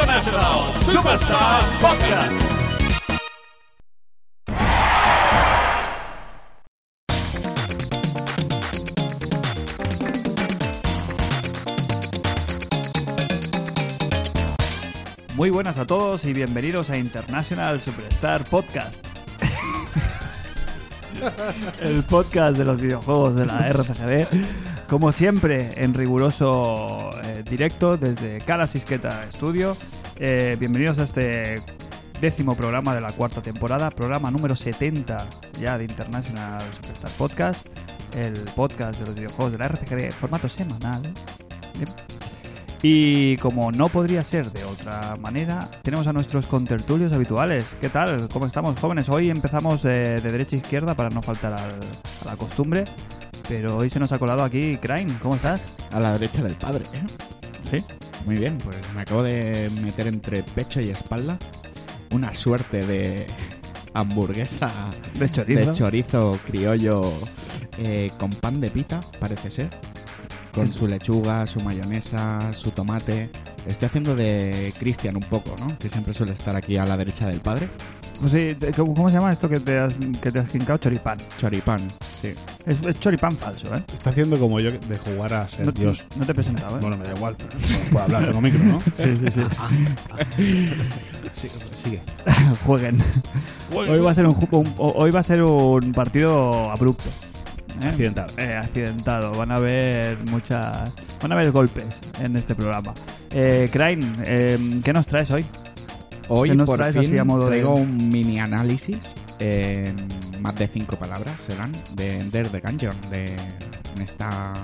International Superstar Podcast. Muy buenas a todos y bienvenidos a International Superstar Podcast. El podcast de los videojuegos de la RCGD. Como siempre, en riguroso eh, directo desde Cala Sisqueta Studio. Eh, bienvenidos a este décimo programa de la cuarta temporada, programa número 70 ya de International Superstar Podcast. El podcast de los videojuegos de la RCGD, formato semanal. Y como no podría ser de otra manera, tenemos a nuestros contertulios habituales. ¿Qué tal? ¿Cómo estamos, jóvenes? Hoy empezamos de, de derecha a izquierda para no faltar al- a la costumbre. Pero hoy se nos ha colado aquí Crane. ¿Cómo estás? A la derecha del padre, ¿eh? Sí. Muy bien, pues me acabo de meter entre pecho y espalda una suerte de hamburguesa De chorizo. de chorizo criollo eh, con pan de pita, parece ser. Con su lechuga, su mayonesa, su tomate. Estoy haciendo de Cristian un poco, ¿no? Que siempre suele estar aquí a la derecha del padre. Pues sí, ¿cómo, cómo se llama esto que te has, que te has quincado? Choripán. Choripán, sí. Es, es choripán falso, ¿eh? Está haciendo como yo de jugar a ser No, Dios. no te he presentado, ¿eh? Bueno, me da igual, pero no puedo hablar, tengo micro, ¿no? Sí, sí, sí. Sí, sigue. Jueguen. Hoy va a ser un, un- hoy va a ser un partido abrupto. ¿eh? Accidentado. Eh, accidentado. Van a haber muchas. Van a haber golpes en este programa. Eh, Crane, eh, ¿qué nos traes hoy? Hoy ¿Qué nos por traes fin así a modo de- un mini análisis en más de cinco palabras serán de Ender the Gungeon de en esta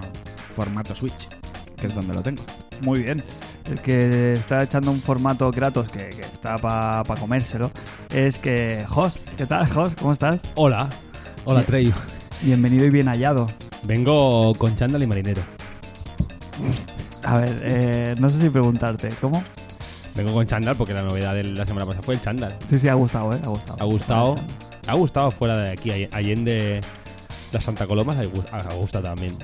formato Switch que es donde lo tengo Muy bien. El que está echando un formato Kratos que, que está para comérselo es que. Jos, ¿qué tal, Jos? ¿Cómo estás? Hola, hola Bien. Trey. Bienvenido y bien hallado. Vengo con chándal y marinero. A ver, eh, no sé si preguntarte, ¿cómo? Vengo con chándal porque la novedad de la semana pasada fue el chándal. Sí, sí, ha gustado, ¿eh? Ha gustado. Ha gustado, ha gustado fuera de aquí, all- allende la Santa Coloma, ha gu- ha gustado también.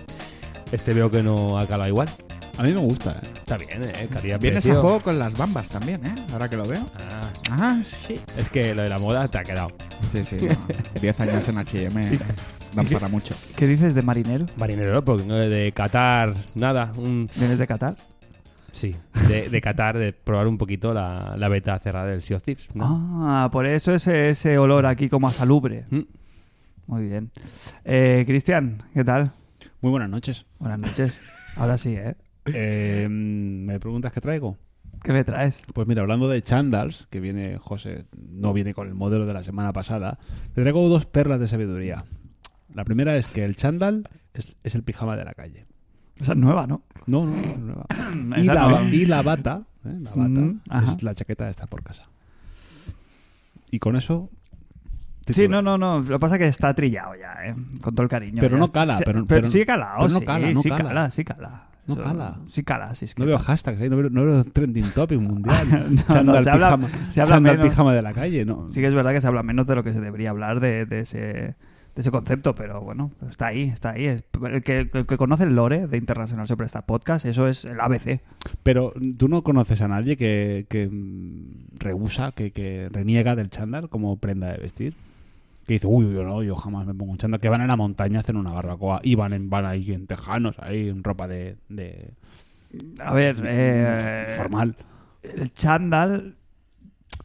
Este veo que no ha calado igual. A mí me gusta, ¿eh? Está bien, eh, calidad vienes a juego con las bambas también eh ahora que lo veo Ah, ah sí es que lo de la moda te ha quedado. sí sí no. 10 años en H&M dan para mucho ¿Qué dices de marinero? Marinero, porque vengo de Qatar, nada, un... ¿Vienes de Qatar? Sí, de, de Qatar, de probar un poquito la, la beta cerrada del Sea of Thieves. ¿no? Ah, por eso ese, ese olor aquí como a salubre. Mm. Muy bien. Eh, Cristian, ¿qué tal? Muy buenas noches. Buenas noches. Ahora sí, ¿eh? Eh, ¿Me preguntas qué traigo? ¿Qué me traes? Pues mira, hablando de chandals, que viene José, no viene con el modelo de la semana pasada, te traigo dos perlas de sabiduría. La primera es que el chandal es, es el pijama de la calle. Esa es nueva, ¿no? No, no, no nueva. Y la, y la bata, ¿eh? la bata Mm, es la chaqueta de estar por casa. Y con eso... Sí, no, no, no. Lo que pasa es que está trillado ya, ¿eh? Con todo el cariño. Pero Ya no cala, sí- pero- pero- sí calado, pero no sí, cala, no sí cala. cala, sí cala. No Eso- cala. Sí cala, sí es que No veo hashtags, ¿eh? no, veo, no veo trending topic mundial. No, Chándal no, se habla- pijama, se habla chándal menos. pijama de la calle, ¿no? Sí que es verdad que se habla menos de lo que se debería hablar de, de ese, de ese concepto, pero bueno, está ahí, está ahí. Es- el, que, el que conoce el lore de International Superstar Podcast, eso es el ABC. Pero tú no conoces a nadie que, que rehúsa, que, que reniega del chándal como prenda de vestir. Que dice, uy, yo no, yo jamás me pongo un chándal. Que van a la montaña a hacer una barbacoa y van, en, van ahí en tejanos, ahí en ropa de, de A ver, eh, formal. el chándal,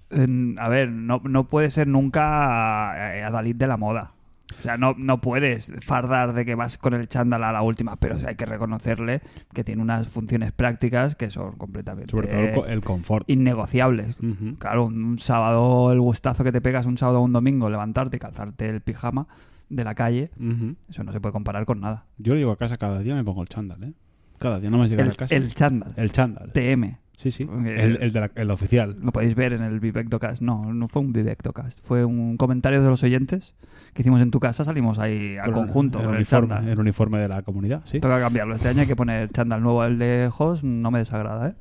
en- a ver, no, no puede ser nunca eh, adalid de la moda. O sea, no, no puedes fardar de que vas con el chándal a la última, pero hay que reconocerle que tiene unas funciones prácticas que son completamente Sobre todo el, co- el confort. innegociables. Claro, un, un sábado, el gustazo que te pegas un sábado o un domingo, levantarte y calzarte el pijama de la calle, eso no se puede comparar con nada. Yo llego a casa cada día me pongo el chándal, ¿eh? Cada día no me llegar El, a casa. el chándal, El chándal. TM. Sí, sí. Eh, El, el de la- el oficial. Lo podéis ver en el Vivectocast. No, no fue un Vivectocast. Fue un comentario de los oyentes que hicimos en tu casa. Salimos ahí a Con conjunto el, con el uniforme, chándal. el uniforme de la comunidad, sí. Toca cambiarlo. Este año hay que poner chándal nuevo. El de Hoss no me desagrada, ¿eh?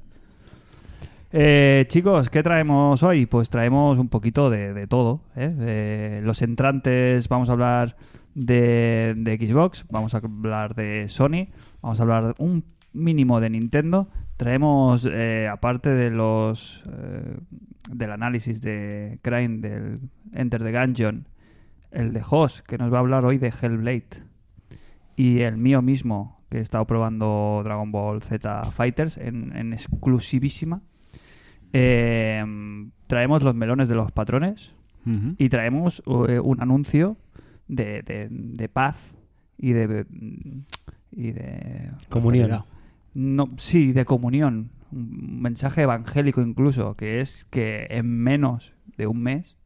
Eh, chicos, ¿qué traemos hoy? Pues traemos un poquito de, de todo. ¿eh? De los entrantes, vamos a hablar de, de Xbox, vamos a hablar de Sony, vamos a hablar un mínimo de Nintendo. Traemos, eh, aparte de los eh, del análisis de Crane del Enter the Gungeon, el de Hoss, que nos va a hablar hoy de Hellblade. Y el mío mismo, que he estado probando Dragon Ball Z Fighters en, en exclusivísima. Eh, traemos los melones de los patrones y traemos eh, un anuncio de, de- de paz y de y de Comunión. No sí de comunión un mensaje evangélico incluso que es que en menos de un mes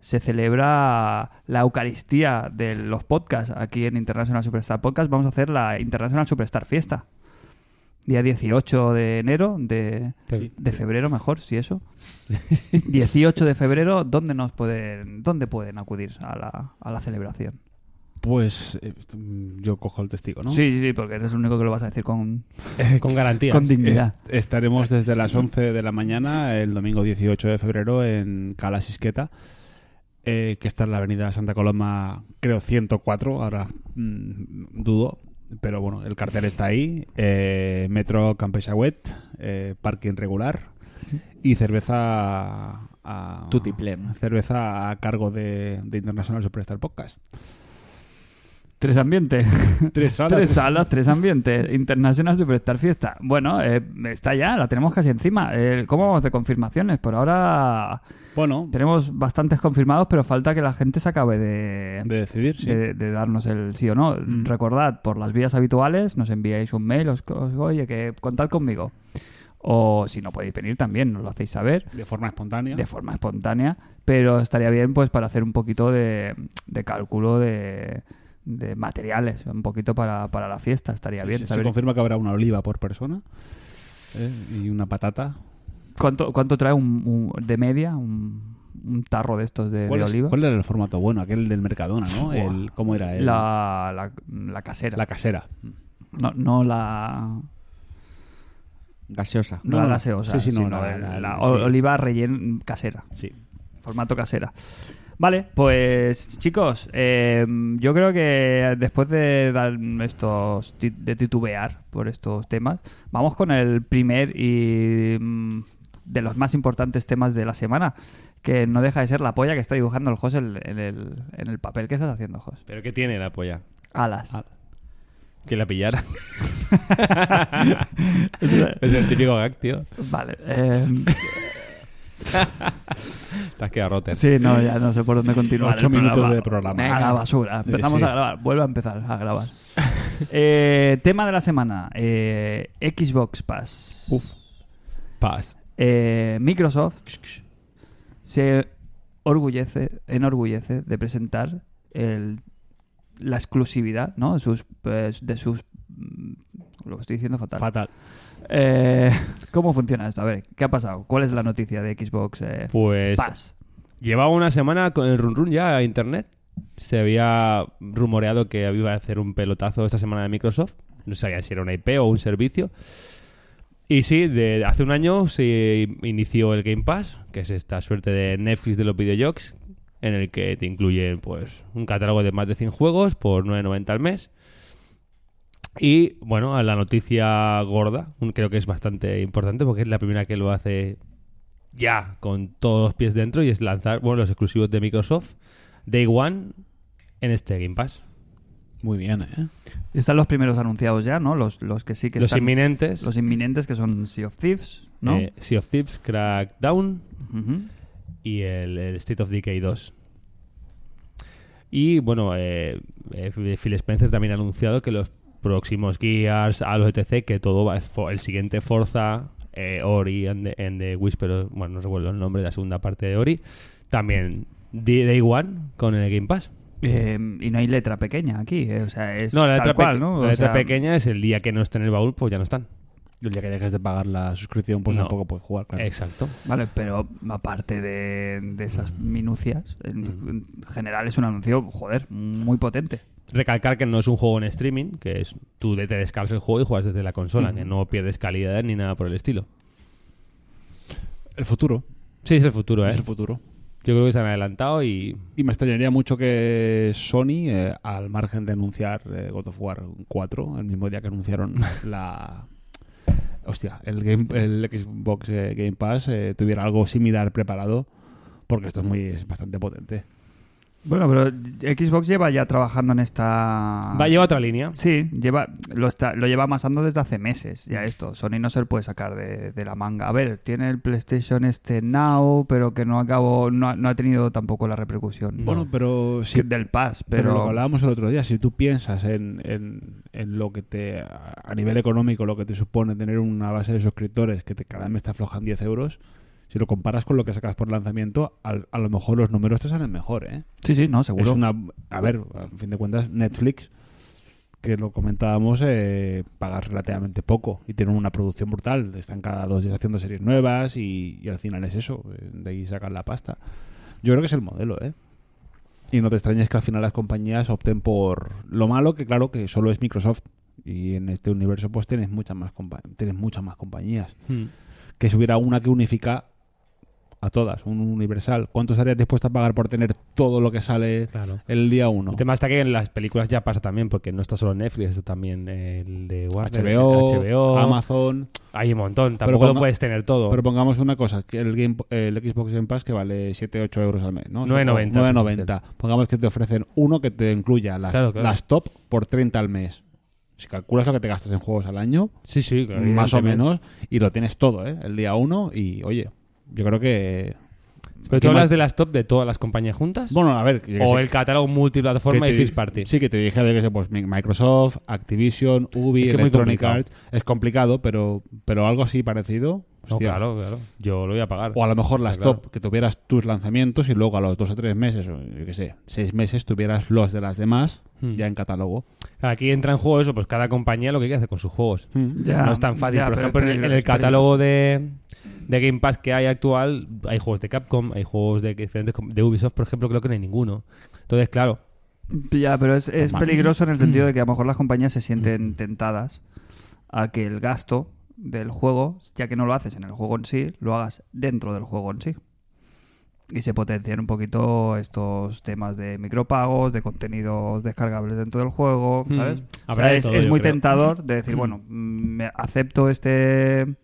se celebra la Eucaristía de los podcasts aquí en International Superstar Podcast. Vamos a hacer la International Superstar Fiesta día 18 de enero de, Sí. de febrero mejor si eso. 18 de febrero dónde nos pueden dónde pueden acudir a la, a la celebración Pues eh, yo cojo el testigo, ¿no? sí sí porque eres el único que lo vas a decir con, Con garantía. con dignidad Est- estaremos desde las 11 de la mañana el domingo 18 de febrero en Cala Sisqueta, eh, que está en la avenida Santa Coloma, creo 104, ahora mm, dudo, pero bueno, el cartel está ahí, eh, Metro Campesauet, eh, parking regular y cerveza a, Tutiplén. cerveza a cargo de, de International Superstar Podcast. Tres ambientes Tres tres salas tres ambientes International Superstar Fiesta bueno eh, está ya la tenemos casi encima Eh, ¿cómo vamos de confirmaciones? por ahora Bueno, tenemos bastantes confirmados pero falta que la gente se acabe de, de decidir, sí. de, de darnos el sí o no. Mm. Recordad, por las vías habituales, nos enviáis un mail, os, os- oye, que contad conmigo. O si no podéis venir también, nos lo hacéis saber de forma espontánea. de forma espontánea, pero estaría bien pues para hacer un poquito de, de cálculo de, de materiales, un poquito para, para la fiesta, estaría bien se, se confirma que habrá una oliva por persona eh, y una patata. cuánto, cuánto trae un, un- de media un, un tarro de estos de, ¿Cuál, de es- oliva. cuál era el formato bueno? Aquel del Mercadona, ¿no? El, ¿Cómo era? El- La, la, la casera. la casera. No, no la, Gaseosa. no No, la gaseosa, Sí, sí, no, sino la- el- la- la sí. oliva rellena casera. Sí. formato casera. Vale, pues chicos, eh, yo creo que después de dar estos de titubear por estos temas, vamos con el primer y mm, de los más importantes temas de la semana, que no deja de ser la polla que está dibujando el Jos en, en el, en el papel. ¿Qué estás haciendo, Jos? ¿Pero qué tiene la polla? Alas. Que la pillara. es el típico gag, tío. Vale. eh, Te has quedado roto. sí, no, ya no sé por dónde continuar. Ocho minutos programa. de programa. A Next. la basura. Empezamos sí. a grabar. Vuelvo a empezar a grabar. Eh, tema de la semana. eh, Xbox Pass. Uf. Paz. Eh, Microsoft se orgullece, enorgullece de presentar el- la exclusividad ¿no? de sus, pues, de sus mm, lo estoy diciendo fatal. Fatal. Eh, ¿Cómo funciona esto? A ver, ¿qué ha pasado? ¿Cuál es la noticia de Xbox eh, Pues Pass? llevaba una semana con el run run ya a internet. Se había rumoreado que iba a hacer un pelotazo esta semana de Microsoft. No sabía si era una IP o un servicio. Y sí, de hace un año se inició el Game Pass, que es esta suerte de Netflix de los videojuegos, en el que te incluye pues un catálogo de más de 100 juegos por 9.90 al mes. Y bueno, a la noticia gorda, creo que es bastante importante porque es la primera que lo hace ya con todos los pies dentro y es lanzar bueno, los exclusivos de Microsoft Day One en este Game Pass. Muy bien, ¿eh? Están los primeros anunciados ya, ¿no? Los, los que sí que Los están- inminentes. Los inminentes que son Sea of Thieves, ¿no? Eh, sea of Thieves, Crackdown y el, el State of Decay 2. Y bueno, eh, eh, Phil Spencer también ha anunciado que los próximos Gears, Halo, etc., que todo va, el siguiente Forza, eh, Ori and the, and the Whisper, bueno, no recuerdo el nombre de la segunda parte de Ori, también Day One con el Game Pass. Eh, y no hay letra pequeña aquí, eh, o sea, es No, la tal letra, cual, peque- ¿no? la O letra sea, pequeña es el día que no estén en el baúl, pues ya no están. Y el día que dejes de pagar la suscripción, pues No. tampoco puedes jugar. claro. Exacto. Vale, pero aparte de, de esas minucias, en, en general es un anuncio, joder, muy potente. Recalcar que no es un juego en streaming, que es tú te descargas el juego y juegas desde la consola, que no pierdes calidad ni nada por el estilo. El futuro. Sí, es el futuro, ¿eh? Es el futuro. Yo creo que se han adelantado y Y me extrañaría mucho que Sony, eh, al margen de anunciar eh, God of War 4, el mismo día que anunciaron la. Hostia, el, game, el Xbox eh, Game Pass eh, tuviera algo similar preparado, porque esto es, muy, es bastante potente. Bueno, pero Xbox lleva ya trabajando en esta... va lleva otra línea. Sí, lleva, lo, está, lo lleva amasando desde hace meses ya esto. Sony no se lo puede sacar de, de la manga. A ver, tiene el PlayStation este Now, pero que no acabó, no, ha- no ha tenido tampoco la repercusión Bueno, pero que- si, del Pass. Pero, Pero, lo hablábamos el otro día, si tú piensas en, en- en lo que te, a nivel económico, lo que te supone tener una base de suscriptores que te, cada mes te aflojan 10 euros, si lo comparas con lo que sacas por lanzamiento, al- a lo mejor los números te salen mejor, ¿eh? sí, sí, no, Es seguro. una, a ver, a fin de cuentas, Netflix, que lo comentábamos, eh, pagas relativamente poco y tienen una producción brutal. Están cada dos días haciendo series nuevas y, y al final es eso, eh, de ahí sacan la pasta. Yo creo que es el modelo, ¿eh? Y no te extrañes que al final las compañías opten por lo malo, que claro que solo es Microsoft. Y en este universo pues tienes muchas más, compa- tienes muchas más compañías. Hmm. Que si hubiera una que unifica a todas, un universal, ¿cuánto estarías dispuesto a pagar por tener todo lo que sale Claro. el día uno? El tema está que en las películas ya pasa también, porque no está solo Netflix, está también el de Warner, HBO, HBO, Amazon. Hay un montón, tampoco lo ponga- puedes tener todo. Pero pongamos una cosa, que el, Game, el Xbox Game Pass que vale 7-8 euros al mes, ¿no? 9,90. 9,90. Pongamos que te ofrecen uno que te incluya las, Claro, claro. las top por 30 al mes. Si calculas lo que te gastas en juegos al año, sí, sí, claro, más o menos, y lo tienes todo, ¿eh? El día uno y, oye, yo creo que... Pero tú hablas de las top de todas las compañías juntas. Bueno, a ver... o el catálogo multiplataforma y First Party. Sí, que te dije de que pues mi- Microsoft, Activision, Ubi, Es que Electronic. Arts. Es complicado, pero, pero algo así parecido. No, claro, claro. Yo lo voy a pagar. O a lo mejor las Claro. top, que tuvieras tus lanzamientos y luego a los dos o tres meses, o yo qué sé, seis meses tuvieras los de las demás Hmm. ya en catálogo. Aquí entra en juego eso, pues cada compañía lo que quiere hacer con sus juegos. Ya, no es tan fácil. ya, Por ejemplo, en el- catálogo de, de Game Pass que hay actual, hay juegos de Capcom, hay juegos de diferentes de Ubisoft, por ejemplo, creo que no hay ninguno. Entonces, claro, Ya, pero es, es peligroso en el sentido de que a lo mejor las compañías se sienten tentadas a que el gasto del juego, ya que no lo haces en el juego en sí, lo hagas dentro del juego en sí. Y se potencian un poquito estos temas de micropagos, de contenidos descargables dentro del juego, Hmm. ¿sabes? O sea, es, todo, es yo muy creo. tentador de decir, bueno, mm, me acepto este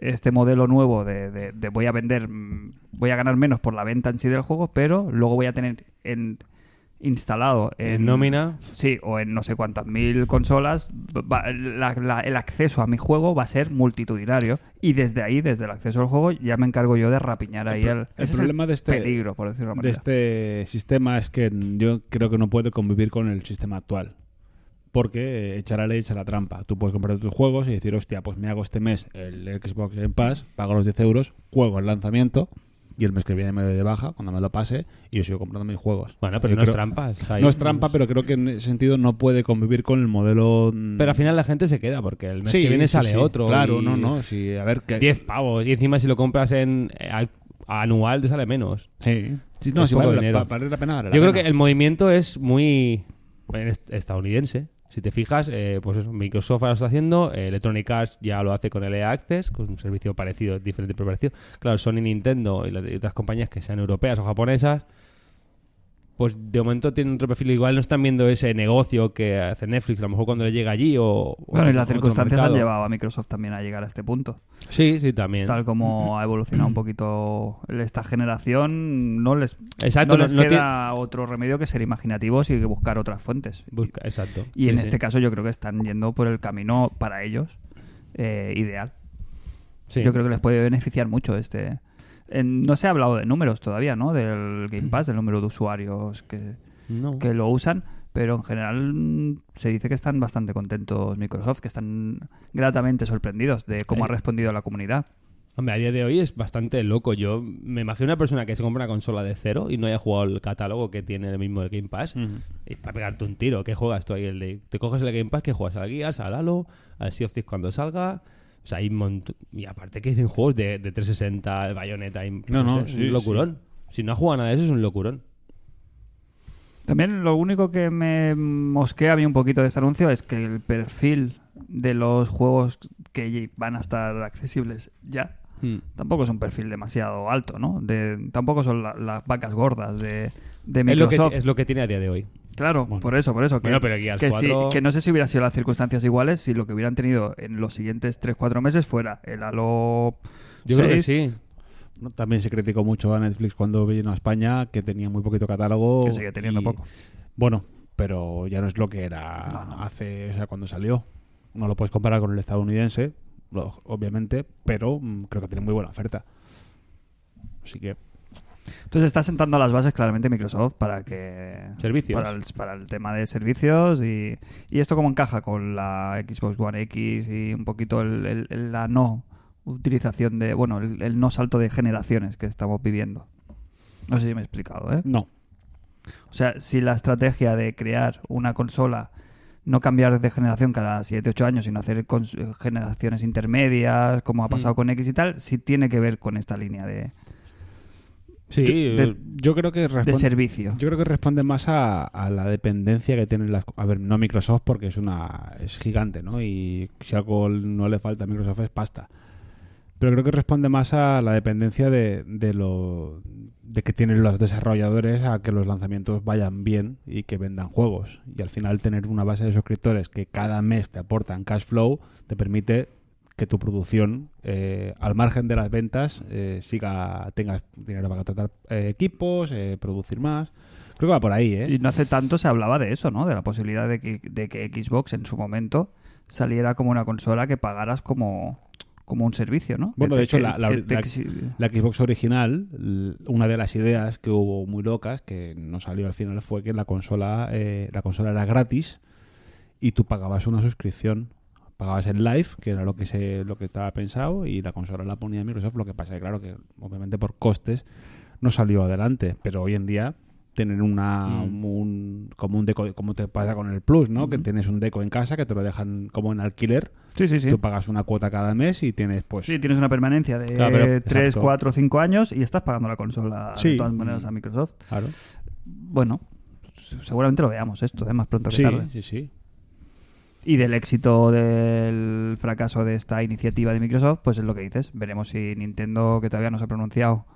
este modelo nuevo de, de- de voy a vender, mm, voy a ganar menos por la venta en sí del juego, pero luego voy a tener en instalado en, en nómina, Sí, o en no sé cuántas mil consolas, va- la- la- el acceso a mi juego va a ser multitudinario. Y desde ahí, desde el acceso al juego, ya me encargo yo de rapiñar ahí el, el es problema de este- peligro, por decirlo de De este sistema es que yo creo que no puede convivir con el sistema actual. Porque eh, echar a ley echa la trampa. Tú puedes comprar tus juegos y decir, hostia, pues me hago este mes el Xbox Game Pass, pago los 10 euros, juego el lanzamiento y el mes que viene me doy de baja cuando me lo pase y yo sigo comprando mis juegos. bueno, pero Yo no es trampa. No es trampa, pero creo que en ese sentido no puede convivir con el modelo. mm, Pero al final la gente se queda porque el mes sí, que viene sale sí. otro. Claro, y no, no. Sí, a ver, que. 10 pavos. Y encima si lo compras en eh, anual te sale menos. Sí. Sí, no, poco vale, la- vale la pena. vale la Yo creo que el movimiento es muy estadounidense. Si te fijas, eh, pues eso, Microsoft lo está haciendo, eh, Electronic Arts ya lo hace con el EA Access, con un servicio parecido, diferente pero parecido. Claro, Sony, Nintendo y, las- y otras compañías que sean europeas o japonesas, pues de momento tienen otro perfil. Igual no están viendo ese negocio que hace Netflix, a lo mejor cuando le llega allí o... Bueno, otro- y las circunstancias han llevado a Microsoft también a llegar a este punto. Sí, sí, también. Tal como ha evolucionado un poquito esta generación, no les, Exacto, no les no- no queda otro remedio que ser imaginativos y buscar otras fuentes. Busca- exacto. Y Sí, en sí. este caso yo creo que están yendo por el camino para ellos eh, ideal. Sí. Yo creo que les puede beneficiar mucho este... en- no se ha hablado de números todavía, ¿no? Del Game Pass, del número de usuarios que, No. que lo usan, pero en general mm, se dice que están bastante contentos Microsoft, que están gratamente sorprendidos de cómo ha respondido la comunidad. Hombre, a día de hoy es bastante loco. Yo me imagino una persona que se compra una consola de cero y no haya jugado el catálogo que tiene el mismo el Game Pass. Y para pegarte un tiro, ¿qué juegas tú ahí? El de, te coges el Game Pass, que juegas al Gears, al Halo, al Sea of Thieves cuando salga. O sea, hay un montón- Y aparte que dicen juegos de, de 360, el Bayonetta. y- No, no, sé, sí, un locurón. Si no ha jugado nada de eso, es un locurón. También lo único que me mosquea a mí un poquito de este anuncio es que el perfil de los juegos que van a estar accesibles ya Mm. tampoco es un perfil demasiado alto, ¿no? De, tampoco son la- las vacas gordas de, de Es lo, que, Microsoft. es lo que tiene a día de hoy. Claro, Bueno. por eso, por eso. Que, Bueno, pero Gears que, sí- 4 que no sé si hubiera sido las circunstancias iguales si lo que hubieran tenido en los siguientes 3-4 meses fuera el Halo Yo creo que 6, sí. También se criticó mucho a Netflix cuando vino a España, que tenía muy poquito catálogo. que sigue teniendo y- poco. Bueno, pero ya no es lo que era No, no. hace, o sea, cuando salió. No lo puedes comparar con el estadounidense, obviamente, pero mm, creo que tiene muy buena oferta. Así que Entonces está sentando las bases claramente Microsoft para que... Servicios. Para el, para el tema de servicios y, y esto cómo encaja con la Xbox One X y un poquito el- la no utilización de, bueno, el, no salto de generaciones que estamos viviendo. No sé si me he explicado, ¿eh? no. O sea, si la estrategia de crear una consola, no cambiar de generación cada 7, 8 años, sino hacer generaciones intermedias, como ha pasado Mm. con X y tal, sí tiene que ver con esta línea de, Sí, de- Yo creo que de responde, servicio. yo creo que responde más a, a la dependencia que tienen las a ver no Microsoft porque es una es gigante no y si algo no le falta a Microsoft es pasta. Pero creo que responde más a la dependencia de, de lo de que tienen los desarrolladores a que los lanzamientos vayan bien y que vendan juegos. Y al final tener una base de suscriptores que cada mes te aportan cash flow te permite que tu producción eh, al margen de las ventas eh, siga tengas dinero para contratar eh, equipos eh, producir más creo que va por ahí ¿eh? Y no hace tanto se hablaba de eso, ¿no? De la posibilidad de que, de que Xbox en su momento saliera como una consola que pagaras como, como un servicio, ¿no? Bueno, de hecho, la- la- Xbox original, una de las ideas que hubo muy locas, que no salió al final, fue que la consola, eh, la consola era gratis y tú pagabas una suscripción. Pagabas el live, que era lo que se, lo que estaba pensado, y la consola la ponía Microsoft. Lo que pasa es claro que obviamente por costes no salió adelante. Pero hoy en día tener una Mm. un, como un deco, como te pasa con el Plus, ¿no? Que tienes un deco en casa que te lo dejan como en alquiler. Sí, sí, sí. Tú pagas una cuota cada mes y tienes pues Sí, tienes una permanencia de Claro, pero- 3, exacto. 4, 5 años y estás pagando la consola de todas maneras a Microsoft. claro. Bueno, seguramente lo veamos esto, ¿eh? más pronto que Sí, tarde. sí, sí. Y del éxito del fracaso de esta iniciativa de Microsoft, pues es lo que dices. Veremos si Nintendo, que todavía no se ha pronunciado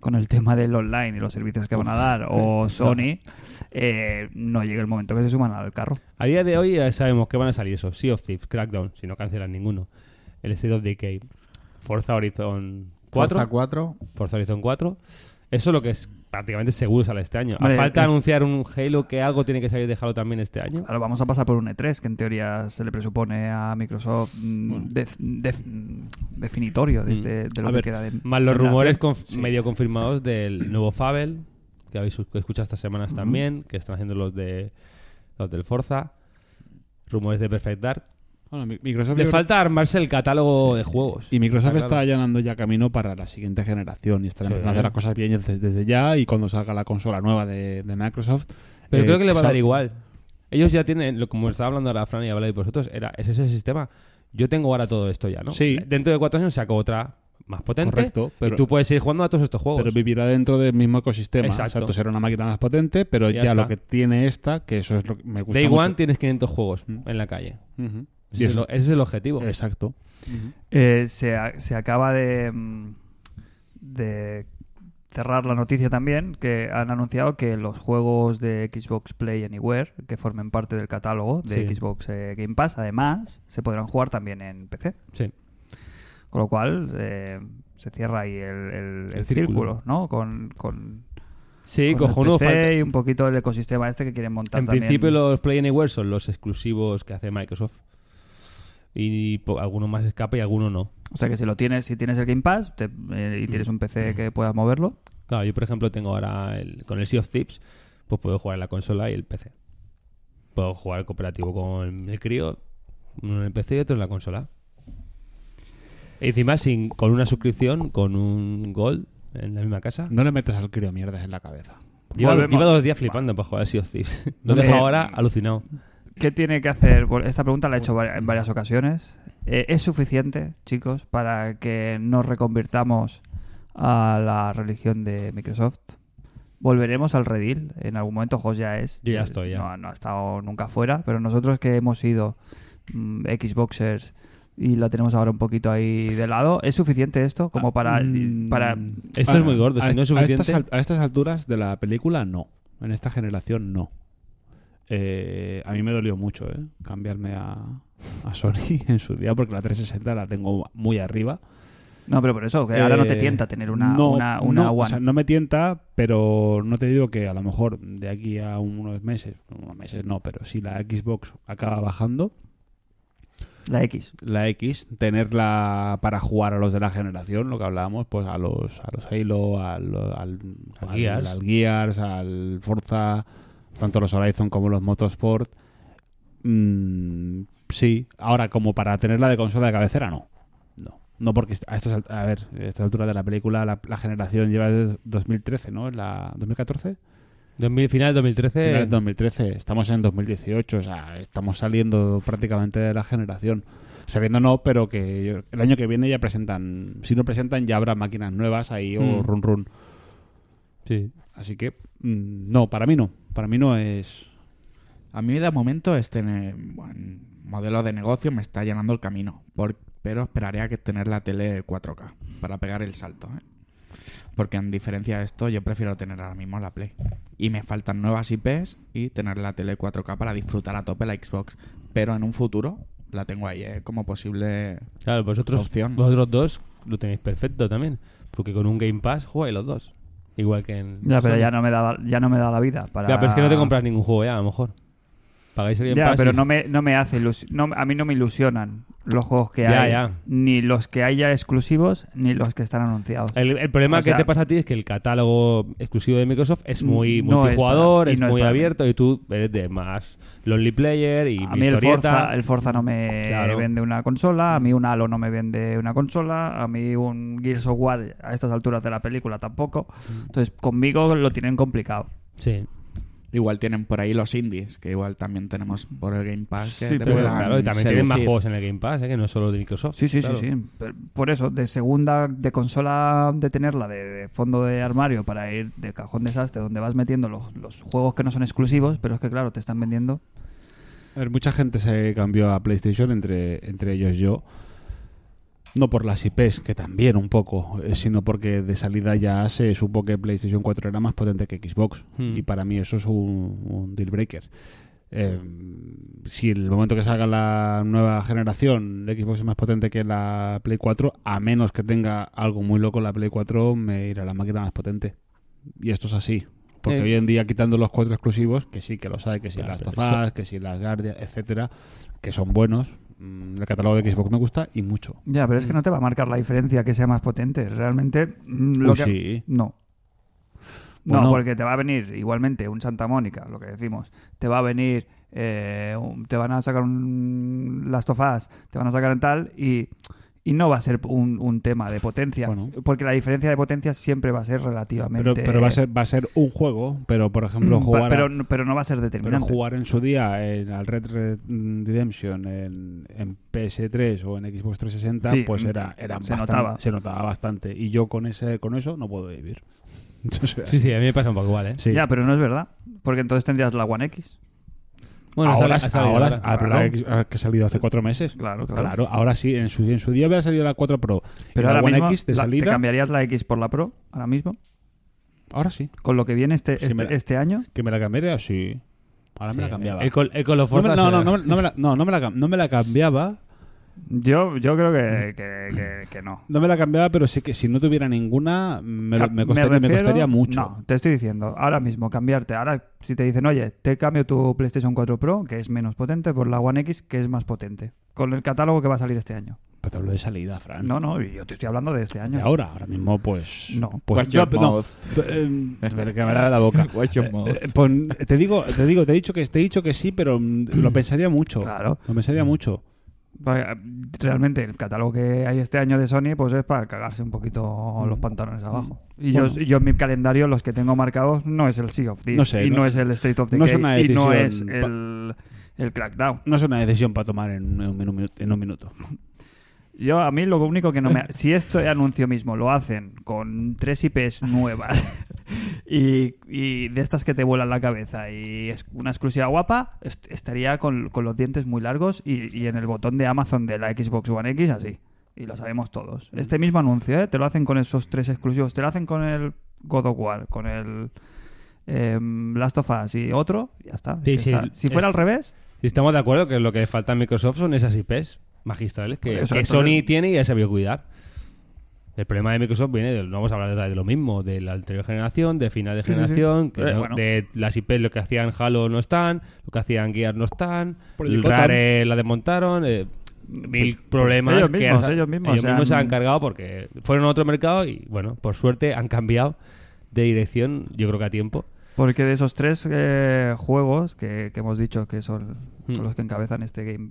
con el tema del online y los servicios que van a dar, o Sony, eh, no llegue el momento que se suman al carro. A día de hoy ya sabemos que van a salir eso. Sea of Thieves, Crackdown, si no cancelan ninguno. El State of Decay, Forza Horizon 4. Forza 4. Forza Horizon 4. Eso es lo que es prácticamente seguro sale este año. A falta es- anunciar un Halo que algo tiene que salir de Halo también este año. Ahora vamos a pasar por un E3, que en teoría se le presupone a Microsoft mm, def- def- definitorio de, Mm. este- de lo A que ver, queda de Más los rumores conf- medio confirmados del nuevo Fable, que habéis escuchado estas semanas también, que están haciendo los de los del Forza. Rumores de Perfect Dark. Bueno, Microsoft Le yo falta armarse el catálogo de juegos. y Microsoft Está allanando ya camino para la siguiente generación y están Sí. empezando a hacer las cosas bien desde, desde ya y cuando salga la consola nueva de, de Microsoft. Pero eh, creo que le va a dar igual. Ellos ya tienen, lo- como estaba hablando ahora Fran y habláis vosotros, era, es ese sistema. Yo tengo ahora todo esto ya, ¿no? Sí. Dentro de cuatro años saco otra más potente. Correcto, pero, y tú puedes ir jugando a todos estos juegos. pero vivirá dentro del mismo ecosistema. Exacto. Exacto. será una máquina más potente, pero Ya ya, lo que tiene esta, que eso es lo que me gusta Day mucho. One tienes 500 juegos Mm. en la calle. Ese, es, lo- ese es el objetivo. Exacto. Eh, se, se acaba de, mm, de cerrar la noticia también que han anunciado que los juegos de Xbox Play Anywhere que formen parte del catálogo de Sí. Xbox eh, Game Pass además se podrán jugar también en PC Sí. con lo cual eh, se cierra ahí el, el- el El círculo, círculo. ¿no? con, con, Sí, con el cojonudo. PC falta- y un poquito el ecosistema este que quieren montar En también. principio los Play Anywhere son los exclusivos que hace Microsoft. Y po- alguno más escapa y alguno no. o sea que si lo tienes si tienes el Game Pass te- eh, y tienes un PC que puedas moverlo Claro, yo por ejemplo tengo ahora el, con el Sea of Thieves, pues puedo jugar en la consola y el PC. Puedo jugar cooperativo con el crío, uno en el PC y otro en la consola. Y encima sin, con una suscripción, con un Gold en la misma casa. No le metas al crío mierdas en la cabeza. Lleva, dos días flipando para jugar al Sea of Thieves. Lo Eh, dejo ahora alucinado. ¿Qué tiene que hacer? Esta pregunta la he hecho en varias ocasiones. Eh, ¿Es suficiente, chicos, para que nos reconvirtamos a la religión de Microsoft? ¿Volveremos al redil? En algún momento Jos ya es. Yo ya estoy, ya. No, no ha estado nunca fuera, pero nosotros que hemos sido mm, Xboxers y la tenemos ahora un poquito ahí de lado. ¿Es suficiente esto como para... Mm, para Esto es muy gordo, si a- no es a suficiente- estas, a estas alturas de la película, no. En esta generación, no. Eh, a mí me dolió mucho, ¿eh? Cambiarme a, a Sony en su día, porque la 360 la tengo muy arriba. no, pero por eso, que ahora no te Eh, tienta tener una, no, una, una no, o One. sea, no me tienta, pero no te digo que a lo mejor de aquí a unos meses, unos meses no, pero si la Xbox acaba bajando, La X. la X, tenerla para jugar a los de la generación, lo que hablábamos, pues a los, a los Halo, al, al, Al al- Gears. al Gears, al Forza, tanto los Horizon como los Motorsport. Mm, sí, ahora como para tenerla de consola de cabecera, no. No, no porque a, estas, a ver, a esta altura de la película la, la generación lleva desde 2013, ¿no? La, ¿2014? 2000, final de 2013. Final de 2013, estamos en 2018, o sea, estamos saliendo prácticamente de la generación. Saliendo no, pero que yo- el año que viene ya presentan, si no presentan ya habrá máquinas nuevas ahí o Mm. run run. Sí. Así que mm, no, para mí no, para mí no es A mí de momento este modelo de negocio me está llenando el camino, por- pero esperaré a que tener la tele 4K para pegar el salto. ¿eh? Porque en diferencia de esto yo prefiero tener ahora mismo la Play. Y me faltan nuevas IPs y tener la tele 4K para disfrutar a tope la Xbox. Pero en un futuro la tengo ahí ¿eh? como posible... Claro, vosotros, Opción. vosotros dos lo tenéis perfecto también. Porque con un Game Pass jugáis los dos. Igual que en. Ya, pero ya no me da, ya no me da la vida para... Ya, pero es que no te compras ningún juego ya, a lo mejor. Pagáis el Game Ya, Pass pero y- no me, no me hace ilus- no, a mí no me ilusionan los juegos que Ya, hay, ya. ni los que hay ya exclusivos, ni los que están anunciados. El, el problema O que sea- te pasa a ti es que el catálogo exclusivo de Microsoft es muy No es multijugador, para- y es, no es muy para mí. abierto y tú eres de más lonely player y a mí el historieta. Forza, el Forza no me Claro. vende una consola, a mí un Halo no me vende una consola, a mí un Gears of War a estas alturas de la película tampoco. Mm. Entonces conmigo lo tienen complicado. Sí, Igual tienen por ahí los indies, que igual también tenemos por el Game Pass. Que Sí, pero claro, y también tienen más juegos en el Game Pass, ¿eh? que no es solo de Microsoft. Sí, sí, Claro. sí, sí. Pero Por eso, de segunda, de consola, de tenerla de, de fondo de armario para ir de cajón desastre, donde vas metiendo los, los juegos que no son exclusivos, pero es que claro, te están vendiendo. A ver, mucha gente se cambió a PlayStation, entre, entre ellos yo. No por las IPs, que también un poco, eh, sino porque de salida ya se supo que PlayStation 4 era más potente que Xbox. Hmm. Y para mí eso es un, un deal breaker. Eh, si el momento que salga la nueva generación de Xbox es más potente que la Play 4, a menos que tenga algo muy loco la Play 4, me irá la máquina más potente. Y esto es así. Porque Eh. hoy en día, quitando los cuatro exclusivos, que sí que los hay, que si Claro, las Tofas, que si las Guardian, etcétera, que son buenos, el catálogo de Xbox me gusta y mucho. Ya, pero es que no te va a marcar la diferencia que sea más potente. Realmente, mm, lo Uy, que- sí. No. No, Bueno. porque te va a venir igualmente un Santa Mónica, lo que decimos. Te va a venir, eh, te van a sacar un Last of Us, te van a sacar en tal y, y no va a ser un, un tema de potencia. Bueno. Porque la diferencia de potencia siempre va a ser relativamente... Pero, pero va, a ser, va a ser un juego, pero por ejemplo, Mm, jugar, pa- a- pero, pero no va a ser pero determinante. jugar en su día en al Red Red Redemption en, en PS3 o en Xbox 360, Sí, pues mm, era, era se bastante- notaba. se notaba bastante. Y yo con ese con eso no puedo vivir. Entonces, Sí, sí, a mí me pasa un poco igual, ¿eh? sí. Ya, pero no es verdad. Porque entonces tendrías la One X. Bueno, ahora, ha salido ahora- ahora. ah, la X- ah, que ha salido hace cuatro meses. Claro, claro. Claro, ahora sí, en su, en su día había salido la 4 Pro. Pero la ahora One mismo, X de la- ¿te cambiarías la X por la Pro ahora mismo? Ahora sí. Con lo que viene este, Sí, este, me la- este año. Que me la cambiaría, sí. Ahora me Sí, la cambiaba. El, el of no, me, no, no, no, no me la, no, me la no me la cambiaba. Yo, yo creo que, que, que- que no. No me la cambiaba, pero sí que si no tuviera ninguna, me, lo- me costaría, me refiero- costaría mucho. No, te estoy diciendo, ahora mismo cambiarte. Ahora, si te dicen, oye, te cambio tu PlayStation 4 Pro, que es menos potente, por la One X, que es más potente. Con el catálogo que va a salir este año. Pero te hablo de salida, Fran. No, no, yo te estoy hablando de este De año. ahora, ahora mismo, pues. No. Pues Watch yo, your no, mouth. eh, que me lave la boca. Watch your mouth. Eh, pon- te digo, te digo, te he dicho que te he dicho que sí, pero mm, lo pensaría mucho. Claro. Lo pensaría mucho. Vaya, Realmente, el catálogo que hay este año de Sony, pues es para cagarse un poquito los pantalones abajo. Y yo, Bueno. yo en mi calendario, los que tengo marcados, no es el Sea of Thieves. No sé, y no, no- es el State of no Decay. una y no es el, el Crackdown. No es una decisión para tomar en, un- en un minuto. En un minuto. Yo, a mí lo único que no me... Si esto anuncio mismo lo hacen con tres IPs nuevas y, y de estas que te vuelan la cabeza y es una exclusiva guapa, est- estaría con, con los dientes muy largos y, y en el botón de Amazon de la Xbox One X así. Y lo sabemos todos. Este mismo anuncio, ¿eh? Te lo hacen con esos tres exclusivos. Te lo hacen con el God of War, con el em, Last of Us y otro, y ya está. Sí, está. Si fuera es- al revés, Si estamos de acuerdo que lo que falta a Microsoft son esas IPs magistrales que, que Sony tiene y ya sabió cuidar. El problema de Microsoft viene de, no vamos a hablar de, de lo mismo, de la anterior generación, de final de Sí, sí, sí. generación, que Eh, no- bueno. de las IPs, lo que hacían Halo no están, lo que hacían Gear no están, el. Rare la desmontaron, eh, mil problemas ellos que mismos, han- ellos mismos se se han- han cargado porque fueron a otro mercado y bueno, por suerte han cambiado de dirección, yo creo que a tiempo. Porque de esos tres eh, juegos que, que hemos dicho que son Hmm. los que encabezan este game,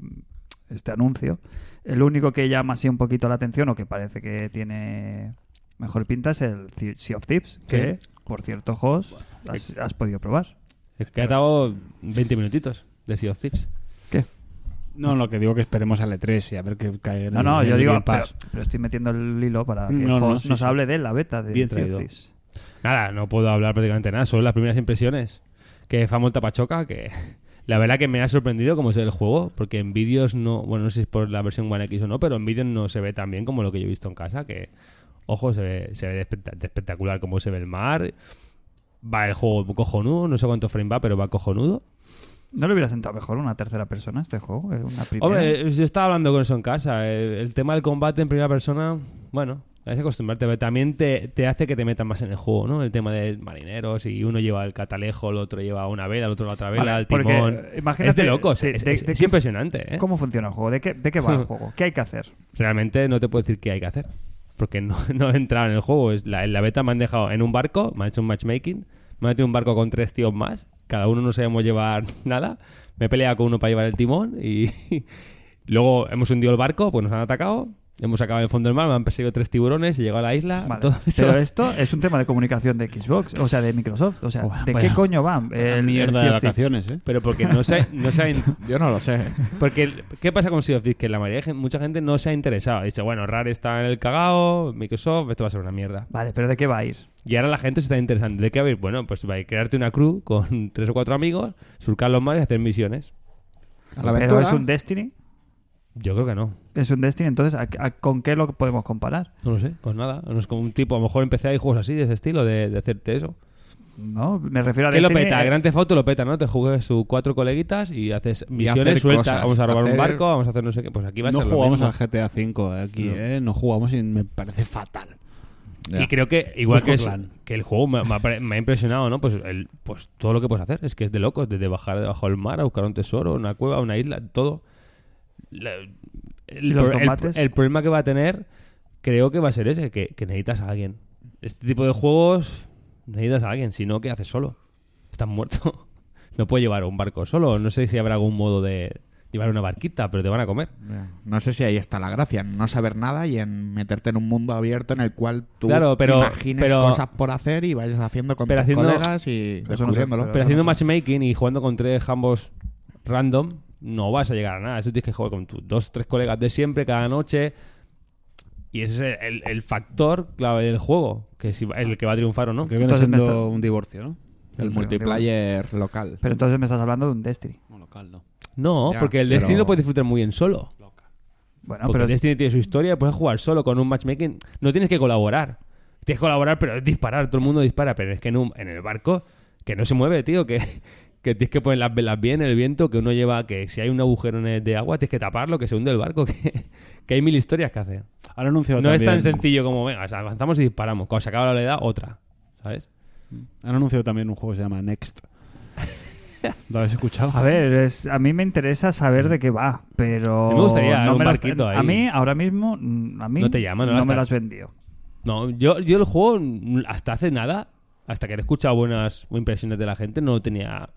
este anuncio, el único que llama así un poquito la atención o que parece que tiene mejor pinta es el Sea of Thieves, que por cierto, Jos, has, has podido probar. Es que ha dado 20 minutitos de Sea of Thieves. ¿Qué? No, lo que digo que esperemos al E3 y a ver qué cae en No, el- no, yo el digo, pero, estoy metiendo el hilo para que No, no, Jos sí, nos sí. hable de la beta de Bien Sea of. Thieves. Nada, no puedo hablar prácticamente nada, solo las primeras impresiones. Que fa molta pachoca, que la verdad que me ha sorprendido cómo es el juego, porque en vídeos no, bueno, no sé si es por la versión One X o no, pero en vídeos no se ve tan bien como lo que yo he visto en casa, que, ojo, se ve, se ve espectacular cómo se ve el mar. Va el juego cojonudo, no sé cuánto frame va, pero va cojonudo. ¿No le hubiera sentado mejor una tercera persona a este juego? Una primera? Hombre, yo estaba hablando con eso en casa. El, el tema del combate en primera persona, bueno, que acostumbrarte, pero también te, te hace que te metas más en el juego, ¿no? El tema de marineros y uno lleva el catalejo, el otro lleva una vela, el otro la otra vela, Vale, el timón. imagínate- es de locos, sí, es, de- es- de es qué- impresionante, ¿eh? ¿Cómo funciona el juego? ¿De qué, de qué va el juego? ¿Qué hay que hacer? Realmente no te puedo decir qué hay que hacer. Porque no, no he entrado en el juego. Es la, en la beta me han dejado en un barco, me han hecho un matchmaking, me han metido un barco con tres tíos más, cada uno no sabemos llevar nada. Me he peleado con uno para llevar el timón y luego hemos hundido el barco, pues nos han atacado. Hemos acabado en el fondo del mar, me han perseguido tres tiburones, he llegado a la isla. Vale. todo eso. Pero esto es un tema de comunicación de Xbox, o sea, de Microsoft. O sea, ¿de vaya- qué coño van? El, mierda el de vacaciones, ¿eh? Pero porque no se, no se ha in- Yo no lo sé. Porque, ¿qué pasa con Sea of Thieves? Que la mayoría de mucha gente no se ha interesado. Dice, bueno, Rare está en el cagao, Microsoft, esto va a ser una mierda. Vale, pero ¿de qué va a ir? Y ahora la gente se está interesando. ¿De qué va a ir? Bueno, pues va a ir crearte una crew con tres o cuatro amigos, surcar los mares y hacer misiones. A la ¿Pero aventura. es un Destiny? Yo creo que no. Es un Destiny, entonces, ¿a- a- ¿con qué lo podemos comparar? No lo sé, con nada. No es como un tipo, a lo mejor empecé hay juegos así, de ese estilo, de, de hacerte eso. No, me refiero a ¿Qué lo Destiny. peta? eh, Grand Theft Auto lo peta, ¿no? Te juegas sus cuatro coleguitas y haces misiones sueltas. cosas, vamos a robar un barco, vamos a hacer no sé qué. Pues aquí va a No ser lo jugamos mismo. al GTA V aquí, No. ¿eh? No jugamos y me parece fatal. Y creo que, igual que, es- clan. que el juego me, me ha, pare- me ha impresionado, ¿no? Pues, el, pues todo lo que puedes hacer. Es que es de locos. Desde bajar debajo del mar a buscar un tesoro, una cueva, una isla, todo. La- el, ¿Y los pro- combates? el problema que va a tener, creo que va a ser ese, que, que necesitas a alguien. Este tipo de juegos necesitas a alguien, si no, ¿qué haces solo? Estás muerto. No puedes llevar un barco solo. No sé si habrá algún modo de llevar una barquita, pero te van a comer. No sé si ahí está la gracia, en no saber nada y en meterte en un mundo abierto en el cual tú Claro, pero- imagines pero- cosas por hacer y vayas haciendo con Pero tus haciendo- colegas y pero- haciendo matchmaking y jugando con tres jambos random, no vas a llegar a nada. Eso tienes que jugar con tus dos tres colegas de siempre cada noche. Y ese es el, el factor clave del juego, que si va- el que va a triunfar o no. Que viene Entonces me siendo está- un divorcio, ¿no? el Sí, multiplayer local. Pero entonces me estás hablando de un Destiny. No, local, no. No, Ya, porque el pero- Destiny lo puedes disfrutar muy bien solo. Bueno, porque pero el Destiny tiene su historia, puedes jugar solo con un matchmaking. No tienes que colaborar. Tienes que colaborar, pero es disparar. Todo el mundo dispara. Pero es que en, un- en el barco, que no se mueve, tío. Que, que tienes que poner las velas bien, el viento, que uno lleva. Que si hay un agujero en el- de agua, tienes que taparlo, que se hunde el barco. Que, que hay mil historias que hacer. Han anunciado No es tan sencillo como, venga, o sea, avanzamos y disparamos. Cuando se acaba la oleada, otra. ¿Sabes? Han anunciado también un juego que se llama Next. ¿Lo habéis escuchado? A ver, es- a mí me interesa saber de qué va, pero... A mí me gustaría no un me las- barquito ahí. A mí, ahora mismo, mm, a mí No te llama, no las me las vendió. No, yo, yo el juego, mm, hasta hace nada, hasta que he escuchado buenas impresiones de la gente, no lo tenía.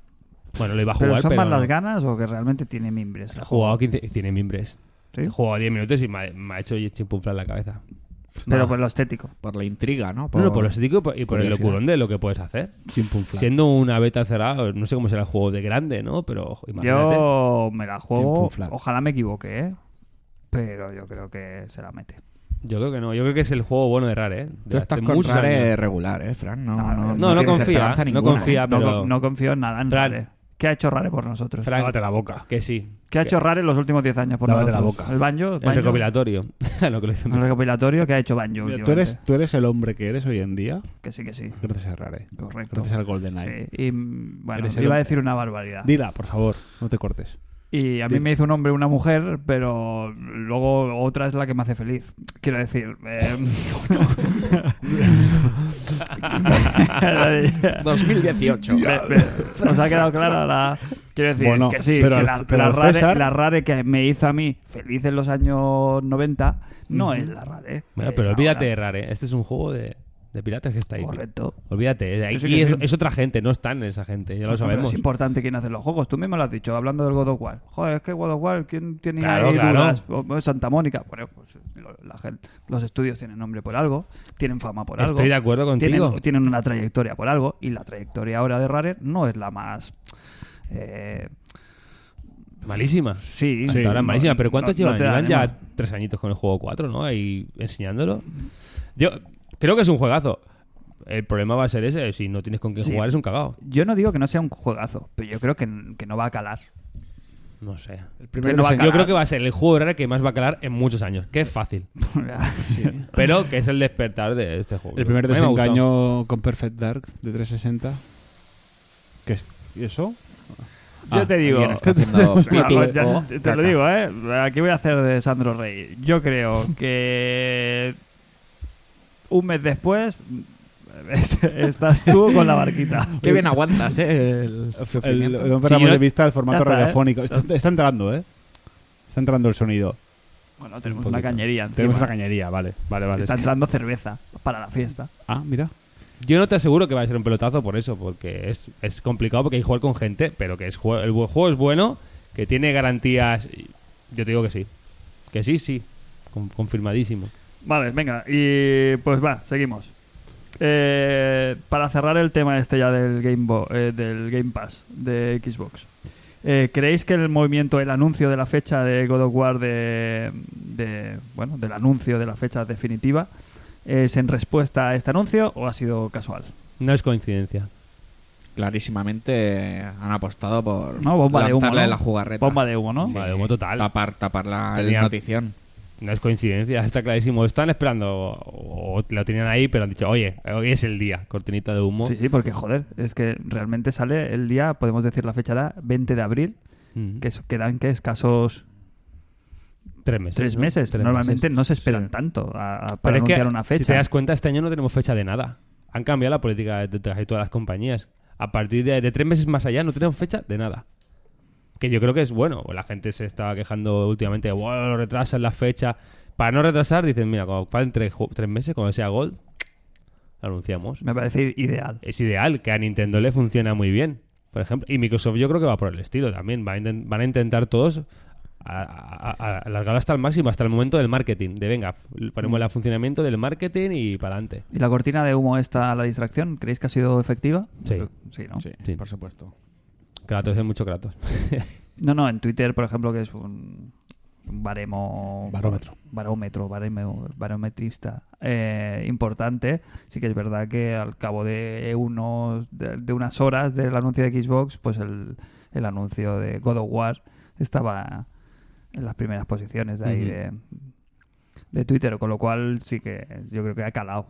Bueno, lo iba a jugar, ¿Pero son pero más las ganas o que realmente tiene mimbres? He jugado 15, tiene mimbres. ¿Sí? He jugado 10 minutos y me ha, me ha hecho chimpuflar la cabeza. Pero No. por lo estético. Por la intriga, ¿no? No, no, por lo estético y por, y por el locurón de lo que puedes hacer. Chimpumfla. Siendo una beta cerrada, no sé cómo será el juego de grande, ¿no? Pero imagínate. Yo me la juego, ojalá me equivoque, ¿eh? Pero yo creo que se la mete. Yo creo que no. Yo creo que es el juego bueno de Rare, ¿eh? De Tú estás hace con muchos Rare años. regular, ¿eh, Fran? No, No, no, no, no confía, no confía. ¿eh? No, pero- co- no confío en nada en. Rare. ¿Qué ha hecho Rare por nosotros? Frank, Lávate la boca. que sí. ¿Qué ha hecho Rare en los últimos 10 años por Lávate la nosotros? boca. El banjo, El banjo, recopilatorio. Lo que lo hizo el recopilatorio que ha hecho Banjo Mira, tú, eres, tú eres el hombre que eres hoy en día Que sí, que sí. gracias a Rare. Correcto. Gracias al GoldenEye. Sí. Y mm, bueno, Eres el iba a hombre. decir una barbaridad. Dila, por favor, no te cortes. Y a mí me hizo un hombre una mujer, pero luego otra es la que me hace feliz. Quiero decir. eh, 2018. me- me- Nos ha quedado clara la. Quiero decir Bueno, que sí, pero que la, pero la rare, César- la rare que me hizo a mí feliz en los años 90 no es la rare. Bueno, pero olvídate de. Rare. Este es un juego de, de piratas que está ahí. tío. Correcto. Olvídate. Sí que es, sí. es otra gente, no están esa gente. Ya lo sabemos. Es importante quién hace los juegos. Tú mismo lo has dicho, hablando del God of War. Joder, es que God of War, ¿quién tiene Claro, ahí claro. Santa Mónica. Bueno, pues la gente- los estudios tienen nombre por algo, tienen fama por algo. Estoy de acuerdo contigo. tienen, tienen una trayectoria por algo y la trayectoria ahora de Rare no es la más eh, Malísima. sí, Hasta ahora es no- malísima. Pero ¿cuántos no- llevan? llevan ya tres añitos con el juego 4, ¿no? Ahí enseñándolo. Yo creo que es un juegazo. El problema va a ser ese. Si no tienes con quién Sí. jugar, es un cagao. yo no digo que no sea un juegazo pero yo creo que, que no va a calar No sé. primer no va a Yo calar. creo que va a ser el juego de Rare que más va a calar en muchos años. Que es fácil. Pero que es el despertar de este juego. El primer desengaño con Perfect Dark de 360. ¿Qué es? ¿Y eso? yo Ah, te digo Alguien está haciendo Claro, pipí ya o te, te lo digo, ¿eh? Aquí voy a hacer de Sandro Rey. Yo creo que un mes después estás tú con la barquita. Qué bien aguantas, ¿eh? El El, yo- de vista el formato está, ¿eh? radiofónico. Está, está entrando, ¿eh? Está entrando el sonido. Bueno, tenemos Un una cañería encima. Tenemos una cañería, vale. Vale, vale. Está entrando cerveza para la fiesta. Ah, mira. Yo no te aseguro que va a ser un pelotazo por eso, porque es, es complicado porque hay que jugar con gente, pero que es el juego es bueno, que tiene garantías. Yo te digo que sí. Que sí, sí. Con- confirmadísimo. Vale, venga, y pues va, seguimos. Eh, para cerrar el tema este ya del Game, Bo- eh, del Game Pass de Xbox. Eh, ¿Creéis que el movimiento, el anuncio de la fecha de God of War de, de- bueno, del anuncio de la fecha definitiva es en respuesta a este anuncio o ha sido casual? No es coincidencia. Clarísimamente han apostado por No, bomba de humo, la jugarreta. Bomba de humo, ¿no? Sí. Bomba de humo total. Tapar, tapar la Tenía- notición. No es coincidencia, está clarísimo. Están esperando, o, o lo tenían ahí, pero han dicho, oye, hoy es el día, cortinita de humo. Sí, sí, porque joder, es que realmente sale el día, podemos decir la fecha da 20 de abril, que quedan que escasos Tres meses. tres ¿no? meses. Tres Normalmente meses. no se esperan Sí. tanto a- a- Pero para es que, anunciar una fecha. Si te das cuenta, este año no tenemos fecha de nada. Han cambiado la política de, de casi todas las compañías. A partir de, de tres meses más allá no tenemos fecha de nada. Que yo creo que es bueno. La gente se estaba quejando últimamente, bueno, retrasan la fecha. Para no retrasar, dicen, mira, cuando falten tres, meses, cuando sea Gold, lo anunciamos. Me parece ideal. Es ideal, que a Nintendo le funciona muy bien, por ejemplo. Y Microsoft yo creo que va por el estilo también. Va a van a intentar todos a- a- a- alargarlo hasta el máximo, hasta el momento del marketing. De venga, ponemos el funcionamiento del marketing y para adelante. ¿Y la cortina de humo esta, la distracción, creéis que ha sido efectiva? Sí. Sí, ¿no? Sí, Sí. por supuesto. Kratos es mucho Kratos. No, no, en Twitter, por ejemplo, que es un, baremo... Barómetro. Barómetro, baremo- barometrista eh, importante. Sí que es verdad que al cabo de, unos, de, de unas horas del anuncio de Xbox, pues el, el anuncio de God of War estaba en las primeras posiciones de ahí de Twitter, con lo cual sí que yo creo que ha calado.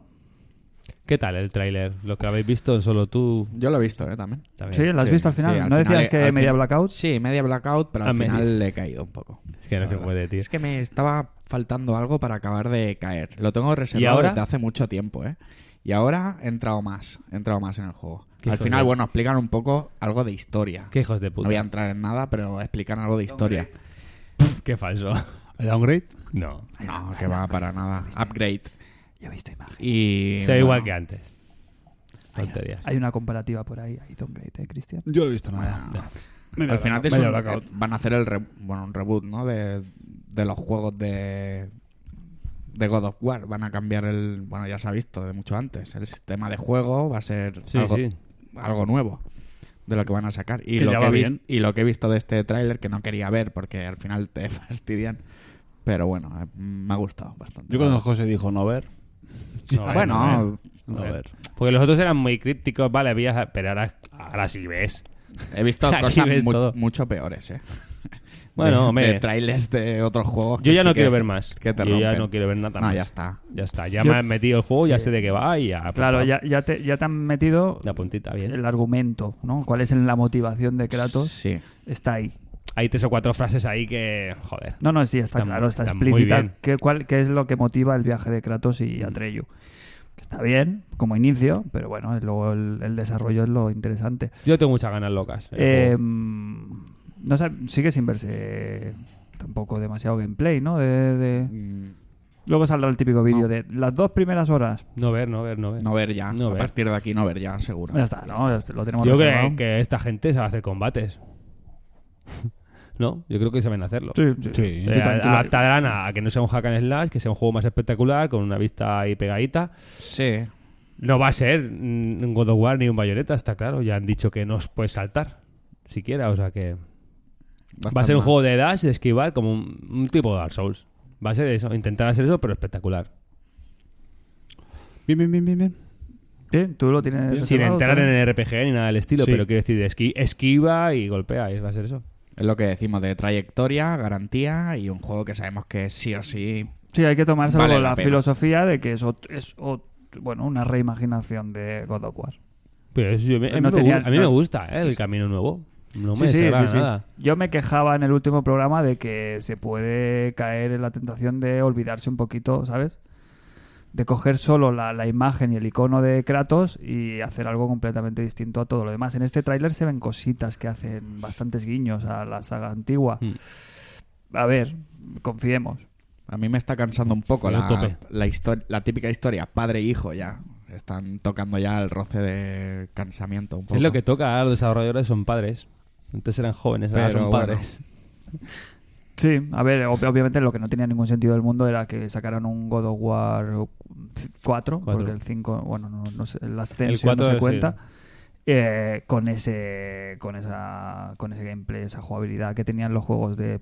¿Qué tal el tráiler? Lo que habéis visto solo tú Yo lo he visto, ¿eh? También. también. ¿Sí? ¿Lo has Sí, visto al final? sí, al ¿No final, decías que al media fin- blackout? Sí, media blackout, pero A al media. final le he caído un poco. Es que no se puede, tío. Es que me estaba faltando algo para acabar de caer. Lo tengo reservado ahora? desde hace mucho tiempo, ¿eh? Y ahora he entrado más, he entrado más en el juego. Al final, de- bueno, explican un poco algo de historia. Qué hijos de No puta. voy a entrar en nada, pero explican algo de historia. Qué falso. ¿El downgrade? No. No, que va para nada. Upgrade. Ya he visto imagen. Y. Se ve igual que antes. Tonterías. Hay una comparativa por ahí, hay downgrade, ¿eh, Cristian? Yo lo he visto nada. bueno, Media al final blackout, es blackout. eh, van a hacer el re- bueno, un reboot, ¿no? De, de los juegos de de God of War. Van a cambiar el. Bueno, ya se ha visto de mucho antes. El sistema de juego va a ser Sí, algo, sí. algo nuevo de lo que van a sacar. Y Que lo ya que, va he vis- bien. y lo que he visto de este tráiler, que no quería ver porque al final te fastidian. Pero bueno, eh, me ha gustado bastante. Yo cuando el José dijo no ver, No, bueno, no ver. ver. Porque los otros eran muy crípticos, vale, veías, pero ahora, ahora sí ves. he visto Aquí cosas ves mu- todo. mucho peores, ¿eh? Bueno, de, trailers de otros juegos. Yo que ya sí no que- quiero ver más. que te Yo ya rompen. no quiero ver nada No, más. ya está. Ya está. Ya Yo- me han metido el juego, ya sé de qué va y ya. Claro, ya, te, ya te han metido La puntita, bien. el argumento, ¿no? ¿Cuál es la motivación de Kratos? Sí. Está ahí. Hay tres o cuatro frases ahí que. Joder. No, no, sí, está Está claro, está explícita qué, cuál, qué es lo que motiva el viaje de Kratos y Atreyu. Que Está bien como inicio, pero bueno, luego el, el desarrollo es lo interesante. Yo tengo muchas ganas locas. Eh, no sé, sigue sin verse tampoco demasiado gameplay, ¿no? De, de- Mm, Luego saldrá el típico vídeo No. de las dos primeras horas. No ver, no ver, no ver. No ver ya. No a ver. partir de aquí no ver ya, seguro. Ya está, ¿no? Ya está, lo tenemos Yo creo que esta gente sabe hacer combates. ¿No? Yo creo que saben hacerlo. Sí, sí. Sí. Eh, adaptarán a, a que no sea un hack and slash, que sea un juego más espectacular, con una vista ahí pegadita. Sí. No va a ser un God of War ni un Bayonetta, está claro. Ya han dicho que no os puedes saltar, siquiera. O sea que va a ser un juego de dash, de esquivar, como un, un tipo de Dark Souls. Va a ser eso, intentar hacer eso, pero espectacular. Bien, bien, bien, bien, bien. Bien, tú lo tienes Sin entrar en el RPG ni nada del estilo, Sí. pero quiero decir, de esqui- esquiva y golpea, y va a ser eso. Es lo que decimos de trayectoria, garantía y un juego que sabemos que sí o sí. Sí, hay que tomárselo Vale con la filosofía de que es, ot- es ot- bueno, una reimaginación de God of War. Pero eso yo me- a mí, No me, tenía- gu- a mí no- me gusta ¿eh? el camino nuevo. No me Sí, sí, desagrada sí, sí. nada. Yo me quejaba en el último programa de que se puede caer en la tentación de olvidarse un poquito, ¿sabes? De coger solo la, la imagen y el icono de Kratos y hacer algo completamente distinto a todo lo demás. En este tráiler se ven cositas que hacen bastantes guiños a la saga antigua. Mm. A ver, confiemos. A mí me está cansando un poco la, tope. la, típica historia padre-hijo ya. Están tocando ya el roce de cansamiento un poco. Es lo que toca, los desarrolladores son padres. Antes eran jóvenes, ahora Pero son bueno. Sí, a ver, ob- obviamente lo que no tenía ningún sentido del mundo era que sacaran un God of War 4, Cuatro. porque el 5, bueno, no, no sé, el cuatro, no se cuenta. eh, con ese con esa con ese gameplay, esa jugabilidad que tenían los juegos de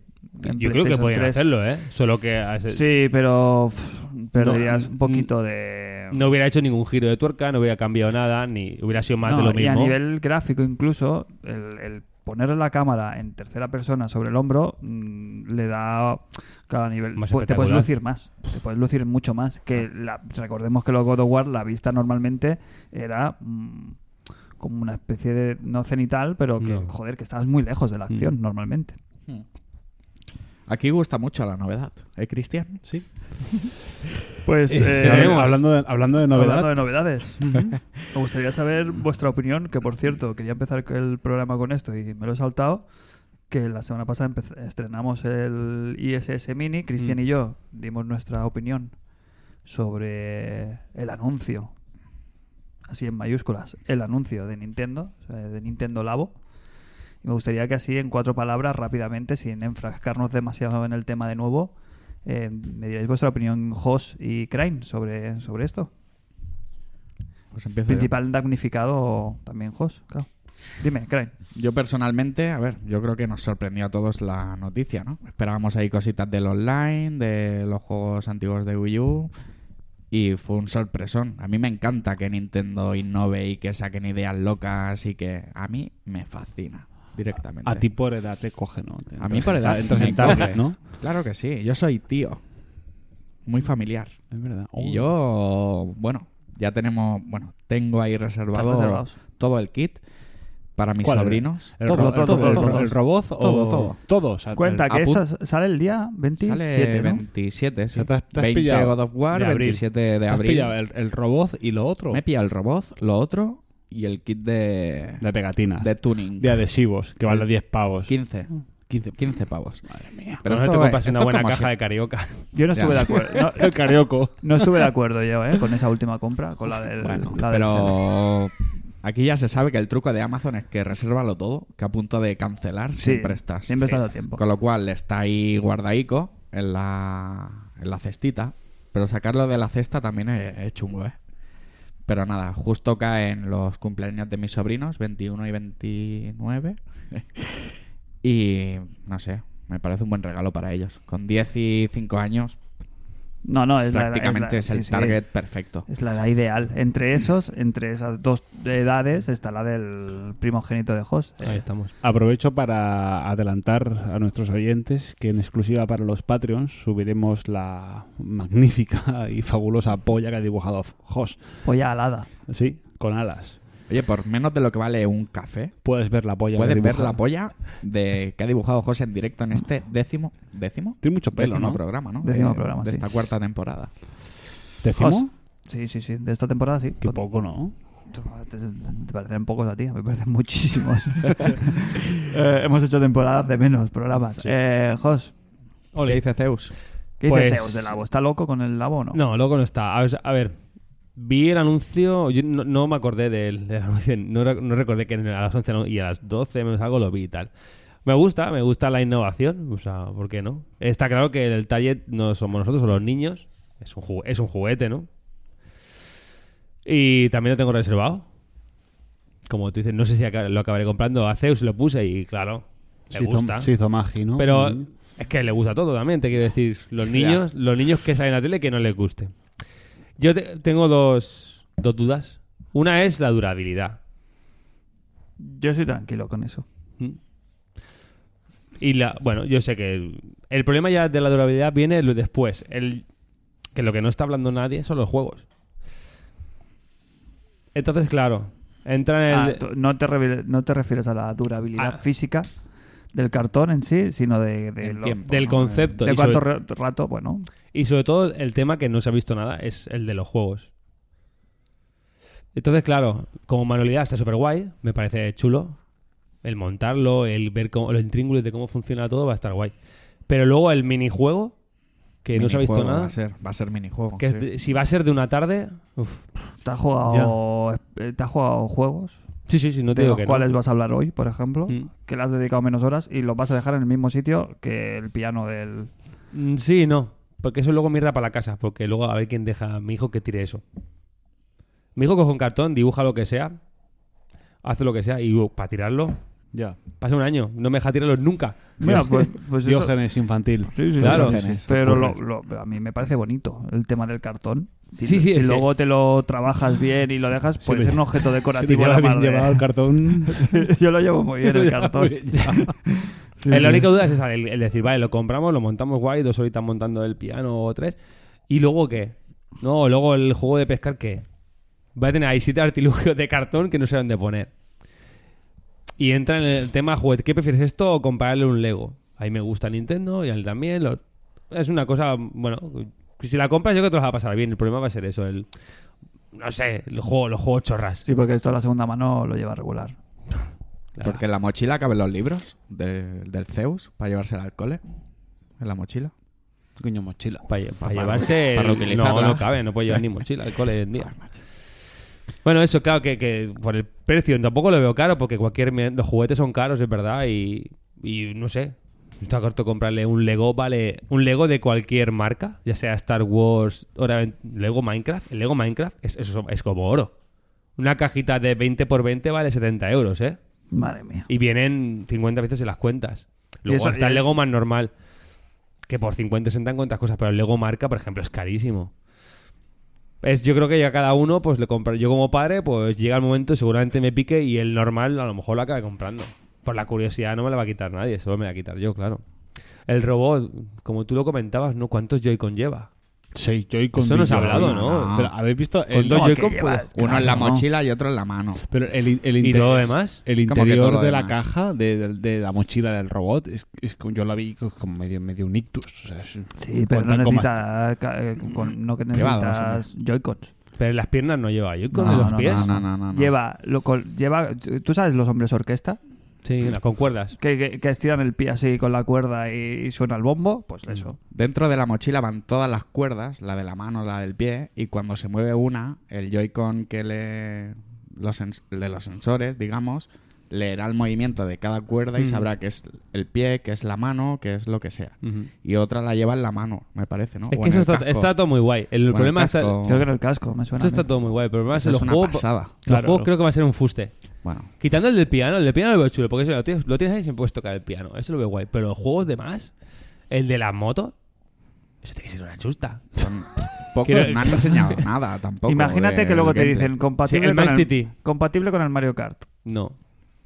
Yo creo que podían 3. hacerlo, ¿eh? Solo que a ese- Sí, pero pff, perderías No, un poquito de no hubiera hecho ningún giro de tuerca, no hubiera cambiado nada, ni hubiera sido más No, de lo Y a mismo. nivel gráfico incluso, el, el ponerle la cámara en tercera persona sobre el hombro mm, le da cada nivel. Más te puedes lucir más, te puedes lucir mucho más. Que la- recordemos que los God of War, la vista normalmente era mm, como una especie de, no cenital, pero que, No. joder, que estabas muy lejos de la acción Mm. normalmente. Aquí gusta mucho la novedad, ¿eh, Cristian? Sí. Pues Eh, hablando, de, hablando de novedad, Hablando de novedades. Me gustaría saber vuestra opinión, que por cierto, quería empezar el programa con esto y me lo he saltado, que la semana pasada estrenamos el ISS Mini, Cristian Mm. y yo dimos nuestra opinión sobre el anuncio, así en mayúsculas, el anuncio de Nintendo, de Nintendo Labo. Y me gustaría que así en cuatro palabras, rápidamente, sin enfrascarnos demasiado en el tema de nuevo, eh, me diréis vuestra opinión, Jos y Crane, sobre, sobre esto. Pues empiezo. Principal damnificado también Jos, claro. Dime, Crane. Yo personalmente, a ver, yo creo que nos sorprendió a todos la noticia, ¿no? Esperábamos ahí cositas del online, de los juegos antiguos de Wii U. Y fue un sorpresón. A mí me encanta que Nintendo innove y que saquen ideas locas y que a mí me fascina directamente. a ti por edad te coge, ¿no? Te A mí por edad entras en target. ¿no? Claro que sí, yo soy tío. Muy familiar. Es verdad. Y Uy. yo, bueno, ya tenemos, bueno, tengo ahí reservado todo el kit para mis sobrinos. ¿El, todo, todo, el- todo, el- todo. el robot o Todo, todo. todo? O sea, Cuenta el- que esto sale el día 27, Sale ¿no? 27, sí. sea, te has- te has 20 pillado God of War, de abril. 27 de ¿te has abril. pillado el, el robot y lo otro Me he pillado el robot, lo otro y el kit de, de pegatinas, de de, tuning. adhesivos, que vale 10 pavos. 15. 15 15 pavos. Madre mía. Pero no esto- te compras una buena caja si- de carioca. Yo no estuve Ya. de acuerdo. No, El carioco. no estuve de acuerdo yo, ¿eh? Con esa última compra, con la del. Bueno, la del pero aquí ya se sabe que el truco de Amazon es que resérvalo todo, que a punto de cancelar Sí, siempre estás. Siempre Sí. estás a tiempo. Con lo cual está ahí guardaico en la, en la cestita. Pero sacarlo de la cesta también es, es chungo, ¿eh? Pero nada, justo caen los cumpleaños de mis sobrinos, 21 y 29. y no sé, Me parece un buen regalo para ellos. Con 10 y 5 años, No, no, es la- prácticamente la- es, el sí, sí. target perfecto. Es la edad ideal. Entre esos, entre esas dos edades, está la del primogénito de Jos. Eh, Ahí estamos. Aprovecho para adelantar a nuestros oyentes que en exclusiva para los Patreons subiremos la magnífica y fabulosa polla que ha dibujado Jos. Polla alada. Sí, con alas. Oye, por menos de lo que vale un café, Puedes ver la polla. puedes ver la polla de que ha dibujado José en directo en este décimo, décimo, Tiene mucho pelo, décimo ¿no? programa, ¿no? Décimo de, programa, de sí. esta cuarta temporada. ¿Decimo? Jos. Sí, sí, sí. De esta temporada sí. Qué poco, ¿no? Te, te parecen pocos a ti, me parecen muchísimos. Eh, hemos hecho temporadas de menos programas. Eh, Jos, ¿Qué dice Zeus? ¿qué Pues- dice Zeus del Labo? ¿Está loco con el Labo o no? No, loco no está. A ver, a ver, vi el anuncio, yo no, no me acordé del, del anuncio, no, no recordé que a las 11 no- y a las 12 menos algo lo vi y tal. Me gusta, me gusta la innovación, o sea, ¿por qué no? Está claro que el target no somos nosotros, son los niños, es un, jugu- es un juguete, ¿no? Y también lo tengo reservado. Como tú dices, no sé si lo acabaré comprando. A Zeus lo puse y claro, le Se hizo- gusta. Se hizo magi, ¿no? Pero Mm. es que le gusta todo también, te quiero decir. Los niños, los niños que salen en la tele que no les guste. Yo te- tengo dos, dos dudas. Una es la durabilidad. Yo estoy tranquilo con eso. ¿Mm? Y la, bueno, yo sé que el, el problema ya de la durabilidad viene después. El, que lo que no está hablando nadie son los juegos. Entonces, claro, entra en Ah, el. tú- no, te no te refieres a la durabilidad Ah. física del cartón en sí, sino de, lo- tiempo. del ¿no? concepto. de cuánto sobre- rato, bueno. Y sobre todo el tema que no se ha visto nada es el de los juegos. Entonces, claro, como manualidad está súper guay, me parece chulo. El montarlo, el ver cómo, los intríngulos de cómo funciona todo va a estar guay. Pero luego el minijuego, que no se ha visto nada, Va a ser, va a ser minijuego. que sí. si va a ser de una tarde, uf. ¿Te has jugado, ¿te has jugado juegos sí, sí, sí, no te de digo los que no. cuales vas a hablar hoy, por ejemplo? Mm. Que le has dedicado menos horas y los vas a dejar en el mismo sitio que el piano del... Mm, Sí, no, porque eso luego mierda para la casa, porque luego a ver quién deja a mi hijo que tire eso. Mi hijo coge un cartón, dibuja lo que sea, hace lo que sea y uh, para tirarlo Ya. pasa un año, no me deja tirarlo nunca. Mira, pues, pues eso- Diógenes infantil. Sí, sí, Claro. Diógenes. Pero lo- Ocurre. lo- a mí me parece bonito el tema del cartón. Si, Sí, sí, si luego te lo trabajas bien y lo dejas, puede ser un objeto Si te decorativo. llevas la bien de- llevado el cartón. Yo lo llevo muy bien el cartón. Sí, Eh, sí. La única duda es esa, el, el decir, vale, lo compramos, lo montamos guay, dos horitas montando el piano o tres, y luego qué? No, luego el juego de pescar, ¿qué? Va a tener ahí siete artilugios de cartón que no sé dónde poner. Y entra en el tema juguete. ¿Qué prefieres esto o comprarle un Lego? Ahí me gusta Nintendo y a él también. lo- Es una cosa, bueno, si la compras yo creo que te lo vas a pasar bien. El problema va a ser eso, el... No sé, el juego, los juegos chorras. Sí, porque esto a la segunda mano lo lleva regular. Claro. Porque en la mochila caben los libros de- del Zeus para llevársela al cole. En la mochila. Coño, mochila. Para, para Para- llevarse. para el- reutilizarla. No, no cabe, no puede llevar ni mochila al cole hoy en día. Bueno, eso, claro, que, que por el precio tampoco lo veo caro, porque cualquier. Los juguetes son caros, es verdad, y. Y no sé. Está corto comprarle un Lego, vale. Un Lego de cualquier marca, ya sea Star Wars, ahora Lego Minecraft. El Lego Minecraft es, eso es como oro. Una cajita de 20 por 20 vale 70 euros, ¿eh? Madre mía. Y vienen 50 veces en las cuentas. Luego eso- está el Lego más normal. Que por 50 60 encuentras cosas, pero el Lego marca, por ejemplo, es carísimo. Es, yo creo que ya cada uno, pues le compra. Yo como padre, pues llega el momento, seguramente me pique y el normal a lo mejor lo acabe comprando. Por la curiosidad no me la va a quitar nadie, solo me va a quitar yo, claro. El robot, como tú lo comentabas, ¿no? ¿Cuántos Joy-Con lleva? Sí, yo y con Eso no se ha Joy-Con. hablado, ¿no? Pero habéis visto Con el, dos no, Joy-Con puedes- Uno en la Claro, mochila y otro en la mano. pero el, el ¿Y inter- todo lo demás? El ¿Cómo que interior lo de la demás? caja de, de- de la mochila del robot es, es como- yo la vi co- como medio medio un ictus. O sea, es- Sí, pero no cuenta como- necesitas, ca- eh, con- no que Lleva dos, necesitas Joy-Cons. Pero en las piernas no lleva Joy-Con, No, en los no, pies. No, no, no, no, no. Lleva, lo, col- lleva, ¿tú sabes los hombres orquesta? Sí, con cuerdas. Que, que- que estiran el pie así con la cuerda y, y suena el bombo, pues eso. Dentro de la mochila van todas las cuerdas, la de la mano, la del pie, y cuando se mueve una, el Joy-Con que le los sens- de los sensores, digamos, leerá el movimiento de cada cuerda y Mm. sabrá que es el pie, que es la mano, que es lo que sea. Y otra la lleva en la mano, me parece, ¿no? Es O que eso el está, está todo muy guay. El problema el está. Creo que en el casco, me suena. Esto está todo muy guay, pero el problema es los una juegos. pasada. Los Claro, juegos no. creo que va a ser un fuste. Bueno, Quitando el del piano, el del piano lo veo chulo, porque eso lo tienes, lo tienes ahí y siempre puedes tocar el piano. Eso lo veo guay. Pero los juegos de más, el de las motos, eso tiene que ser una chusta. son pocos, Quiero- no han enseñado nada tampoco. Imagínate de- que luego del te gameplay. dicen compatible, Sí, el con compatible con el Mario Kart. No.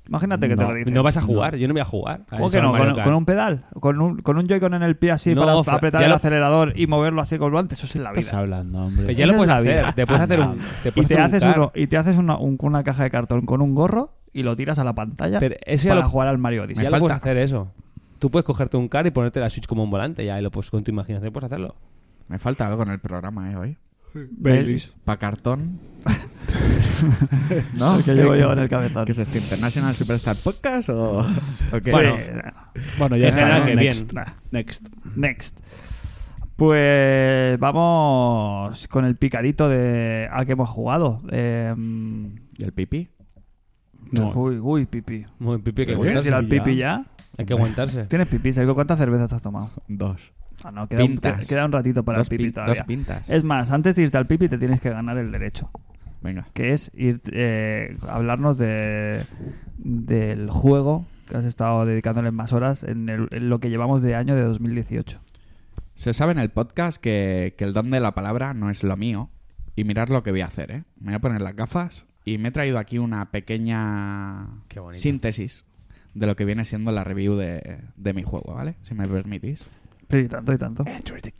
Imagínate que te lo dicen. No vas a jugar, yo no voy a jugar. a ¿Cómo eso, que no? Mario ¿Con, Kart. con un pedal? ¿Con un, con un Joy-Con en el pie así No, para apretar ya el lo- acelerador y moverlo así con el volante? Eso es en la ¿Qué estás vida. hablando, hombre? Que ya Esa lo es puedes la hacer. vida. Te puedes hacer un. Te Y puedes te, hacer un haces uno, y te haces una, un- una caja de cartón con un gorro y lo tiras a la pantalla Pero eso ya para lo, jugar al Mario Odyssey. ya Me lo puedes falta. hacer eso. Tú puedes cogerte un car y ponerte la Switch como un volante ya y lo puedes con tu imaginación puedes hacerlo. Me falta algo en el programa, ¿eh? Hoy. Baileys. Pa' cartón. ¿No? Que llevo yo en el cabezón. ¿Qué es este International Superstar Podcast o, o qué? Bueno, Sí. Bueno, ya está. ¿no? que Next. Next. Next. Pues vamos con el picadito de al que hemos jugado. Eh, ¿Y el pipí? No. Uy, uy, pipi. muy pipi, hay que ¿Quieres ir al pipi ya? Hay que aguantarse. ¿Tienes pipi, Sergio? ¿Cuántas cervezas te has tomado? Dos. Ah, no, queda, un, Pintas. queda un ratito para dos, el pipi pin- todavía. dos pintas. Es más, antes de irte al pipi te tienes que ganar el derecho. Venga. que es ir eh, hablarnos de del juego que has estado dedicándole más horas en, el- en lo que llevamos de año de 2018. Se sabe en el podcast que, que el don de la palabra no es lo mío. Y mirad lo que voy a hacer, ¿eh? Me voy a poner las gafas y me he traído aquí una pequeña síntesis de lo que viene siendo la review de, de mi juego, ¿vale? Si me permitís. Sí, tanto y tanto. Enter the.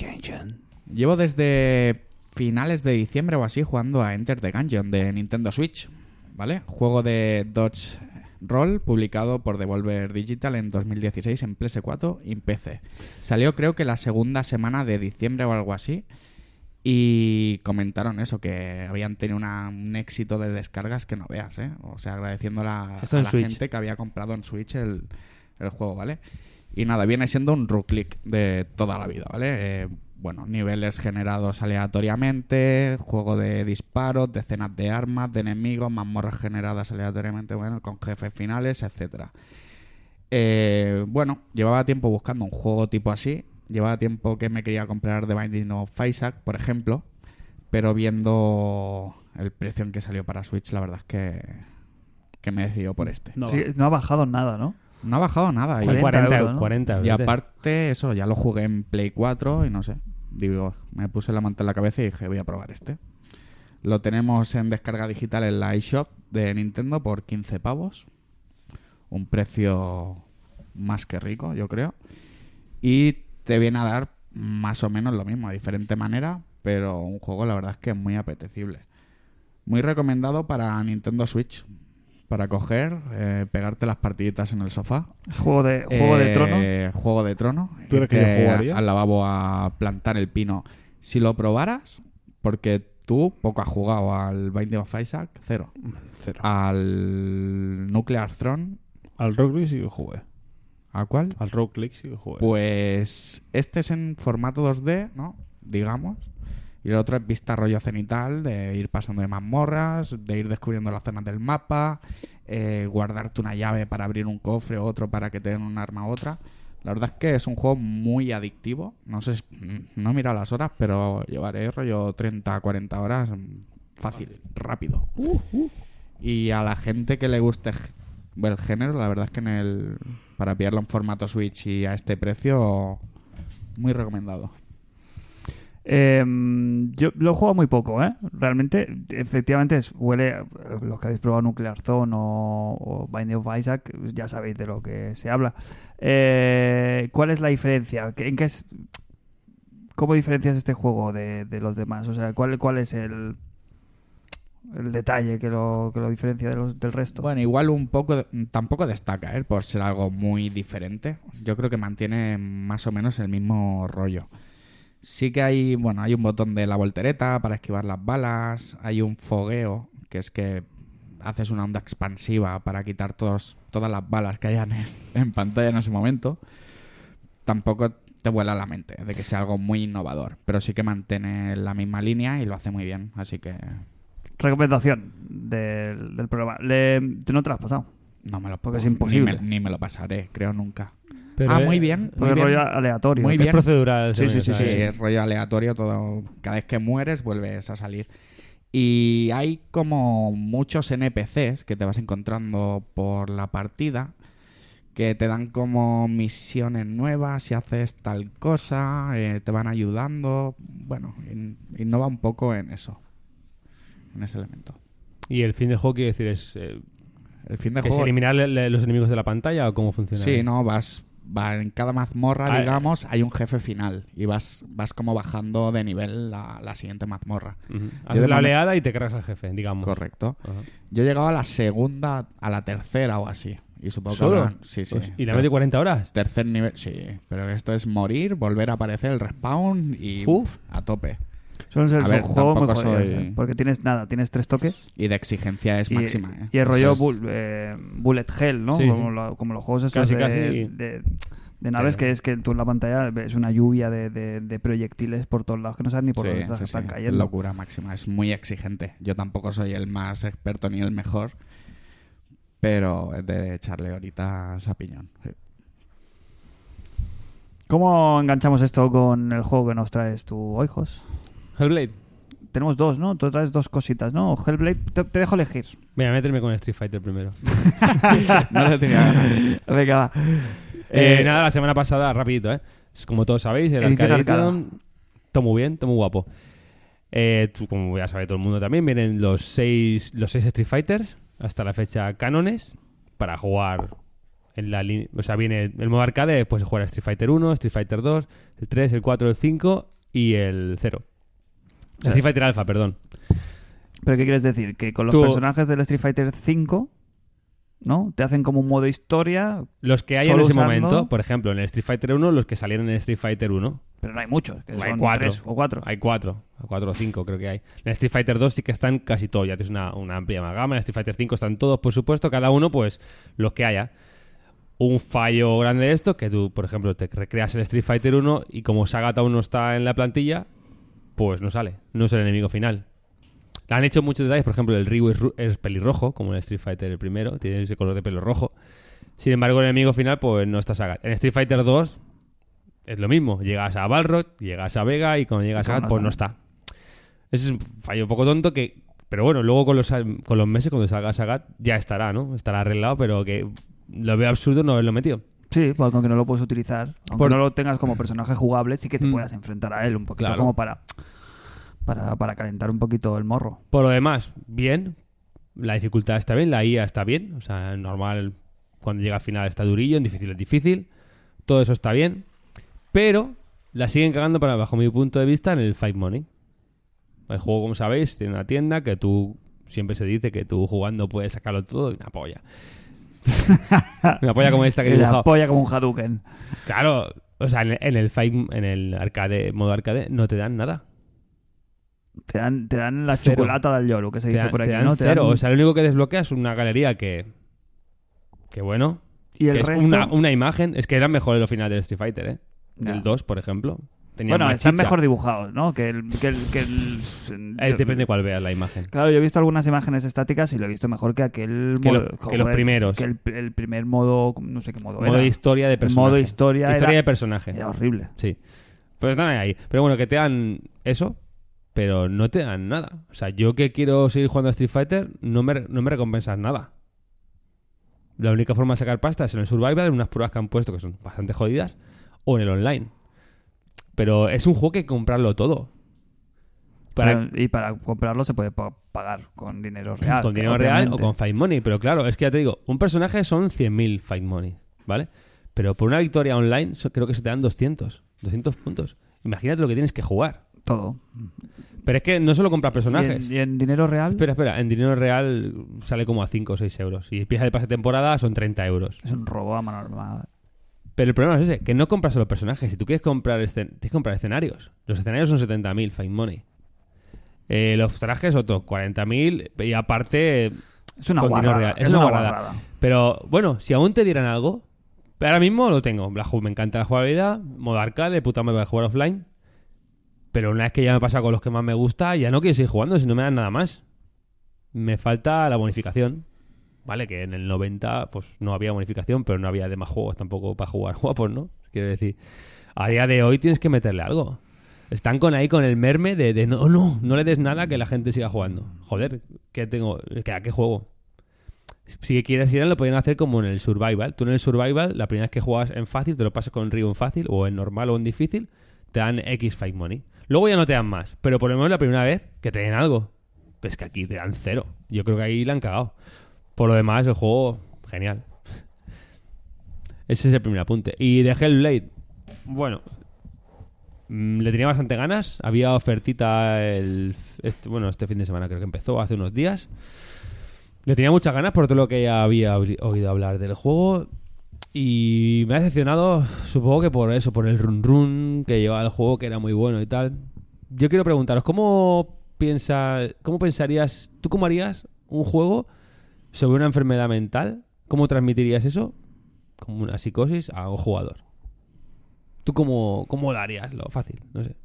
Llevo desde finales de diciembre o así jugando a Enter the Gungeon de Nintendo Switch, ¿vale? Juego de Dodge Roll publicado por Devolver Digital en 2016 en PS4 y en PC. Salió creo que la segunda semana de diciembre o algo así y comentaron eso, que habían tenido una- un éxito de descargas que no veas, ¿eh? O sea, agradeciendo la, a la Switch. gente que había comprado en Switch el, el juego, ¿vale? Y nada, viene siendo un roguelike de toda la vida, ¿vale? Eh, bueno, niveles generados aleatoriamente, juego de disparos, decenas de armas, de enemigos, mazmorras generadas aleatoriamente, bueno, con jefes finales, etcétera. Eh, bueno, llevaba tiempo buscando un juego tipo así. Llevaba tiempo que me quería comprar The Binding of Isaac, por ejemplo. Pero viendo el precio en que salió para Switch, la verdad es que, que me decidió por este. No, Sí, no ha bajado nada, ¿no? No ha bajado nada. Y, 40 40, euros, ¿no? 40 y aparte, eso, ya lo jugué en Play 4 y no sé. Digo, me puse la manta en la cabeza y dije, voy a probar este. Lo tenemos en descarga digital en la eShop de Nintendo por 15 pavos. Un precio más que rico, yo creo. Y te viene a dar más o menos lo mismo, de diferente manera, pero un juego la verdad es que es muy apetecible. Muy recomendado para Nintendo Switch. Para coger, eh, pegarte las partiditas en el sofá Juego de, juego de eh, trono. Juego de trono. ¿Tú que yo jugaría? Al lavabo a plantar el pino. Si lo probaras, porque tú poco has jugado al Binding of Isaac, cero. Cero. Al Nuclear Throne, Al Rogue League sí que jugué. ¿a cuál? Al Rogue League sí que jugué. Pues este es en formato 2D, ¿no? Digamos. Y el otro es vista rollo cenital, de ir pasando de mazmorras, de ir descubriendo las zonas del mapa, eh, guardarte una llave para abrir un cofre, otro para que te den un arma u otra. La verdad es que es un juego muy adictivo. No sé, si- no he mirado las horas, pero llevaré rollo 30, 40 horas mm, fácil, rápido. Y a la gente que le guste el género, la verdad es que en el para pillarlo en formato Switch y a este precio, muy recomendado. Eh, yo lo he jugado muy poco, ¿eh? Realmente, efectivamente, huele. Los que habéis probado Nuclear Zone o, o Binding of Isaac, ya sabéis de lo que se habla. Eh, ¿Cuál es la diferencia? ¿Qué- ¿En qué es.? ¿Cómo diferencias este juego de, los demás? O sea, ¿cuál, cuál es el. el detalle que lo, que lo diferencia del resto? Bueno, igual un poco, tampoco destaca, ¿eh? por ser algo muy diferente. Yo creo que mantiene más o menos el mismo rollo. Sí que hay, bueno, hay un botón de la voltereta para esquivar las balas, hay un fogueo, que es que haces una onda expansiva para quitar todos, todas las balas que hayan en, en pantalla en ese momento. Tampoco te vuela la mente de que sea algo muy innovador, pero sí que mantiene la misma línea y lo hace muy bien, así que Recomendación del, del programa. Le- ¿No te lo has pasado? no me lo Porque es ni imposible. me- Ni me, lo pasaré, creo nunca. Pero ah, es- muy bien, muy es bien. rollo aleatorio. Muy Es bien. procedural. Sí, sí, sí, Sí, sí. es rollo aleatorio todo. Cada vez que mueres vuelves a salir. Y hay como muchos NPCs que te vas encontrando por la partida que te dan como misiones nuevas si haces tal cosa, eh, te van ayudando. Bueno, in- innova un poco en eso, en ese elemento. Y el fin del juego quiere decir es eh, El fin de es juego. eliminar le- le- los enemigos de la pantalla o cómo funciona. Sí, no, vas, va en cada mazmorra, Ah, digamos, hay un jefe final y vas, vas como bajando de nivel la, la siguiente mazmorra. Yo Haces la oleada y te cargas al jefe, digamos. Correcto. Ajá. Yo he llegado a la segunda, a la tercera o así. Y supongo que habrán- Sí, sí. Pues, ¿Y la mete 40 horas? Tercer nivel, sí. Pero esto es morir, volver a aparecer el respawn y Uf. a tope. Son A ver, juegos muy jodidos, soy- ¿eh? Porque tienes nada, tienes tres toques. Y de exigencia es y, máxima, ¿eh? y el rollo bull- eh, Bullet Hell, ¿no? Sí, sí. como, lo- como los juegos estos Casi, de, casi. de- de naves, que es que tú en la pantalla ves una lluvia de, de- de proyectiles por todos lados que no sabes ni por sí, dónde estás- sí, están sí. cayendo. Locura máxima. Es muy exigente. Yo tampoco soy el más experto ni el mejor. Pero es de echarle horitas a piñón. sí. ¿Cómo enganchamos esto con el juego que nos traes tú hoy, Jos? Hellblade. Tenemos dos, ¿no? Tú traes dos cositas, ¿no? Hellblade, te, te dejo elegir. Voy a meterme con Street Fighter primero. No le tenía ganas. Venga, va. Eh, Eh, nada, la semana pasada, rapidito, ¿eh? Como todos sabéis, el Arcade todo muy bien, todo muy guapo. Eh, como ya sabe todo el mundo también, vienen los seis, los seis Street Fighter hasta la fecha cánones para jugar en la línea. O sea, viene el modo arcade, puedes jugar a Street Fighter 1, Street Fighter 2, el 3, el 4, el 5 y el 0. Sea, Street Fighter Alpha, perdón. ¿Pero qué quieres decir? Que con los Tú- personajes del Street Fighter 5, ¿no? Te hacen como un modo historia, Los que hay en Solo ese usando- momento, por ejemplo, en el Street Fighter 1, los que salieron en el Street Fighter 1, pero no hay muchos, que Hay son cuatro. tres o cuatro. Hay cuatro, cuatro o cinco creo que hay. En Street Fighter 2 sí que están casi todos, ya tienes una, una amplia gama. En Street Fighter 5 están todos, por supuesto, cada uno pues los que haya. Un fallo grande de esto, que tú, por ejemplo, te recreas el Street Fighter 1 y como Sagat aún no está en la plantilla, pues no sale, no es el enemigo final. Le han hecho muchos detalles, por ejemplo, el Ryu es, es pelirrojo, como en Street Fighter el primero, tiene ese color de pelo rojo. Sin embargo, el enemigo final, pues no está Sagat. En Street Fighter 2 es lo mismo. Llegas a Balrog, llegas a Vega y cuando llegas a Sagat, pues no está. Ese es un fallo un poco tonto que... Pero bueno, luego con los, con los meses, cuando salga Sagat, ya estará, ¿no? Estará arreglado, pero que lo veo absurdo no haberlo metido. Sí, porque aunque no lo puedes utilizar, aunque Por- no lo tengas como personaje jugable, sí que te Mm. puedas enfrentar a él un poquito Claro. como para, para, para calentar un poquito el morro. Por lo demás, bien. La dificultad está bien, la IA está bien. O sea, normal, cuando llega al final está durillo, en difícil es difícil. Todo eso está bien. Pero la siguen cagando, para, bajo mi punto de vista, en el Fight Money. El juego, como sabéis, tiene una tienda que tú siempre se dice que tú jugando puedes sacarlo todo y una polla. una polla como esta que he dibujado. polla como un Hadouken. Claro, o sea, en el, en el Fight, en el arcade, modo arcade, no te dan nada. Te dan, te dan la Cero. chocolata del lloro, que se te, dice dan- por te aquí, dan ¿no? Te cero. dan- O sea, lo único que desbloqueas es una galería que. Que bueno. y el que es resto... una, una imagen. Es que eran mejores los finales del Street Fighter, ¿eh? Ya. Del 2, por ejemplo. Bueno, están chicha. mejor dibujados, ¿no? Que el... Que el, que el- Eh, depende cuál veas la imagen. Claro, yo he visto algunas imágenes estáticas y lo he visto mejor que aquel Que modo- lo- que los primeros. Que el, primer modo, no sé qué modo, Modo era. historia de personaje. modo historia, Historia era, de personaje. era horrible. Sí. Pues están ahí. Pero bueno, que te dan eso, pero no te dan nada. O sea, yo que quiero seguir jugando a Street Fighter, no me, no me recompensas nada. La única forma de sacar pasta es en el Survival, en unas pruebas que han puesto que son bastante jodidas, o en el online. Pero es un juego que hay que comprarlo todo. Para, Pero- y para comprarlo se puede pa- pagar con dinero real. con dinero real o con Fight Money. Pero claro, es que ya te digo, un personaje son 100.000 Fight Money, ¿vale? Pero por una victoria online creo que se te dan 200. 200 puntos. Imagínate lo que tienes que jugar. Todo. Pero es que no solo compras ¿Y personajes. en, y en dinero real? Espera, espera, en dinero real sale como a 5 o 6 euros. Y empieza el pase de temporada son 30 euros. Es un robo a mano armada. Pero el problema es ese, que no compras solo personajes. Si tú quieres comprar, escen- tienes que comprar escenarios. Los escenarios son 70.000, Fight Money. Eh, los trajes otros 40.000 y aparte... Es una guarrada. real. Es una guarrada. Pero bueno, si aún te dieran algo, ahora mismo lo tengo. La me encanta la jugabilidad, modo arcade, puta me voy a jugar offline. Pero una vez que ya me pasa con los que más me gusta, ya no quiero seguir jugando si no me dan nada más. Me falta la bonificación. Vale, que en el 90 pues no había bonificación, pero no había demás juegos tampoco para jugar guapos, ¿no? Quiero decir, a día de hoy tienes que meterle algo. Están con ahí con el merme de, de no, no, no le des nada que la gente siga jugando. Joder, ¿qué tengo? ¿Que ¿A qué juego? Si quieres ir, lo podrían hacer como en el Survival. Tú en el Survival, la primera vez que juegas en fácil, te lo pasas con Río en fácil, o en normal o en difícil, te dan X Fight Money. Luego ya no te dan más, pero por lo menos la primera vez que te den algo. Pues que aquí te dan cero. Yo creo que ahí la han cagado. Por lo demás, el juego, genial. Ese es el primer apunte. Y de Hellblade, bueno, mm, le tenía bastante ganas. Había ofertita el, este, bueno, este fin de semana creo que empezó, hace unos días. Le tenía muchas ganas por todo lo que ya había oí- oído hablar del juego. Y me ha decepcionado, supongo que por eso, por el run run que llevaba el juego, que era muy bueno y tal. Yo quiero preguntaros, ¿cómo piensa, cómo pensarías, tú cómo harías un juego sobre una enfermedad mental? ¿Cómo transmitirías eso, como una psicosis, a un jugador? ¿Tú cómo, cómo lo harías? Lo fácil, no sé.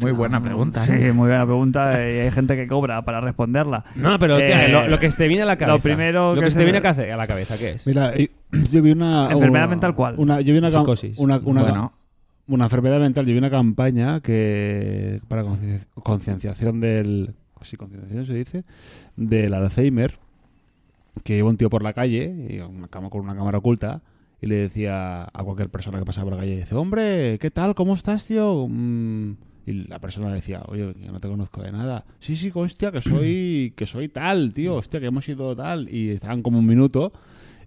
Muy buena pregunta. Sí, ¿eh? muy buena pregunta. Y hay gente que cobra para responderla. No, pero. Eh, lo, lo que te viene a la cabeza. lo primero Lo que que, se te viene a la cabeza, ¿qué es? Mira, eh, yo vi una. ¿Enfermedad una- mental cuál? Una, yo vi una, cam- Psicosis. una, una, Bueno, una enfermedad mental. Yo vi una campaña que para conciencia- concienciación del. Sí, concienciación se dice. Del Alzheimer. Que iba un tío por la calle y una cama con una cámara oculta. Y le decía a cualquier persona que pasaba por la calle: dice, Hombre, ¿qué tal? ¿Cómo estás, tío? Mm, Y la persona decía, oye, que no te conozco de nada. Sí, sí, hostia, que soy, que soy tal, tío, hostia, que hemos ido tal. Y estaban como un minuto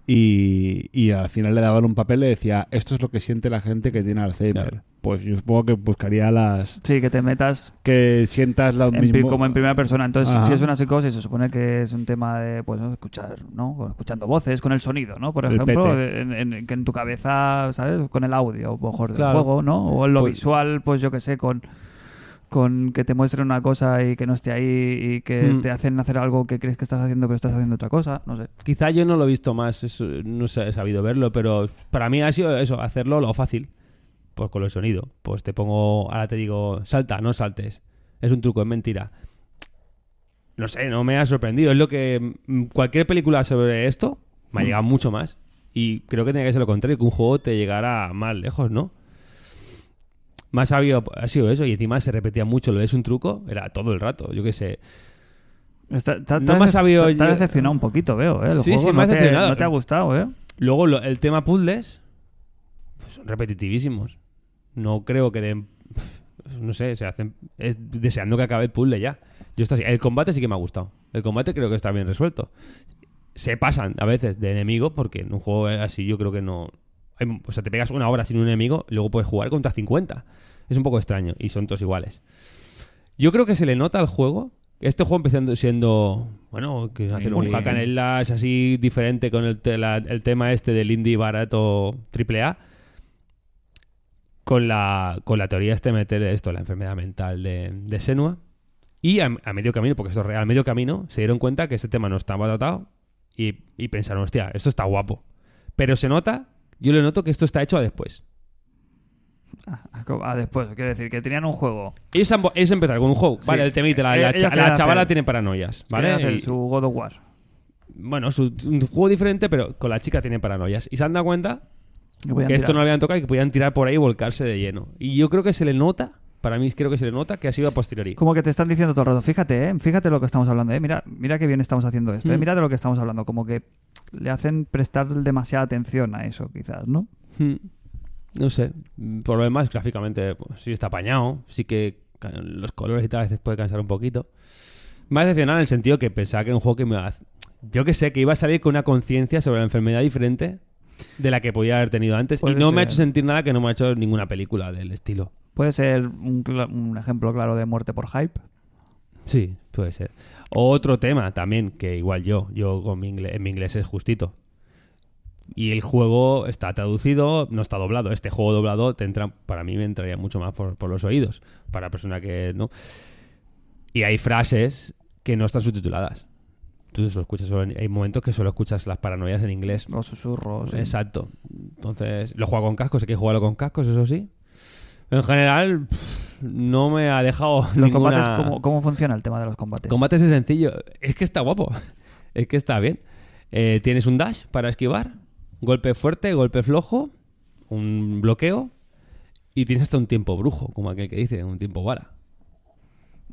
y, y al final le daban un papel y le decía, esto es lo que siente la gente que tiene Alzheimer. Claro. Pues yo supongo que buscaría las... Sí, que te metas Que sientas pri- mismo... como en primera persona. Entonces, Ajá. si es una psicosis, se supone que es un tema de pues, escuchar, ¿no? Escuchando voces, con el sonido, ¿no? Por ejemplo, en, en- que en tu cabeza, ¿sabes? Con el audio, mejor del Claro. juego, ¿no? O en lo Pues- visual, pues yo que sé, con con que te muestren una cosa y que no esté ahí y que Hmm. te hacen hacer algo que crees que estás haciendo pero estás haciendo otra cosa, no sé. Quizá yo no lo he visto más, eso, no sé, he sabido verlo, pero para mí ha sido eso, hacerlo lo fácil. Pues con el sonido. Pues te pongo, ahora te digo, salta, no saltes. Es un truco, es mentira. No sé, no me ha sorprendido. Es lo que. mm, Cualquier película sobre esto me ha llegado mucho más. Y creo que tenía que ser lo contrario, que un juego te llegara más lejos, ¿no? Más sabio ha sido eso, y encima se repetía mucho lo es un truco, era todo el rato, yo qué sé. Está, está- No está me ha sabido- está decepcionado un poquito, veo, ¿eh? El Sí, juego sí, me ha no, te, decepcionado. no te ha gustado, ¿eh? Luego lo- el tema puzzles pues, son repetitivísimos. No creo que den. No sé, se hacen. Es deseando que acabe el puzzle ya. Yo esto sí- el combate sí que me ha gustado. El combate creo que está bien resuelto. Se pasan a veces de enemigo porque en un juego así yo creo que no. hay- o sea, te pegas una hora sin un enemigo y luego puedes jugar contra 50. Es un poco extraño y son todos iguales. Yo creo que se le nota al juego. Este juego empezando siendo, bueno, que hacer un hack and slash así diferente con el, la- el tema este del indie barato AAA. Con la, con la teoría este meter esto, la enfermedad mental de, de Senua. Y a, a medio camino, porque esto es real, a medio camino, se dieron cuenta que este tema no estaba tratado y, y pensaron, hostia, esto está guapo. Pero se nota, yo le noto que esto está hecho a después. Ah, después, quiero decir, que tenían un juego. Ellos, han- ellos empezaron con un juego. Sí. Vale, el temite, la, Eh, la la chavala hacer- tiene paranoias, ¿Vale? ¿vale? hacer Y- su God of War. bueno, su, un juego diferente, pero con la chica tiene paranoias. Y se han dado cuenta Que esto no lo habían tocado y que podían tirar por ahí y volcarse de lleno. Y yo creo que se le nota, para mí creo que se le nota que ha sido a posteriori. Como que te están diciendo todo el rato, fíjate, ¿eh? fíjate lo que estamos hablando, ¿eh? mira, mira qué bien estamos haciendo esto, ¿eh? Mm. mira de lo que estamos hablando, como que le hacen prestar demasiada atención a eso, quizás, ¿no? Hmm. No sé. Por lo demás, gráficamente, pues, sí está apañado. Sí que los colores y tal a veces puede cansar un poquito. Me ha decepcionado en el sentido que pensaba que era un juego que me iba a... Yo que sé, que iba a salir con una conciencia sobre la enfermedad diferente de la que podía haber tenido antes. Puede y no me ha hecho sentir nada que no me ha hecho ninguna película del estilo. Puede ser un, un ejemplo claro de muerte por hype. Sí, puede ser. Otro tema también, que igual yo, yo con mi inglés, en mi inglés es justito. Y el juego está traducido, no está doblado. Este juego doblado te entra, para mí me entraría mucho más por, por los oídos. Para persona que no. Y hay frases que no están subtituladas. Tú solo escuchas solo en- hay momentos que solo escuchas las paranoias en inglés. Los susurros. Exacto. Entonces, lo juego con cascos, hay que jugarlo con cascos, eso sí. En general, no me ha dejado Los ninguna... combates, ¿cómo, ¿cómo funciona el tema de los combates? Combates es sencillo. Es que está guapo. Es que está bien. Eh, tienes un dash para esquivar, golpe fuerte, golpe flojo, un bloqueo Y tienes hasta un tiempo brujo, como aquel que dice, un tiempo bala.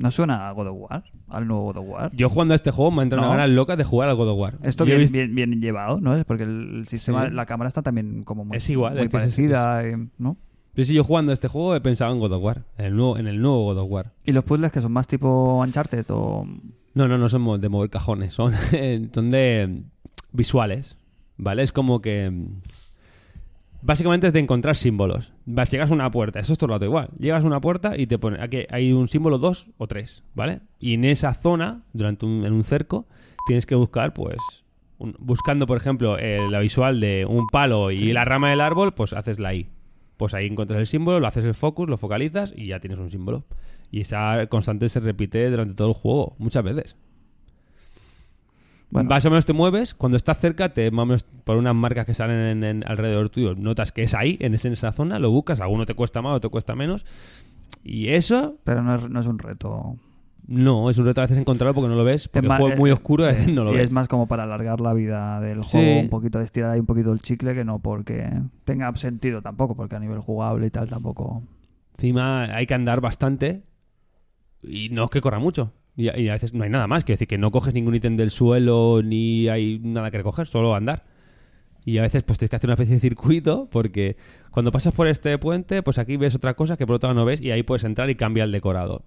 ¿No suena a God of War? ¿Al nuevo God of War? Yo jugando a este juego me ha entrado No. una ganas loca de jugar al God of War. Esto bien, visto- bien, bien llevado, ¿no? Es porque el sistema, Sí. la cámara está también como muy, Es igual, muy es es- parecida, eh, ¿no? Yo sí, yo jugando a este juego he pensado en God of War, en el nuevo, en el nuevo God of War. ¿Y los puzzles que son más tipo Uncharted o...? No, no, no son de mover cajones, son, son de visuales, ¿vale? Es como que... Básicamente es de encontrar símbolos. Vas, llegas a una puerta, eso es todo el rato igual. Llegas a una puerta y te pone, aquí hay un símbolo dos o tres, ¿vale? Y en esa zona, durante un, en un cerco, tienes que buscar, pues, un- buscando, por ejemplo, eh, la visual de un palo y la rama del árbol, pues haces la I. Pues ahí encuentras el símbolo, lo haces el focus, lo focalizas y ya tienes un símbolo. Y esa constante se repite durante todo el juego, muchas veces. Bueno. Más o menos te mueves, cuando estás cerca, te más o menos por unas marcas que salen en, en- alrededor tuyo, notas que es ahí, en, ese- en esa zona, lo buscas, alguno te cuesta más o te cuesta menos. Y eso Pero no es, no es un reto. no, es un reto a veces encontrarlo porque no lo ves, porque Es el juego es muy oscuro a sí, veces no lo y ves. es más como para alargar la vida del Sí. juego, un poquito de estirar ahí un poquito el chicle, que no porque tenga sentido tampoco, porque a nivel jugable y tal tampoco... Encima hay que andar bastante y no es que corra mucho. Y, y a veces no hay nada más, quiero decir que no coges ningún ítem del suelo ni hay nada que recoger, solo andar. Y a veces pues tienes que hacer una especie de circuito porque cuando pasas por este puente, pues aquí ves otra cosa que por otro lado no ves y ahí puedes entrar y cambia el decorado.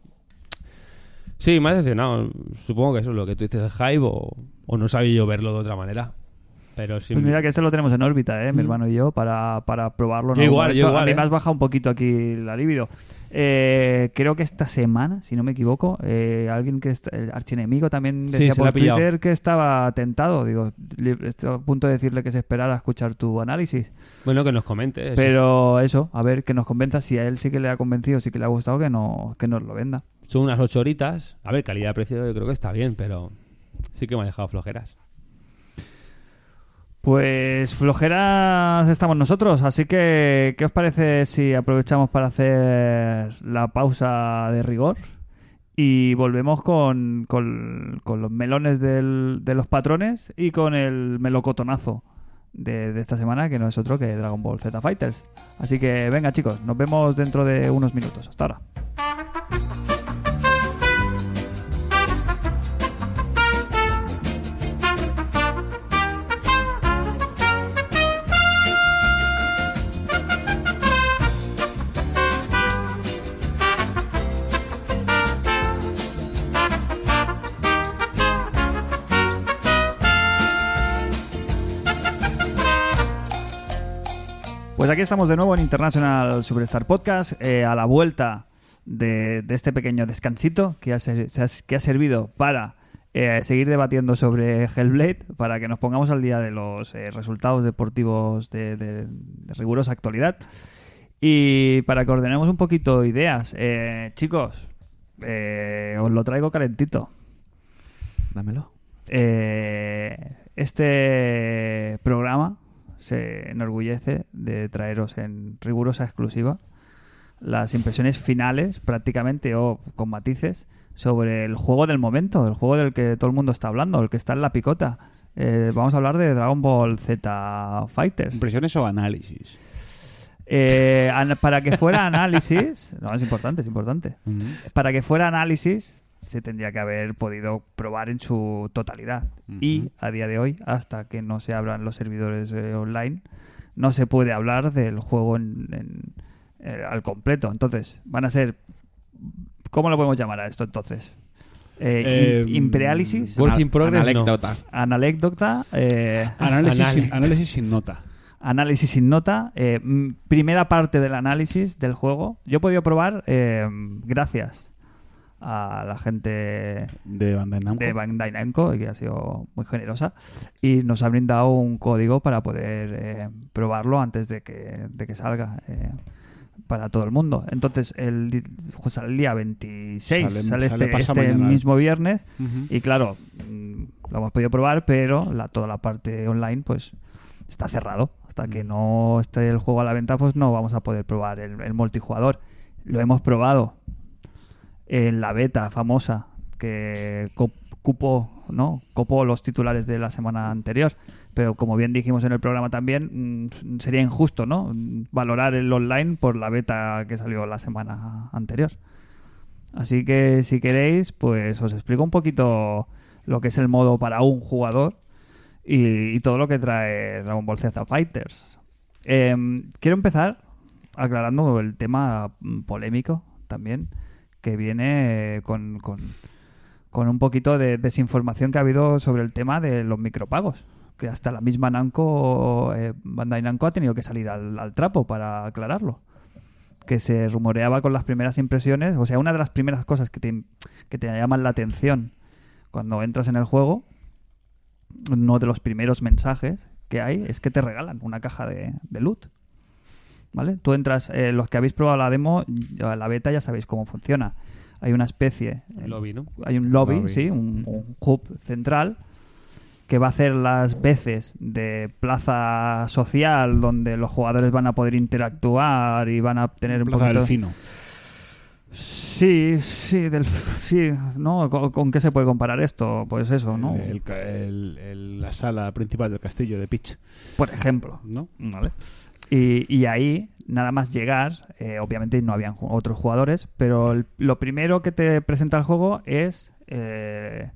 Sí, me ha decepcionado. Supongo que eso es lo que tú dices, el hype o, o no sabía yo verlo de otra manera. Pero sí. Pues mira que este lo tenemos en órbita, ¿eh? mi Mm. hermano y yo, para, para probarlo. Yo igual, yo igual, A mí ¿eh? me has bajado un poquito aquí la libido. Eh, creo que esta semana, si no me equivoco, eh, alguien que es el archienemigo también decía por. Twitter que estaba tentado. Digo, estoy a punto de decirle que se esperara a escuchar tu análisis. Bueno, que nos comente. eso Pero eso, a ver, que nos convenza si a él sí que le ha convencido, sí que le ha gustado, que, no, que nos lo venda. Son unas ocho horitas. A ver, calidad-precio yo creo que está bien, pero sí que me ha dejado flojeras. Pues flojeras estamos nosotros, así que ¿qué os parece si aprovechamos para hacer la pausa de rigor? Y volvemos con, con- los melones de los patrones y con el melocotonazo de, de esta semana, que no es otro que Dragon Ball Z Fighters. Así que venga chicos, nos vemos dentro de unos minutos. Hasta ahora. Pues aquí estamos de nuevo en International Superstar Podcast, eh, a la vuelta de, de este pequeño descansito que ha, ser- se ha- que ha servido para eh, seguir debatiendo sobre Hellblade, para que nos pongamos al día de los eh, resultados deportivos de, de- de rigurosa actualidad y para que ordenemos un poquito ideas. Chicos, os lo traigo calentito. Dámelo. Este programa se enorgullece de traeros en rigurosa exclusiva las impresiones finales, prácticamente o con matices, sobre el juego del momento, el juego del que todo el mundo está hablando, el que está en la picota. Eh, vamos a hablar de Dragon Ball Z Fighters. ¿Impresiones o análisis? Eh, para que fuera análisis, no, es importante, es importante. Para que fuera análisis, se tendría que haber podido probar en su totalidad. Y a día de hoy, hasta que no se abran los servidores eh, online, no se puede hablar del juego en- en- eh, al completo. Entonces, van a ser. ¿Cómo lo podemos llamar a esto entonces? Eh, Eh, im- Impreálisis, Work in progress, no. Anécdota. analécdota, eh, Análisis. Sin, análisis sin nota. análisis sin nota, eh, primera parte del análisis del juego. Yo he podido probar eh, gracias a la gente De Bandai Namco. que ha sido muy generosa, y nos ha brindado un código para poder eh, probarlo antes de que, de que salga eh, para todo el mundo. Entonces, el, pues, el día 26 Sale- sale, sale este, este mañana. mismo viernes, y claro, mm, lo hemos podido probar, pero la, toda la parte online pues está cerrado. Hasta Mm. que no esté el juego a la venta, pues no vamos a poder probar el, el multijugador. Lo hemos probado en la beta famosa que cupo, ¿no? Los titulares de la semana anterior. Pero como bien dijimos en el programa también, mm, sería injusto, ¿no? Valorar el online por la beta que salió la semana anterior. Así que si queréis, pues os explico un poquito lo que es el modo para un jugador y, y todo lo que trae Dragon Ball Z Fighters. Em, quiero empezar aclarando el tema mm, polémico también, que viene eh, con, con- un poquito de desinformación que ha habido sobre el tema de los micropagos. Que hasta la misma Namco, eh, Bandai Namco ha tenido que salir al, al trapo para aclararlo. Que se rumoreaba con las primeras impresiones, o sea, una de las primeras cosas que te, que te llaman la atención cuando entras en el juego, uno de los primeros mensajes que hay es que te regalan una caja de, de loot. ¿Vale? Tú entras, eh, los que habéis probado la demo, ya la beta ya sabéis cómo funciona. Hay una especie, El lobby, ¿no? hay un lobby, Lobby. sí, un, un hub central que va a hacer las veces de plaza social donde los jugadores van a poder interactuar y van a tener un Plaza poquito... del Fino. Sí, sí, del, sí, ¿no? ¿Con, con qué se puede comparar esto? Pues eso, ¿no? El ca- el- el- la sala principal del castillo de Peach, Por ejemplo. ¿no? ¿Vale? Y, y ahí, nada más llegar, eh, obviamente no habían otros jugadores, pero el- lo primero que te presenta el juego es eh,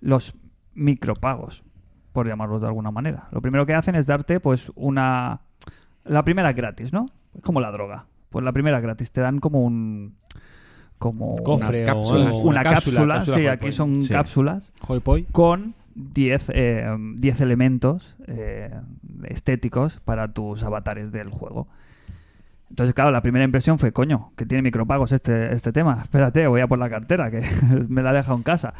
los micropagos, por llamarlos de alguna manera. Lo primero que hacen es darte, pues, una. La primera gratis, ¿no? Es como la droga. Pues la primera gratis te dan como un. Como Cofre Unas o cápsulas. una, cápsula, sí, aquí son Sí. cápsulas Hoi Poi. con 10 eh, 10 elementos eh, estéticos para tus avatares del juego. Entonces, claro, la primera impresión fue, coño, que tiene micropagos este, este tema. Espérate, voy a por la cartera, que me la he dejado en casa.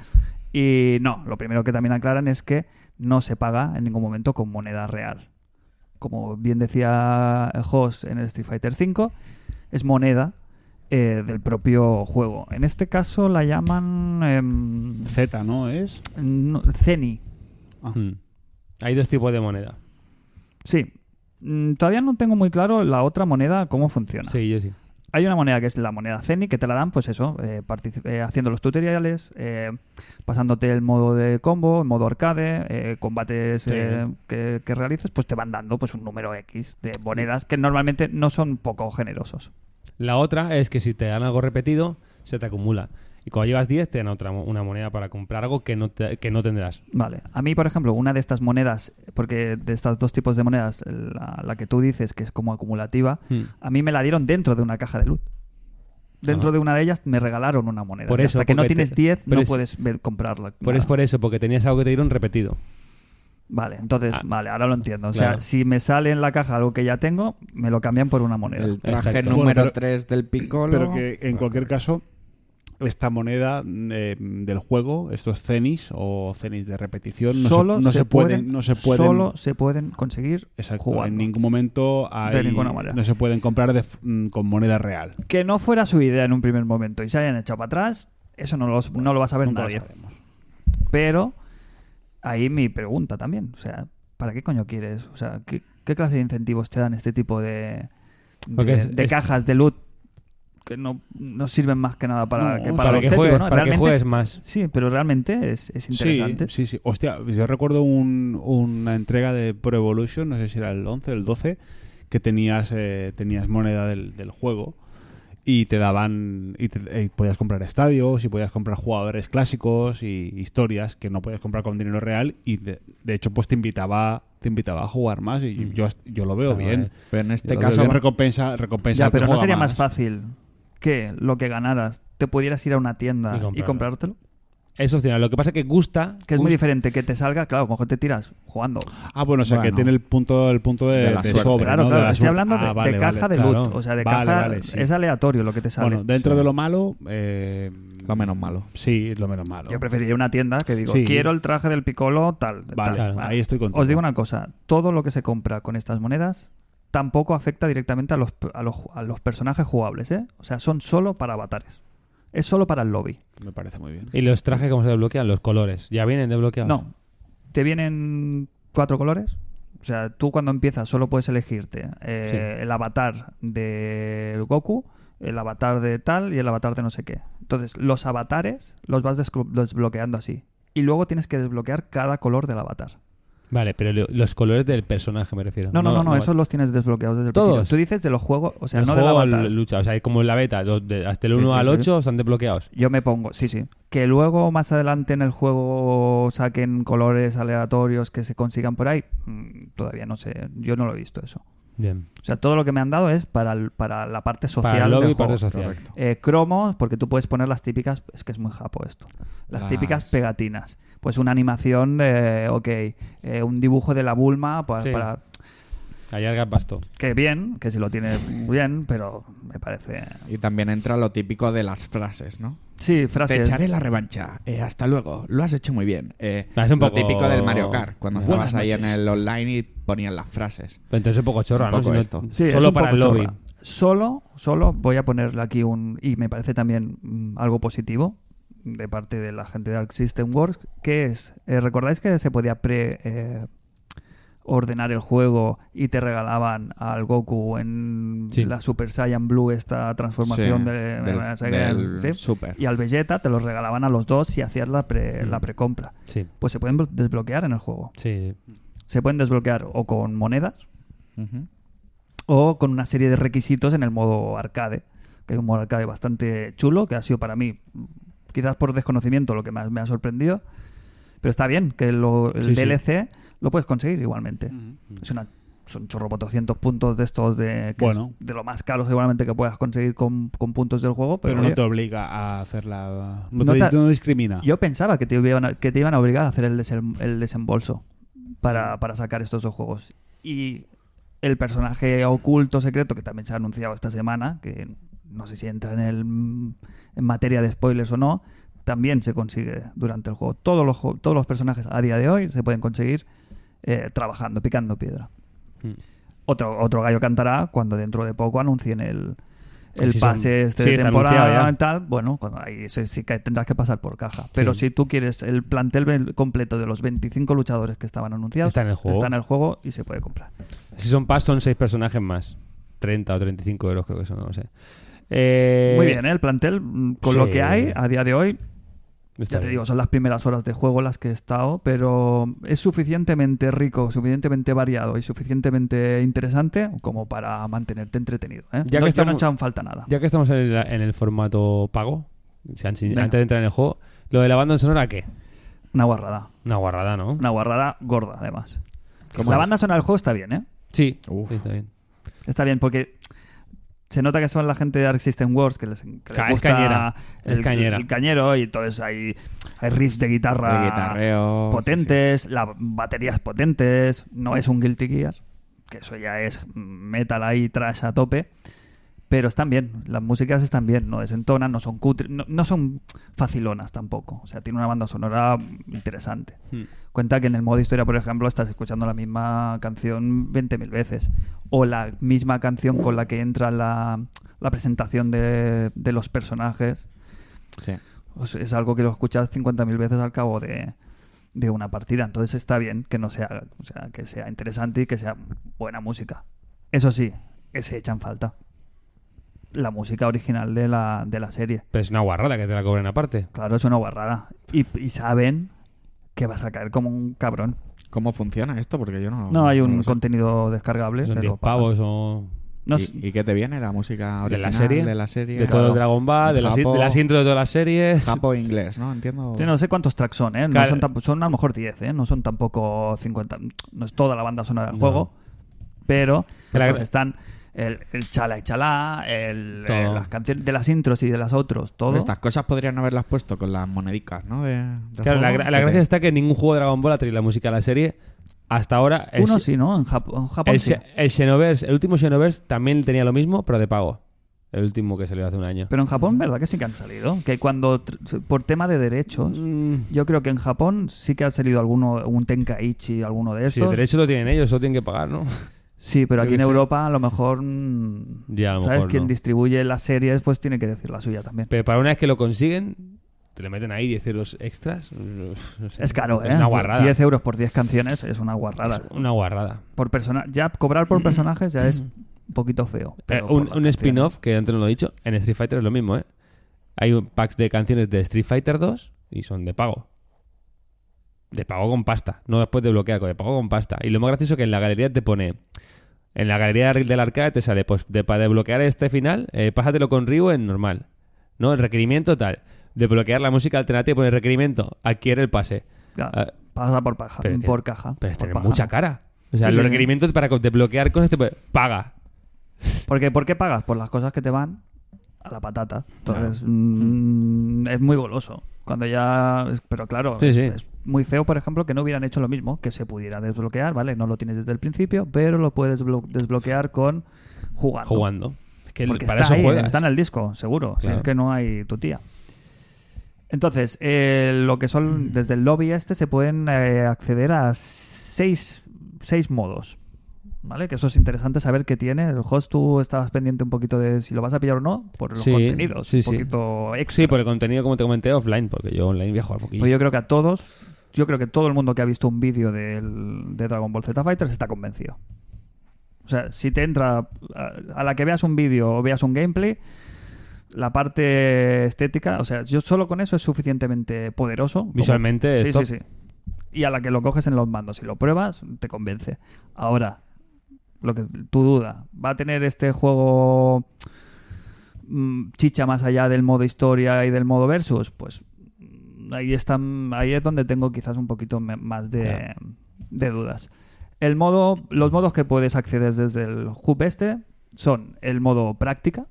Y no, lo primero que también aclaran es que no se paga en ningún momento con moneda real. Como bien decía Hoss en el Street Fighter V, es moneda eh, del propio juego. En este caso la llaman em, Z, ¿no? Es. no, Ceni. Hmm. Hay dos tipos de moneda. Sí. Mm, Todavía no tengo muy claro la otra moneda cómo funciona. Sí, yo sí. Hay una moneda que es la moneda Ceni, que te la dan, pues eso, eh, eh, haciendo los tutoriales, eh, pasándote el modo de combo, el modo arcade, eh, combates Sí. eh, que, que realices, pues te van dando pues un número X de monedas que normalmente no son poco generosos. La otra es que si te dan algo repetido, se te acumula. Y cuando llevas 10, te dan otra, una moneda para comprar algo que no, te- que no tendrás. Vale. A mí, por ejemplo, una de estas monedas, porque de estas dos tipos de monedas, la, la que tú dices que es como acumulativa, Hmm. a mí me la dieron dentro de una caja de loot. Dentro Ajá. de una de ellas me regalaron una moneda. Por eso, hasta que no tienes 10 pero no es- puedes comprarla. Por es por eso, porque tenías algo que te dieron repetido. Vale, entonces, Ah. vale, ahora lo entiendo. O Claro. sea, si me sale en la caja algo que ya tengo, me lo cambian por una moneda. El traje Exacto. número Bueno, pero- 3 del Piccolo. Pero que en cualquier caso, esta moneda eh, del juego, estos cenis o cenis de repetición, no, solo se, no se, se pueden, no se pueden, solo se pueden conseguir exacto, jugando. en ningún momento hay- De ninguna manera. no se pueden comprar de mm, con moneda real. Que no fuera su idea en un primer momento y se hayan echado para atrás, eso no lo, no lo va a saber Nunca lo nadie. Pero ahí mi pregunta también, o sea, ¿para qué coño quieres? O sea, ¿qué, qué clase de incentivos te dan este tipo de, de, Porque es- de es- cajas de loot que no, no sirven más que nada para, No, que para, Para, que juegues, ¿no? para que es- más. Sí, pero realmente es, es interesante. Sí, sí, sí. Hostia, yo recuerdo un- una entrega de Pro Evolution, no sé si era el 11, el 12, que tenías, eh, tenías moneda del, del juego y te daban y, te- y podías comprar estadios y podías comprar jugadores clásicos y historias que no podías comprar con dinero real y de, de hecho pues te invitaba te invitaba a jugar más y Mm. yo, yo lo veo Claro, bien. eh. Pero en Yo este veo caso. bien, recompensa recompensa Ya, pero no sería más fácil que lo que ganaras te pudieras ir a una tienda Y comprártelo. Es opcional. Lo que pasa es que gusta. Que es muy diferente que te salga, claro, a lo mejor te tiras jugando. Ah, bueno, o sea que tiene el punto el punto de, De la de sobre, claro, ¿no? claro, De la estoy hablando de, Ah, vale, de caja vale, de claro. loot. O sea, de Vale, caja vale, sí. es aleatorio lo que te sale. Bueno, dentro Sí. de lo malo, eh, Lo menos malo. Sí, es lo menos malo. Yo preferiría una tienda que digo, Sí. quiero el traje del Piccolo, tal. Vale, tal. Claro. ahí estoy contigo. Os digo una cosa, todo lo que se compra con estas monedas tampoco afecta directamente a los, a los, a los personajes jugables, ¿eh? O sea, son solo para avatares. Es solo para el lobby. Me parece muy bien. Y los trajes, ¿cómo se desbloquean? Los colores. ¿Ya vienen desbloqueados? No, te vienen cuatro colores. O sea, tú cuando empiezas solo puedes elegirte eh, el avatar de Goku, el avatar de tal y el avatar de no sé qué. Entonces, los avatares los vas desbloqueando así. y luego tienes que desbloquear cada color del avatar. Vale, pero lo- los colores del personaje me refiero. No, no, no, no, esos los tienes desbloqueados desde el ¿Todos? principio. Tú dices de los juegos, o sea, el no juego avatar. lucha, o sea, como en la beta, de- hasta el Sí, 1 sí, al sí. 8 están desbloqueados. Yo me pongo, sí, sí. Que luego más adelante en el juego saquen colores aleatorios que se consigan por ahí, mm, todavía no sé. Yo no lo he visto eso. Bien. O sea, todo lo que me han dado es para, el- para la parte social Para el lobby del y parte juego. social. Eh, cromos, porque tú puedes poner las típicas, es que es muy japo esto, las Las- típicas pegatinas. Pues una animación, de, ok, eh, un dibujo de la Bulma Sí. para... Allarga pasto. Que bien, que si lo tiene bien, pero me parece... Y también entra lo típico de las frases, ¿no? Sí, Te frases... echaré la revancha. Eh, hasta luego. Lo has hecho muy bien. Eh, Es un lo poco- típico del Mario Kart, cuando Buenas estabas ahí en el online y ponían las frases. Pero entonces es un poco chorra, Un ¿no? poco Si no- esto. Sí, es solo un para poco el lobby. chorra. Solo, solo voy a ponerle aquí un... Y me parece también mm, algo positivo de parte de la gente de Arc System Works, que es... eh, ¿Recordáis que se podía pre... ordenar el juego y te regalaban al Goku en Sí. la Super Saiyan Blue esta transformación Sí, de, del-. Super. y al Vegeta te los regalaban a los dos si hacías la pre, la precompra pues se pueden desbloquear en el juego sí. se pueden desbloquear o con monedas o con una serie de requisitos en el modo arcade, que es un modo arcade bastante chulo, que ha sido para mí, quizás por desconocimiento, lo que más me ha sorprendido. Pero está bien que lo- el. DLC lo puedes conseguir igualmente. Es una, son chorro 200 puntos de estos de, Bueno. de lo más caro seguramente que puedas conseguir con, con puntos del juego. Pero, Pero no oye, te obliga a hacerla. No, No te, te- no discrimina. yo pensaba que te, iban a, que te iban a obligar a hacer el, desem- el desembolso para, para sacar estos dos juegos. Y el personaje oculto secreto, que también se ha anunciado esta semana, que no sé si entra en, el, en materia de spoilers o no, también se consigue durante el juego. Todos los, todos los personajes a día de hoy se pueden conseguir eh, trabajando, picando piedra. Mm. Otro, otro gallo cantará cuando dentro de poco anuncien el, el Sí, son- pase este sí, de temporada y tal. Bueno, cuando ahí sí, sí que tendrás que pasar por caja. Pero si tú quieres el plantel completo de los 25 luchadores que estaban anunciados, Está en el juego. está en el juego y se puede comprar. Si son pass, son 6 personajes más. 30 o 35 euros creo que son, no lo sé. Eh, Muy bien, ¿eh? el plantel, mm, con lo que hay a día de hoy, está ya te bien. digo, son las primeras horas de juego las que he estado, pero es suficientemente rico, suficientemente variado y suficientemente interesante como para mantenerte entretenido. ¿eh? Ya no, que yo no estamos- he echado en falta nada. Ya que estamos en el, en el formato pago, antes de entrar en el juego, lo de la banda sonora, ¿qué? Una guarrada. Una guarrada, ¿no? Una guarrada gorda, además. ¿Cómo La es? banda sonora del juego está bien, ¿eh? Sí, Uf. sí, está bien. Está bien, porque se nota que son la gente de Arc System Wars que les, que les gusta cañera, el, cañera. el cañero y entonces hay, hay riffs de guitarra guitarreo, potentes, las baterías potentes, no es un Guilty Gear, que eso ya es metal ahí trash a tope, pero están bien, las músicas están bien, no desentonan, no son cutre, no, no son facilonas tampoco, o sea, tiene una banda sonora interesante. Hmm. Cuenta que en el modo historia, por ejemplo, estás escuchando la misma canción 20.000 veces. O la misma canción con la que entra la, la presentación de, de los personajes. Sí. O sea, es algo que lo escuchas 50.000 veces al cabo de, de una partida. Entonces está bien que no sea, o sea, que sea interesante y que sea buena música. Eso sí, que se echan falta. La música original de la, de la serie. Pero es una guarrada que te la cobren aparte. Claro, es una guarrada. Y, y saben que vas a caer como un cabrón. ¿Cómo funciona esto? Porque yo no. No, hay un contenido descargable. Son pero 10 para- pavos o... No ¿Y, y qué te viene la música ¿De la original serie? De la serie. De todo el Dragon Ball, de las, de las intros de todas las series. Japo inglés, ¿no? Entiendo. Sí, no sé cuántos tracks son, ¿eh? No Claro. son, a lo mejor 10, ¿eh? No son tampoco 50. No es toda la banda sonora del No. juego, pero La pues están el, el chala y chalá, el, Todo. eh, las canciones de las intros y de las otros, todo. Estas cosas podrían haberlas puesto con las monedicas, ¿no? De, de Claro, la, la gracia está que ningún juego de Dragon Ball ha traído la música a la serie. Hasta ahora... el Uno sí, ¿no? En, Jap- en Japón El, sí. El Xenoverse, el último Xenoverse también tenía lo mismo, pero de pago. El último que salió hace un año. Pero en Japón, ¿verdad que sí que han salido? Que cuando, por tema de derechos, Mm, yo creo que en Japón sí que ha salido alguno, un Tenkaichi, alguno de si el estos. derecho lo tienen ellos, eso tienen que pagar, ¿no? Sí, pero Yo aquí en sé. Europa a lo mejor. mm, Ya, a lo ¿Sabes? mejor Quien no. distribuye las series, pues tiene que decir la suya también. Pero para una vez que lo consiguen, te le meten ahí 10 euros extras. Uf, no sé. Es caro, ¿eh? Es una guarrada. 10 euros por 10 canciones es una guarrada. Es una guarrada. Por persona, ya cobrar por personajes ya es un poquito feo. Eh, un spin-off, que antes no lo he dicho, en Street Fighter es lo mismo, ¿eh? Hay un packs de canciones de Street Fighter 2 y son de pago. de pago con pasta, no después de bloquear, de pago con pasta. Y lo más gracioso es que en la galería te pone, en la galería del arcade te sale, pues de, para desbloquear este final, eh, pásatelo con Ryu en normal. ¿No? El requerimiento tal. Desbloquear la música alternativa pone requerimiento, adquiere el pase. Ah, pasa por, paja, pero es que- por caja. Pero es por tener paja. mucha cara. O sea, Sí, los sí. requerimientos para desbloquear cosas te paga. Porque, ¿Por qué pagas? Por las cosas que te van a la patata. Entonces, mm, es muy goloso. Cuando ya. Pero claro, Sí, es, sí. es muy feo, por ejemplo, que no hubieran hecho lo mismo, que se pudiera desbloquear, ¿vale? No lo tienes desde el principio, pero lo puedes blo- desbloquear con jugando. Jugando. Es que Porque para está eso ahí, está en el disco, seguro. Si es que no hay tu tía. Entonces, eh, lo que son desde el lobby este se pueden eh, acceder a seis, seis modos. ¿Vale? Que eso es interesante saber qué tiene. El host tú estabas pendiente un poquito de si lo vas a pillar o no por los Sí, contenidos. sí, un sí. poquito extra. Sí, por el contenido, como te comenté, offline, porque yo online voy a jugar poquillo. Pues yo creo que a todos, yo creo que todo el mundo que ha visto un vídeo de Dragon Ball Z Fighters está convencido. O sea, si te entra a, a la que veas un vídeo o veas un gameplay, la parte estética, o sea, yo solo con eso es suficientemente poderoso. Visualmente Sí, es sí, top. sí. Y a la que lo coges en los mandos y lo pruebas, te convence. Ahora, lo que tu duda, ¿va a tener este juego mm, chicha más allá del modo historia y del modo versus? Pues mm, ahí están, ahí es donde tengo quizás un poquito más de, de dudas. El modo, los modos que puedes acceder desde el hub este son el modo práctica,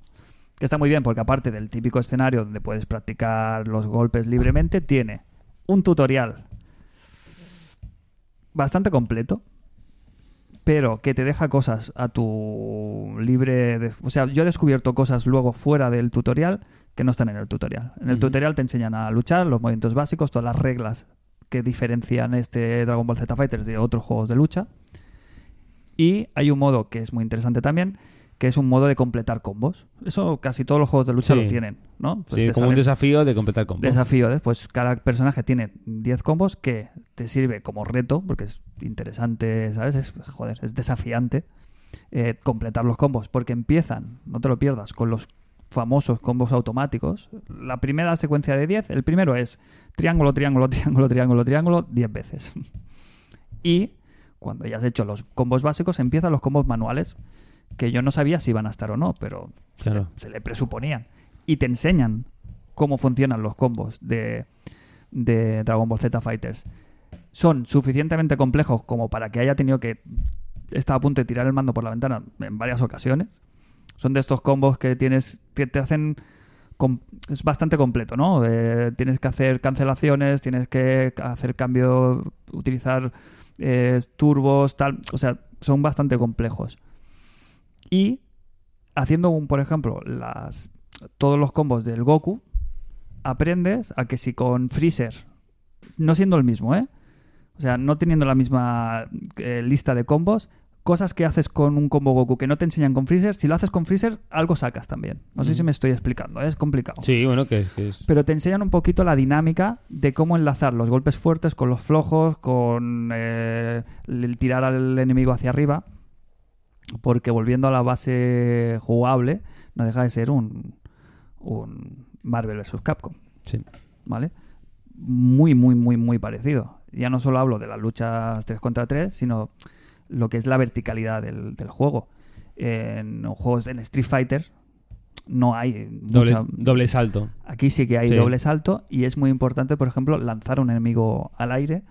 que está muy bien porque aparte del típico escenario donde puedes practicar los golpes libremente, tiene un tutorial bastante completo, pero que te deja cosas a tu libre... de- o sea, yo he descubierto cosas luego fuera del tutorial que no están en el tutorial. En el tutorial te enseñan a luchar, los movimientos básicos, todas las reglas que diferencian este Dragon Ball Z Fighters de otros juegos de lucha. Y hay un modo que es muy interesante también, que es un modo de completar combos. Eso casi todos los juegos de lucha Sí. lo tienen, ¿no? Pues Sí, como un desafío de completar combo. desafío. ¿eh? Pues cada personaje tiene 10 combos que te sirve como reto, porque es interesante, ¿sabes? Es, joder, es desafiante eh, completar los combos, porque empiezan, no te lo pierdas, con los famosos combos automáticos. La primera secuencia de 10, el primero es triángulo, triángulo, triángulo, triángulo, triángulo, 10 veces. y cuando ya has hecho los combos básicos, empiezan los combos manuales, que yo no sabía si iban a estar o no, pero Claro. se le presuponían. Y te enseñan cómo funcionan los combos de, de Dragon Ball Z Fighters. Son suficientemente complejos como para que haya tenido que estar a punto de tirar el mando por la ventana en varias ocasiones. Son de estos combos que tienes que te hacen es bastante completo, ¿no? Eh, tienes que hacer cancelaciones, tienes que hacer cambio, utilizar eh, turbos, tal, o sea, son bastante complejos. Y haciendo un, por ejemplo, las todos los combos del Goku, aprendes a que si con Freezer, no siendo el mismo, ¿eh? O sea, no teniendo la misma eh, lista de combos, cosas que haces con un combo Goku que no te enseñan con Freezer, si lo haces con Freezer, algo sacas también. No sé Mm. si me estoy explicando, ¿eh? es complicado. Sí, bueno, que, que es... Pero te enseñan un poquito la dinámica de cómo enlazar los golpes fuertes con los flojos, con eh, el tirar al enemigo hacia arriba. Porque volviendo a la base jugable, no deja de ser un, un Marvel vs. Capcom. Sí. ¿Vale? Muy, muy, muy, muy parecido. Ya no solo hablo de las luchas 3 contra 3, sino lo que es la verticalidad del, del juego. En juegos en Street Fighter no hay Doble, mucha, doble salto. Aquí sí que hay Sí. doble salto y es muy importante, por ejemplo, lanzar un enemigo al aire.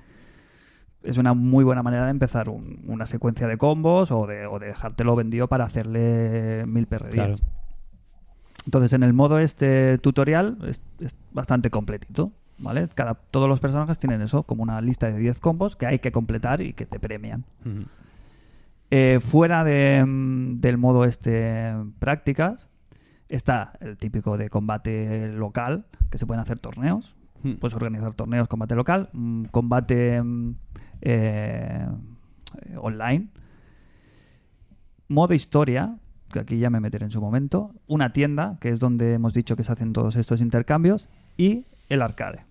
Es una muy buena manera de empezar un- una secuencia de combos o de, o de dejártelo vendido para hacerle mil perrerías. Claro. Entonces, en el modo este tutorial es, es bastante completito, ¿vale? Cada, todos los personajes tienen eso, como una lista de 10 combos que hay que completar y que te premian. Eh, fuera de, mm, del modo este prácticas, está el típico de combate local, que se pueden hacer torneos. Mm. Puedes organizar torneos, combate local, mm, combate mm, eh, online. Modo historia, que aquí ya me meteré en su momento. Una tienda, que es donde hemos dicho que se hacen todos estos intercambios. Y el arcade.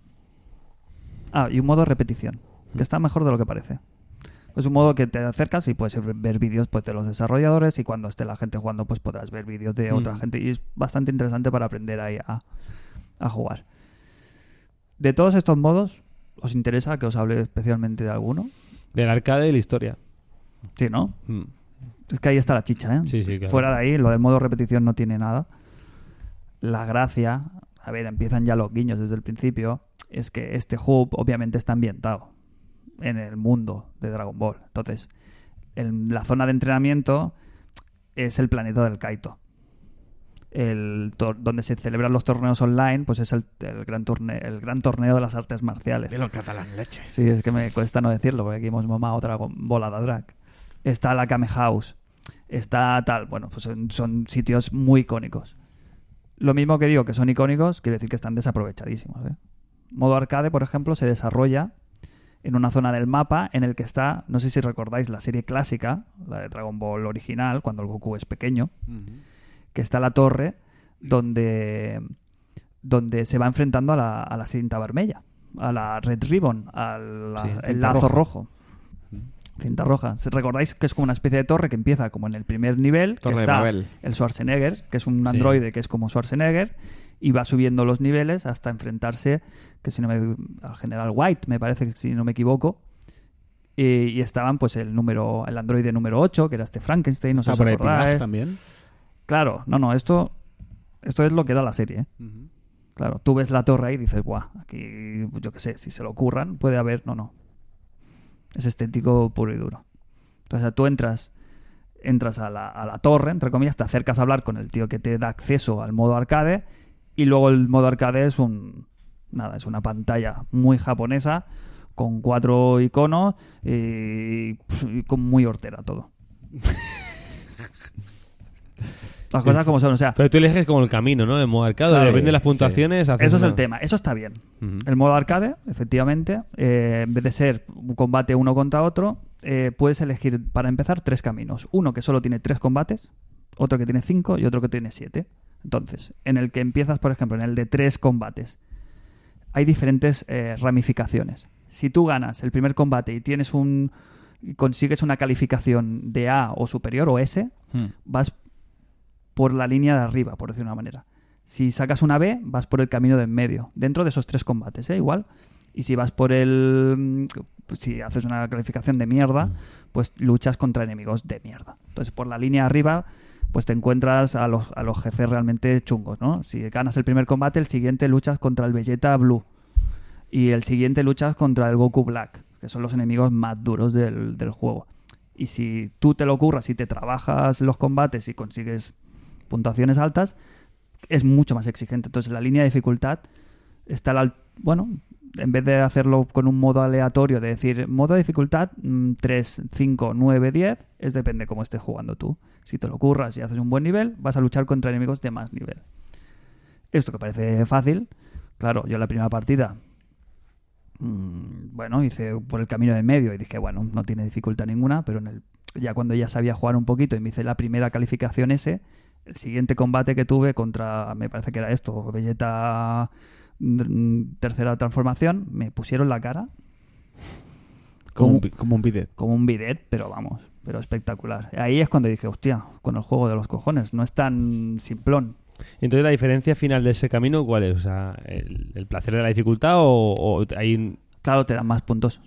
Ah, y un modo repetición, que está mejor de lo que parece. Es un modo que te acercas y puedes ver vídeos pues, de los desarrolladores y cuando esté la gente jugando pues podrás ver vídeos de otra Mm. gente y es bastante interesante para aprender ahí a, a jugar. De todos estos modos, ¿Os interesa que os hable especialmente de alguno? Del arcade y la historia. Sí, ¿no? Mm. Es que ahí está la chicha, ¿eh? Sí, sí, claro. Fuera de ahí, lo del modo repetición no tiene nada. La gracia, a ver, empiezan ya los guiños desde el principio, es que este hub obviamente está ambientado en el mundo de Dragon Ball. Entonces, en la zona de entrenamiento es el planeta del Kaito. El tor- donde se celebran los torneos online, pues es el, el gran torneo, el gran torneo de las artes marciales. De los catalán leches. Sí, es que me cuesta no decirlo, porque aquí hemos mamado otra volada drag. Está la Kame House. Está tal. Bueno, pues son, son sitios muy icónicos. Lo mismo que digo que son icónicos, quiere decir que están desaprovechadísimos. ¿eh? Modo arcade, por ejemplo, se desarrolla en una zona del mapa en el que está, no sé si recordáis la serie clásica, la de Dragon Ball original, cuando el Goku es pequeño, que está la torre donde, donde se va enfrentando a la, a la cinta vermella, a la Red Ribbon, al Sí, el lazo rojo. Cinta roja. ¿Se- ¿Recordáis que es como una especie de torre que empieza como en el primer nivel? Torre que está el Schwarzenegger, que es un Sí. androide que es como Schwarzenegger, y va subiendo los niveles hasta enfrentarse que si no me, al general White, me parece que si no me equivoco. Y, y estaban pues el número el androide número 8, que era este Frankenstein, no sé si también. Claro, no, no, esto, esto es lo que era la serie. ¿eh? Claro, tú ves la torre y dices, guau, aquí, yo qué sé, si se lo ocurran, puede haber. No, no. Es estético puro y duro. Entonces tú entras, entras a la, a la torre, entre comillas, te acercas a hablar con el tío que te da acceso al modo arcade, y luego el modo arcade es un. Nada, es una pantalla muy japonesa, con cuatro iconos y, con muy hortera todo. Las cosas como son, o sea, Pero tú eliges como el camino, ¿no? El modo arcade. Sí, Depende de las puntuaciones. eso es una- el tema, eso está bien. El modo arcade, efectivamente, eh, en vez de ser un combate uno contra otro, eh, puedes elegir para empezar tres caminos. Uno que solo tiene tres combates, otro que tiene cinco y otro que tiene siete. Entonces, en el que empiezas, por ejemplo, en el de tres combates, hay diferentes eh, ramificaciones. Si tú ganas el primer combate y tienes un consigues una calificación de A o superior o S, Hmm. vas por la línea de arriba, por decir una manera. Si sacas una B, vas por el camino de en medio, dentro de esos tres combates, ¿eh? igual. Y si vas por el... mm, Si haces una calificación de mierda, pues luchas contra enemigos de mierda. Entonces, por la línea de arriba, pues te encuentras a los, a los jefes realmente chungos, ¿no? Si ganas el primer combate, el siguiente luchas contra el Vegeta Blue. Y el siguiente luchas contra el Goku Black, que son los enemigos más duros del, del juego. Y si tú te lo ocurras y te trabajas los combates y consigues puntuaciones altas, es mucho más exigente. Entonces la línea de dificultad está al... Bueno, en vez de hacerlo con un modo aleatorio, de decir modo de dificultad mm, 3, 5, 9, 10, es depende cómo estés jugando tú. Si te lo curras y haces un buen nivel, vas a luchar contra enemigos de más nivel. Esto que parece fácil, claro, yo en la primera partida, mm, bueno, hice por el camino de medio y dije, bueno, no tiene dificultad ninguna, pero en el, ya cuando ya sabía jugar un poquito y me hice la primera calificación ese, el siguiente combate que tuve contra, me parece que era esto, Vegeta mm, tercera transformación, me pusieron la cara Como, un, bi- como un bidet. como un bidet, pero vamos, pero espectacular. Ahí es cuando dije, hostia, con el juego de los cojones, no es tan simplón. Entonces, la diferencia final de ese camino, ¿cuál es? O sea, ¿el, el placer de la dificultad o, o hay Claro, te dan más puntos.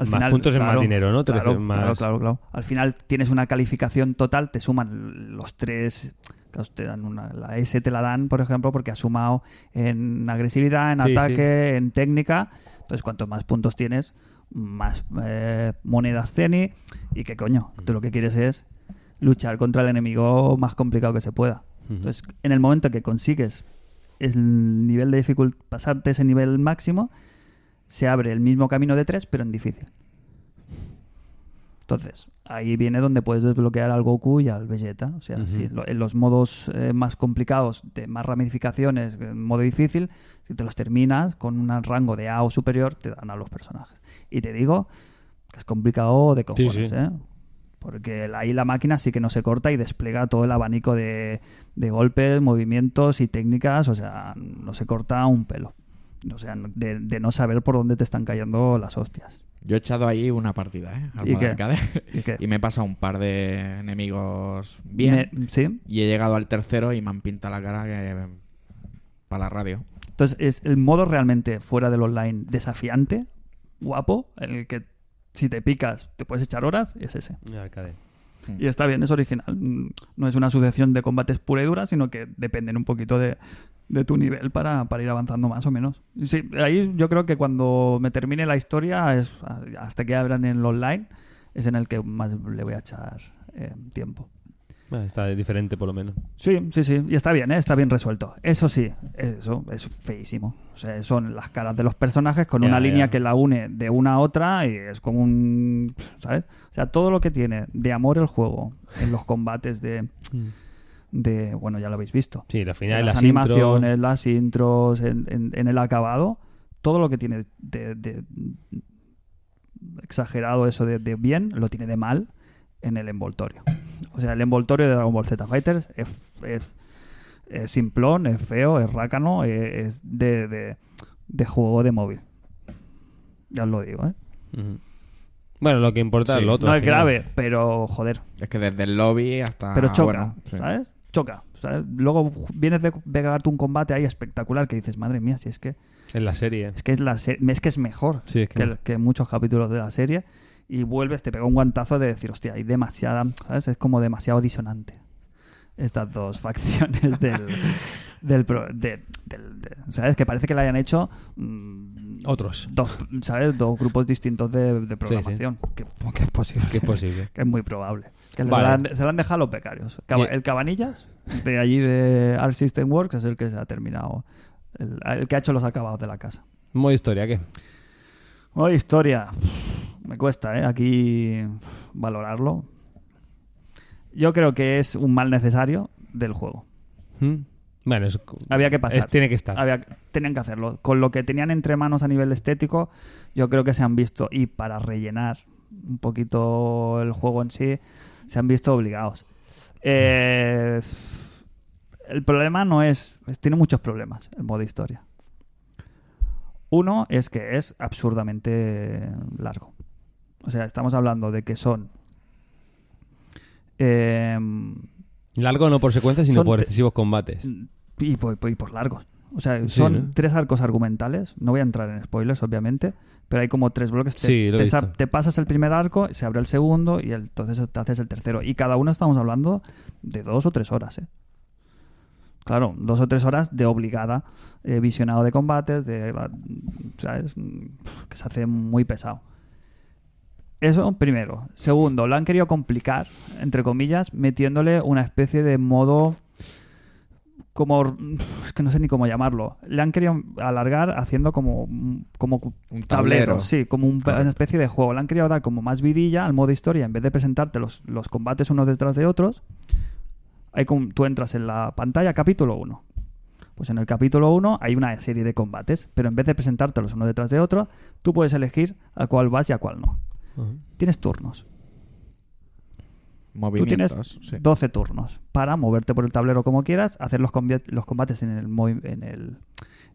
Al Más final, puntos es más claro, dinero, ¿no? Claro, más- claro, claro, claro. Al final tienes una calificación total, te suman los tres. claro, te dan una- la S te la dan, por ejemplo, porque has sumado en agresividad, en Sí, ataque, en técnica. Entonces, cuanto más puntos tienes, más eh, monedas tienes. Y que coño, tú lo que quieres es luchar contra el enemigo más complicado que se pueda. Entonces, en el momento que consigues el nivel de dificultad, pasarte ese nivel máximo, se abre el mismo camino de tres, pero en difícil. Entonces, ahí viene donde puedes desbloquear al Goku y al Vegeta. O sea, si lo- en los modos eh, más complicados, de más ramificaciones, en modo difícil, si te los terminas con un rango de A o superior, te dan a los personajes. Y te digo que es complicado de cojones, Sí, sí. ¿eh? Porque ahí la máquina sí que no se corta y despliega todo el abanico de, de golpes, movimientos y técnicas. O sea, no se corta un pelo. O sea, de, de no saber por dónde te están cayendo las hostias. Yo he echado ahí una partida, ¿eh? Al ¿Y qué? arcade. ¿Y qué? Y me he pasado un par de enemigos bien. Me- sí. Y he llegado al tercero y me han pintado la cara que... para la radio. Entonces, es el modo realmente fuera del online desafiante guapo, en el que si te picas te puedes echar horas, es ese. El arcade. Y está bien, es original. Mm, No es una sucesión de combates pura y dura, sino que dependen un poquito de, de tu nivel para, para ir avanzando más o menos. Sí, ahí yo creo que cuando me termine la historia, es, hasta que abran en el online, es en el que más le voy a echar eh, tiempo. Bueno, está diferente por lo menos. Sí, sí, sí. Y está bien, ¿eh? está bien resuelto. Eso sí, eso es feísimo. O sea, son las caras de los personajes con Ya, una línea que la une de una a otra y es como un... ¿Sabes? O sea, todo lo que tiene de amor el juego en los combates de... de bueno, ya lo habéis visto. Sí, la final, En las, animaciones, las intros, en, en- en el acabado, todo lo que tiene de, de- exagerado eso de, de bien, lo tiene de mal en el envoltorio. O sea, el envoltorio de Dragon Ball Z Fighters es, es- es simplón, es feo, es rácano, es, es de, de- de juego de móvil. Ya os lo digo, ¿eh? Bueno, lo que importa Sí, es lo otro. no es grave, pero joder, Es que desde el lobby hasta. pero choca, bueno, sí. ¿sabes? Choca, ¿sabes? Luego vienes de pegarte un combate ahí espectacular que dices, madre mía, si es que En la serie. es que es la es que es mejor Sí, es que- que, que muchos capítulos de la serie y vuelves te pega un guantazo de decir, hostia, hay demasiada, ¿sabes? Es como demasiado disonante estas dos facciones del del, pro- de- del- de- ¿sabes? Que parece que la hayan hecho mm, Otros. dos, ¿sabes? Dos grupos distintos de, de programación. Que, que es posible. Que es posible. Que es muy probable. Que Vale. se, la han, se la han dejado los becarios. El Cabanillas, de allí de Art System Works, es el que se ha terminado. El, el que ha hecho los acabados de la casa. Modo historia, ¿qué? Oh, historia. Me cuesta, ¿eh? Aquí valorarlo. Yo creo que es un mal necesario del juego. ¿Mm? Bueno, Había que pasar. es- tiene que estar. Había, tenían que hacerlo. Con lo que tenían entre manos a nivel estético, yo creo que se han visto, y para rellenar un poquito el juego en sí, se han visto obligados. Eh, el problema no es, es- Tiene muchos problemas el modo historia. Uno es que es absurdamente largo. O sea, estamos hablando de que son... em, Largo no por secuencia, sino Son por excesivos combates. y por, y por largos. O sea, Sí, son ¿no? tres arcos argumentales. No voy a entrar en spoilers, obviamente, pero hay como tres bloques. Te, Sí, te te pasas el primer arco, se abre el segundo y el- entonces te haces el tercero. Y cada uno estamos hablando de dos o tres horas, ¿eh? Claro, dos o tres horas de obligada eh, visionado de combates, de, ¿sabes? Que se hace muy pesado. Eso primero. Segundo, lo han querido complicar, entre comillas, metiéndole una especie de modo como es que no sé ni cómo llamarlo. Le han querido alargar haciendo como como Un tablero, tablero. sí, como un- una especie de juego. Le han querido dar como más vidilla al modo historia en vez de presentarte los, los combates unos detrás de otros. Hay como, tú entras en la pantalla capítulo 1. Pues en el capítulo 1 hay una serie de combates, pero en vez de presentártelos uno detrás de otro, tú puedes elegir a cuál vas y a cuál no. Tienes turnos. Tú tienes Movimientos. sí. 12 turnos para moverte por el tablero como quieras, hacer los, combates en el, en, el,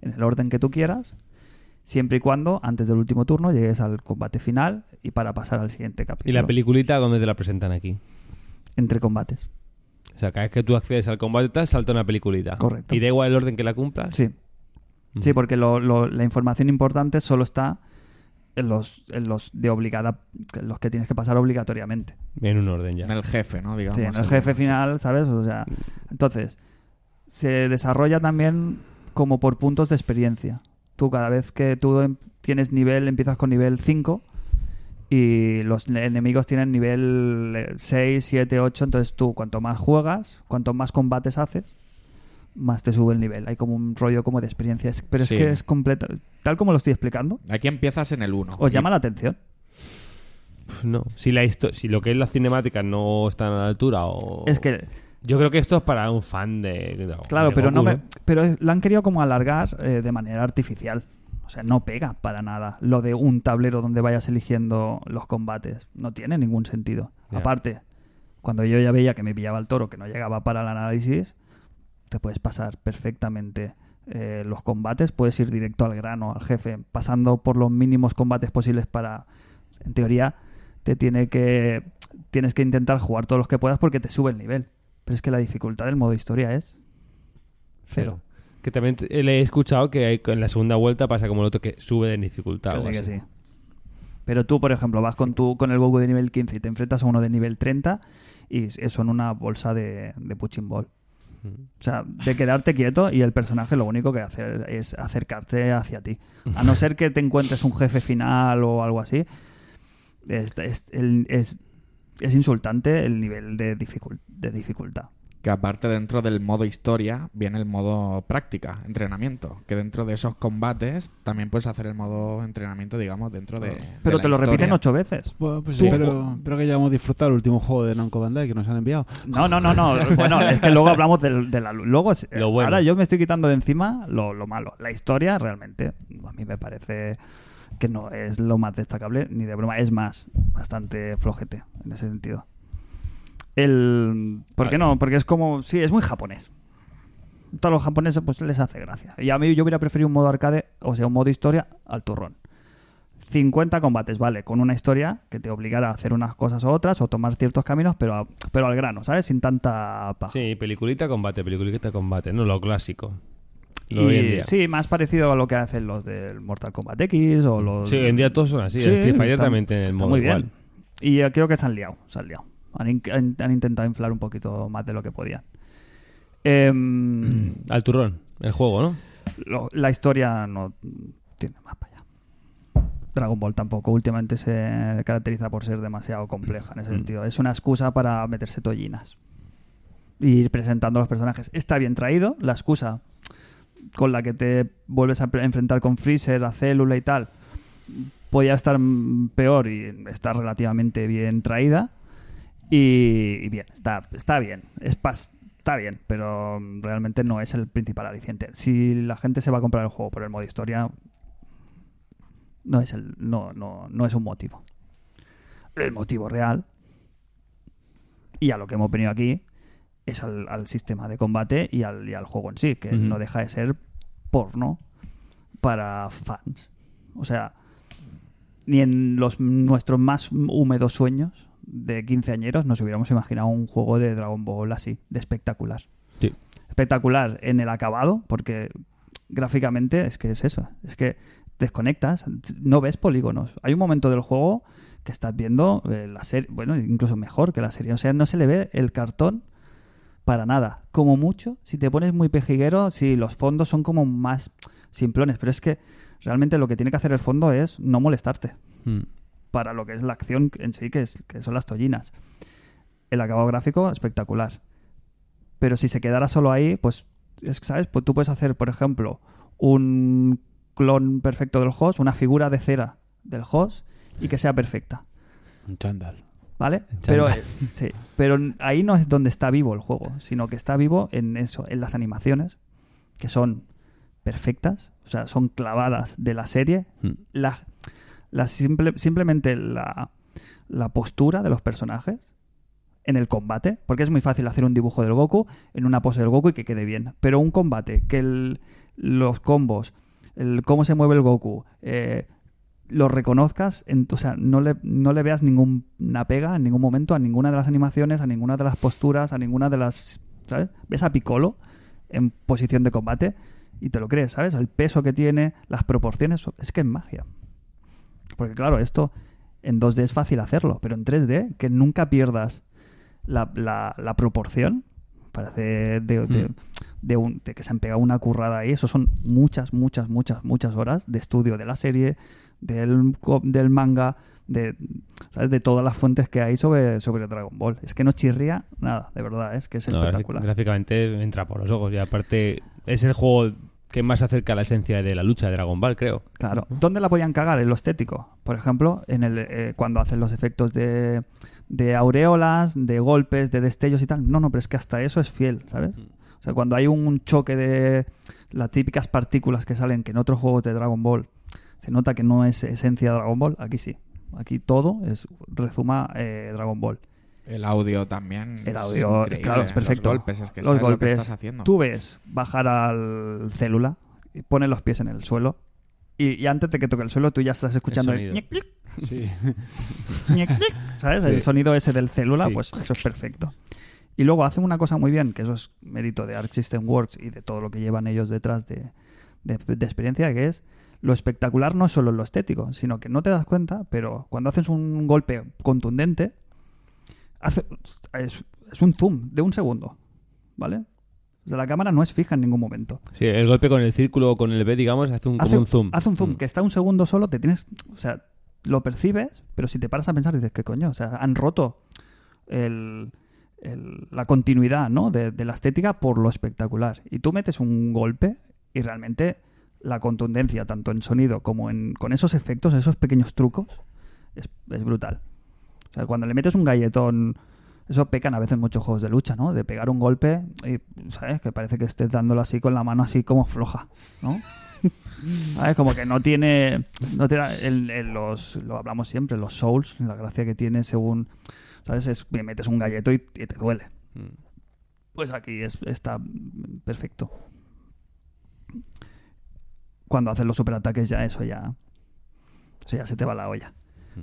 en el orden que tú quieras, siempre y cuando antes del último turno llegues al combate final y para pasar al siguiente capítulo. ¿Y la peliculita dónde te la presentan aquí? Entre combates. O sea, cada vez que tú accedes al combate, te salta una peliculita. Correcto. Y da igual el orden que la cumplas. Sí, sí porque lo- lo- la información importante solo está en los, en los de obligada, en los que tienes que pasar obligatoriamente. En un orden ya. En el jefe, ¿no? Digamos. Sí, en el jefe final, ¿sabes? O sea, entonces, se desarrolla también como por puntos de experiencia. Tú cada vez que tú em- tienes nivel, empiezas con nivel 5 y los ne- enemigos tienen nivel eh, 6, 7, 8, entonces tú cuanto más juegas, cuanto más combates haces, más te sube el nivel. Hay como un rollo como de experiencia, Es- pero Sí. es que es completa, tal como lo estoy explicando, Aquí empiezas en el 1. os llama la atención. No. Si, la si lo que es la cinemática no está a la altura o... Es que Yo creo que esto es para un fan de... de- Claro, de pero no me, ¿eh? pero la han querido como alargar eh, de manera artificial. O sea, no pega para nada lo de un tablero donde vayas eligiendo los combates. No tiene ningún sentido. Aparte, cuando yo ya veía que me pillaba el toro, que no llegaba para el análisis, te puedes pasar perfectamente eh, los combates, puedes ir directo al grano, al jefe, pasando por los mínimos combates posibles para, en teoría, te tiene que tienes que intentar jugar todos los que puedas porque te sube el nivel. Pero es que la dificultad del modo historia es cero. Que también le he escuchado que en la segunda vuelta pasa como el otro que sube de dificultad. Que o sí, que así. sí. Pero tú, por ejemplo, vas con tu con el Goku de nivel 15 y te enfrentas a uno de nivel 30 y s- son una bolsa de, de ball. O sea, de quedarte quieto y el personaje lo único que hace es acercarte hacia ti. A no ser que te encuentres un jefe final o algo así, es, es, insultante el nivel de, de dificultad. Que aparte dentro del modo historia viene el modo práctica, entrenamiento. Que dentro de esos combates también puedes hacer el modo entrenamiento, digamos, dentro de. de Pero la te lo repiten ocho veces. Bueno, pues Sí. espero, espero que hayamos disfrutado el último juego de Namco Bandai que nos han enviado. No, no, no, no. Bueno, es que luego hablamos del- de, la... Luego, es- Lo bueno. ahora yo me estoy quitando de encima lo, lo malo. La historia realmente a mí me parece que no es lo más destacable ni de broma. Es más, bastante flojete en ese sentido. El... ¿Por qué no? Porque es como... Sí, es muy japonés. Todos los japoneses pues les hace gracia. Y a mí yo hubiera preferido un modo arcade, o sea, un modo historia al turrón. 50 combates, vale, con una historia que te obligara a hacer unas cosas u otras o tomar ciertos caminos, pero, a- pero al grano, ¿sabes? Sin tanta paja. Sí, peliculita combate, peliculita combate, no lo clásico. Y, Lo hoy en día. sí, más parecido a lo que hacen los del Mortal Kombat X o los... Sí, hoy en día todos son así. Sí, el Street Fighter está- también tiene el modo muy igual. bien. Y eh, creo que se han liado, se han liado. Han, in- han- han intentado inflar un poquito más de lo que podían. Em, Al turrón, el juego, ¿no? lo- la historia no tiene más para allá. Dragon Ball tampoco últimamente se caracteriza por ser demasiado compleja en ese Mm. sentido. Es una excusa para meterse tollinas. Y ir presentando a los personajes. Está bien traído, la excusa con la que te vuelves a enfrentar con Freezer, a Célula y tal, podía estar mm, peor y está relativamente bien traída. Y, y bien, está, está bien. Es pas- está bien, pero realmente no es el principal aliciente. Si la gente se va a comprar el juego por el modo historia, no es, el, no, no, no es un motivo. El motivo real, y a lo que hemos venido aquí, es al, al sistema de combate y al, y al juego en sí, que no deja de ser porno para fans. O sea, ni en los nuestros más húmedos sueños de quinceañeros nos hubiéramos imaginado un juego de Dragon Ball así, de espectacular. Sí. Espectacular en el acabado, porque gráficamente es que es eso, es que desconectas, no ves polígonos. Hay un momento del juego que estás viendo eh, la serie, bueno, incluso mejor que la serie, o sea, no se le ve el cartón para nada. Como mucho, si te pones muy pejiguero, si los fondos son como más simplones, pero es que realmente lo que tiene que hacer el fondo es no molestarte Mm. Para lo que es la acción en sí, que, es, que son las tollinas. El acabado gráfico, espectacular. Pero si se quedara solo ahí, pues, ¿sabes? Pues tú puedes hacer, por ejemplo, un clon perfecto del host, una figura de cera del host, y que sea perfecta. Un chándal. ¿Vale? Pero, eh, sí, pero ahí no es donde está vivo el juego, sino que está vivo en eso, en las animaciones, que son perfectas, o sea, son clavadas de la serie. Mm. La, la simple, simplemente la, la postura de los personajes en el combate, porque es muy fácil hacer un dibujo del Goku en una pose del Goku y que quede bien, pero un combate, que el- los combos, el cómo se mueve el Goku, eh, lo reconozcas, en, o sea, no le, no le veas ninguna pega en ningún momento a ninguna de las animaciones, a ninguna de las posturas, a ninguna de las... ¿Sabes? Ves a Piccolo en posición de combate y te lo crees, ¿sabes? El peso que tiene, las proporciones, es que es magia. Porque claro, esto en 2D es fácil hacerlo, pero en 3D, que nunca pierdas la, la- la proporción, parece de, de- Hmm. de un- de que se han pegado una currada ahí. Eso son muchas, muchas, muchas, muchas horas de estudio de la serie, del, del manga, de, ¿sabes? de todas las fuentes que hay sobre, sobre Dragon Ball. Es que no chirría nada, de verdad, es que es No, espectacular. gráficamente entra por los ojos y aparte es el juego que más se acerca a la esencia de la lucha de Dragon Ball, creo. Claro. ¿Dónde la podían cagar? En lo estético. Por ejemplo, en el, eh, cuando hacen los efectos de, de aureolas, de golpes, de destellos y tal. No, no, pero es que hasta eso es fiel, ¿sabes? O sea, cuando hay un choque de las típicas partículas que salen, que en otros juegos de Dragon Ball se nota que no es esencia de Dragon Ball, aquí sí. Aquí todo es rezuma eh, Dragon Ball. El audio también. El es audio, increíble. claro, es perfecto. Los golpes, es que los sabes lo que golpes. estás haciendo. Tú ves bajar al célula, y pone los pies en el suelo, y, y antes de que toque el suelo, tú ya estás escuchando el, sonido. ñic, Sí. ¿sabes? El sonido ese del célula, Sí. pues eso es perfecto. Y luego hacen una cosa muy bien, que eso es mérito de Arc System Works y de todo lo que llevan ellos detrás de, de- de experiencia, que es lo espectacular no es solo lo estético, sino que no te das cuenta, pero cuando haces un golpe contundente, hace- es, es un zoom de un segundo, ¿vale? O sea, la cámara no es fija en ningún momento. Sí, el golpe con el círculo o con el B, digamos, hace un, como Hace un zoom. Hace un zoom, Mm. que está un segundo solo, te tienes. O sea, lo percibes, pero si te paras a pensar, dices, ¿qué coño? O sea, han roto el- el- la continuidad ¿no? de, de la estética por lo espectacular. Y tú metes un golpe y realmente la contundencia, tanto en sonido como en, con esos efectos, esos pequeños trucos, es, es brutal. O sea, cuando le metes un galletón. Eso pecan a veces muchos juegos de lucha, ¿no? De pegar un golpe y, ¿sabes? Que parece que estés dándolo así con la mano así como floja, ¿no? ¿Sabes? Como que no tiene. No da- el- el- los, lo hablamos siempre, los souls, la gracia que tiene según. ¿Sabes? Es que metes un galleto y, y te duele. Mm. Pues aquí es, está perfecto. Cuando haces los superataques, ya eso ya. O sea, ya se te va la olla.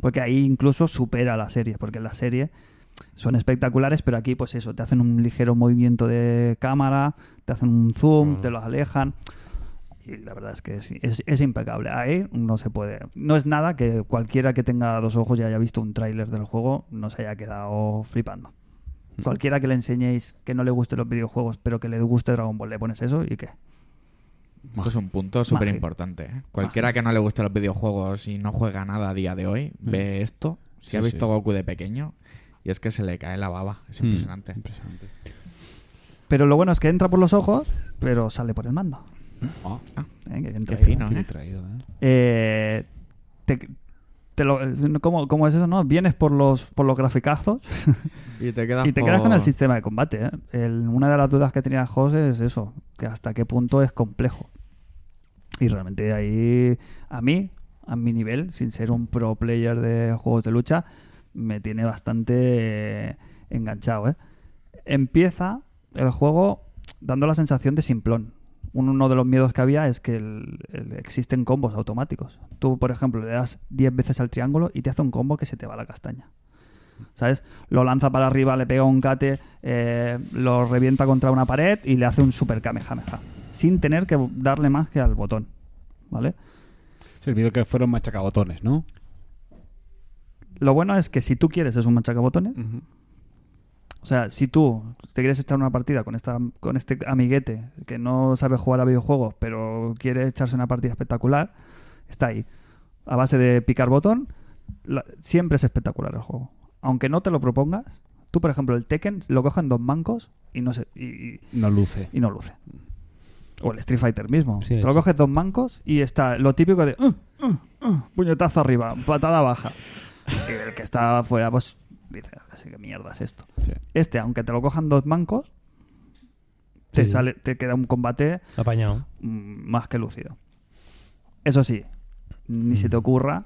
Porque ahí incluso supera la serie. Porque en la serie son espectaculares, pero aquí, pues eso, te hacen un ligero movimiento de cámara, te hacen un zoom, te los alejan. Y la verdad es que es, es- es impecable. Ahí no se puede. No es nada que cualquiera que tenga dos ojos y haya visto un tráiler del juego no se haya quedado flipando. Cualquiera que le enseñéis que no le gusten los videojuegos, pero que le guste Dragon Ball, le pones eso y qué. Esto es un punto súper importante. ¿eh? Cualquiera que no le guste los videojuegos y no juega nada a día de hoy, ve esto. Si Sí, ha visto sí. Goku de pequeño, y es que se le cae la baba. Es Mm. impresionante. Impresionante. Pero lo bueno es que entra por los ojos, pero sale por el mando. Ah, ¿eh? Que entra Qué fino, qué ¿eh? bien traído, ¿eh? Eh, te- te lo- ¿cómo, cómo es eso, no? Vienes por los, por los graficazos Y te quedas, y te quedas con el sistema de combate. ¿eh? El- una de las dudas que tenía José es eso, que hasta qué punto es complejo. Y realmente ahí, a mí, a mi nivel, sin ser un pro player de juegos de lucha, me tiene bastante eh, enganchado. ¿eh? Empieza el juego dando la sensación de simplón. Uno de los miedos que había es que el- el- existen combos automáticos. Tú, por ejemplo, le das 10 veces al triángulo y te hace un combo que se te va la castaña. ¿Sabes? Lo lanza para arriba, le pega un cate, eh, lo revienta contra una pared y le hace un super kamehameha. Sin tener que darle más que al botón. ¿Vale? Sí, vídeo que fueron machacabotones, ¿no? Lo bueno es que si tú quieres es un machacabotones. O sea, si tú te quieres echar una partida con esta con este amiguete que no sabe jugar a videojuegos, pero quiere echarse una partida espectacular, está ahí. A base de picar botón, la- siempre es espectacular el juego. Aunque no te lo propongas, tú, por ejemplo, el Tekken lo cogen dos mancos y no se, y, No luce. y no luce. O el Street Fighter mismo. Sí, te lo coges dos mancos y está lo típico de "Uh, uh, uh", puñetazo arriba, patada baja. Y el que está afuera, pues dice, así que mierda es esto. Sí. Este, aunque te lo cojan dos mancos, te Sí. sale, te queda un combate Apañado. mm, más que lúcido. Eso sí, ni se te ocurra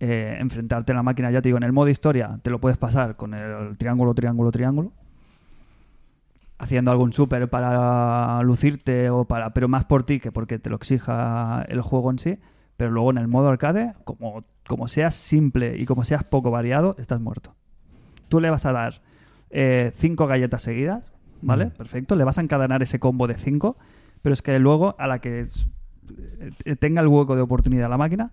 eh, enfrentarte a la máquina, ya te digo, en el modo historia te lo puedes pasar con el triángulo, triángulo, triángulo, haciendo algún súper para lucirte o para, pero más por ti que porque te lo exija el juego en sí. Pero luego en el modo arcade, como, como seas simple y como seas poco variado, estás muerto. Tú le vas a dar eh, cinco galletas seguidas, ¿vale? Mm. Perfecto. Le vas a encadenar ese combo de cinco, pero es que luego a la que eh, tenga el hueco de oportunidad la máquina,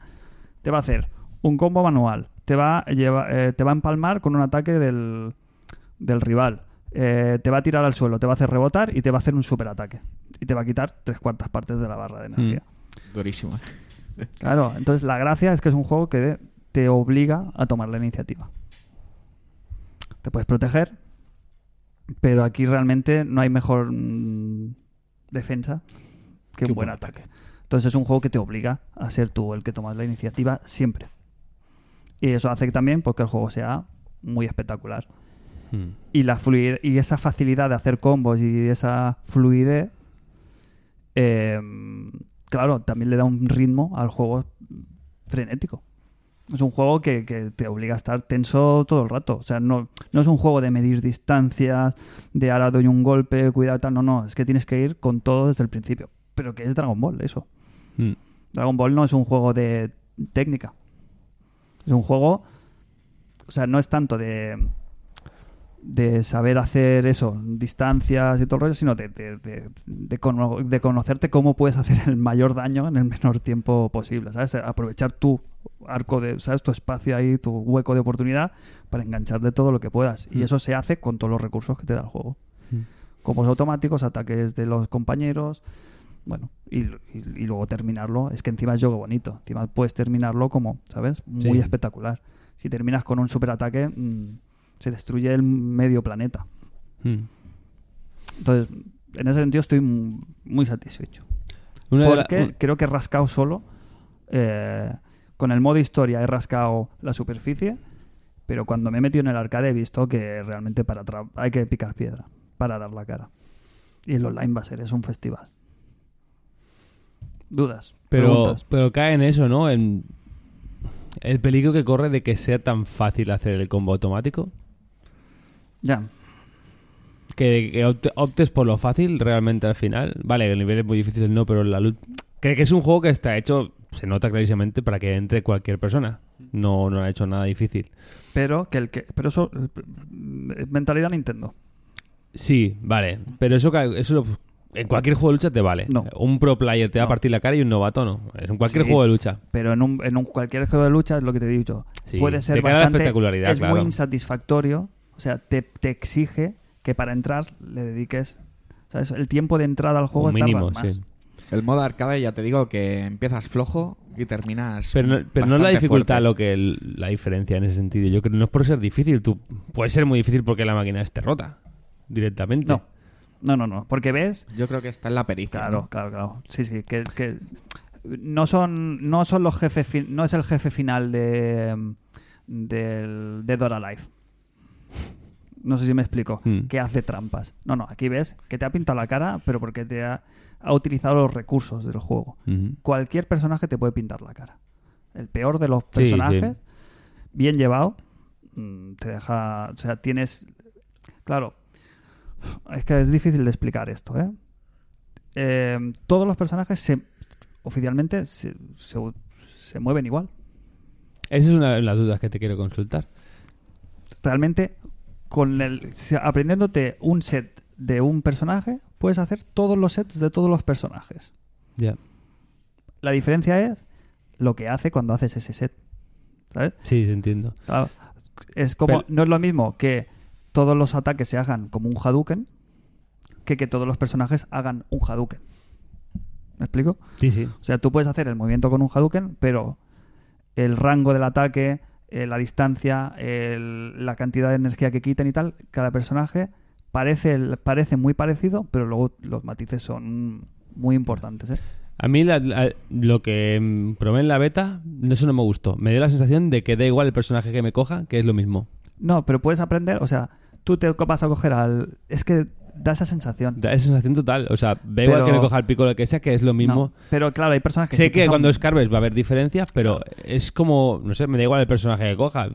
te va a hacer un combo manual, te va a, lleva- eh, te va a empalmar con un ataque del, del rival, eh, te va a tirar al suelo, te va a hacer rebotar y te va a hacer un superataque. Y te va a quitar tres cuartas partes de la barra de energía. Durísimo. Claro, entonces la gracia es que es un juego que te obliga a tomar la iniciativa. Te puedes proteger, pero aquí realmente no hay mejor mm, defensa que un buen ataque. Entonces es un juego que te obliga a ser tú el que tomas la iniciativa siempre. Y eso hace también pues, que el juego sea muy espectacular. Mm. Y, la fluidez, y esa facilidad de hacer combos y esa fluidez, eh, claro, también le da un ritmo al juego frenético. Es un juego que, que te obliga a estar tenso todo el rato. O sea, no, no es un juego de medir distancias, de ahora doy un golpe, cuidado, tal. No, no, es que tienes que ir con todo desde el principio. Pero que es Dragon Ball, eso. Mm. Dragon Ball no es un juego de técnica. Es un juego. O sea, no es tanto de. de saber hacer eso, distancias y todo el rollo, sino de, de, de- de cono- de conocerte cómo puedes hacer el mayor daño en el menor tiempo posible, ¿sabes? Aprovechar tu arco de, ¿sabes? Tu espacio ahí, tu hueco de oportunidad para engancharte todo lo que puedas. Y Mm. eso se hace con todos los recursos que te da el juego. Mm. Combos automáticos, ataques de los compañeros, bueno, y, y- y luego terminarlo. Es que encima es juego bonito. Encima puedes terminarlo como, ¿sabes? Muy Sí. espectacular. Si terminas con un superataque, mm, se destruye el medio planeta. Hmm. Entonces, en ese sentido estoy muy satisfecho. Una de la- Porque creo que he rascado solo. eh, con el modo historia he rascado la superficie. Pero cuando me he metido en el arcade he visto que realmente para hay que picar piedra para dar la cara. Y el online va a ser, es un festival. ¿Dudas? Pero, Preguntas. pero cae en eso, ¿no? En el peligro que corre de que sea tan fácil hacer el combo automático. Ya. Que, que opte- optes por lo fácil realmente al final. Vale, el nivel es muy difícil, no, pero la luz. Que, que es un juego que está hecho, se nota clarísimamente, para que entre cualquier persona. No, no ha hecho nada difícil. Pero que el que. Pero eso. eh, Mentalidad Nintendo. Sí, vale. Pero eso, eso lo- en cualquier juego de lucha te vale. No. Un pro player te va a partir la cara y un novato no. Es en cualquier Sí. juego de lucha. Pero en un, en un cualquier juego de lucha es lo que te he dicho. Sí, Puede ser bastante. espectacularidad, es claro. muy insatisfactorio. O sea, te, te exige que para entrar le dediques. ¿Sabes? El tiempo de entrada al juego Un está mínimo, más. sí. El modo arcade ya te digo que empiezas flojo y terminas. Pero no, pero no es la dificultad fuerte. lo que el- la diferencia en ese sentido. Yo creo que no es por ser difícil. Tú puede ser muy difícil porque la máquina esté rota directamente. No. No, no, no. Porque ves. Yo creo que está en la pericia. Claro, ¿no? claro, claro. Sí, sí. Que, que no son. No son los jefes. fin- No es el jefe final de. Del, de Dora Life. No sé si me explico. Hmm. Que hace trampas. No, no. Aquí ves que te ha pintado la cara, pero porque te ha, ha utilizado los recursos del juego. Cualquier personaje te puede pintar la cara. El peor de los Sí, personajes, bien llevado, mm, te deja. O sea, tienes. Claro. Es que es difícil de explicar esto, ¿eh? Eh, todos los personajes se, oficialmente se, se- se mueven igual. Esa es una de las dudas que te quiero consultar. Realmente, con el, aprendiéndote un set de un personaje, puedes hacer todos los sets de todos los personajes. Ya. La diferencia es lo que hace cuando haces ese set. ¿Sabes? Sí, sí, entiendo. Claro, es como, Pero- no es lo mismo que todos los ataques se hagan como un Hadouken que que todos los personajes hagan un Hadouken. ¿Me explico? Sí, sí. O sea, tú puedes hacer el movimiento con un Hadouken, pero el rango del ataque, eh, la distancia, el- la cantidad de energía que quiten y tal, cada personaje parece, parece muy parecido, pero luego los matices son muy importantes. ¿eh? A mí la- la- lo que probé en la beta, eso no me gustó. Me dio la sensación de que da igual el personaje que me coja, que es lo mismo. No, pero puedes aprender, o sea, tú te vas a coger al... Es que da esa sensación. Da esa sensación total. O sea, da igual Pero- que me coja el pico lo que sea, que es lo mismo. No, pero claro, hay personas que sé sí que, son- cuando escarbes va a haber diferencias, pero es como, no sé, me da igual el personaje que coja.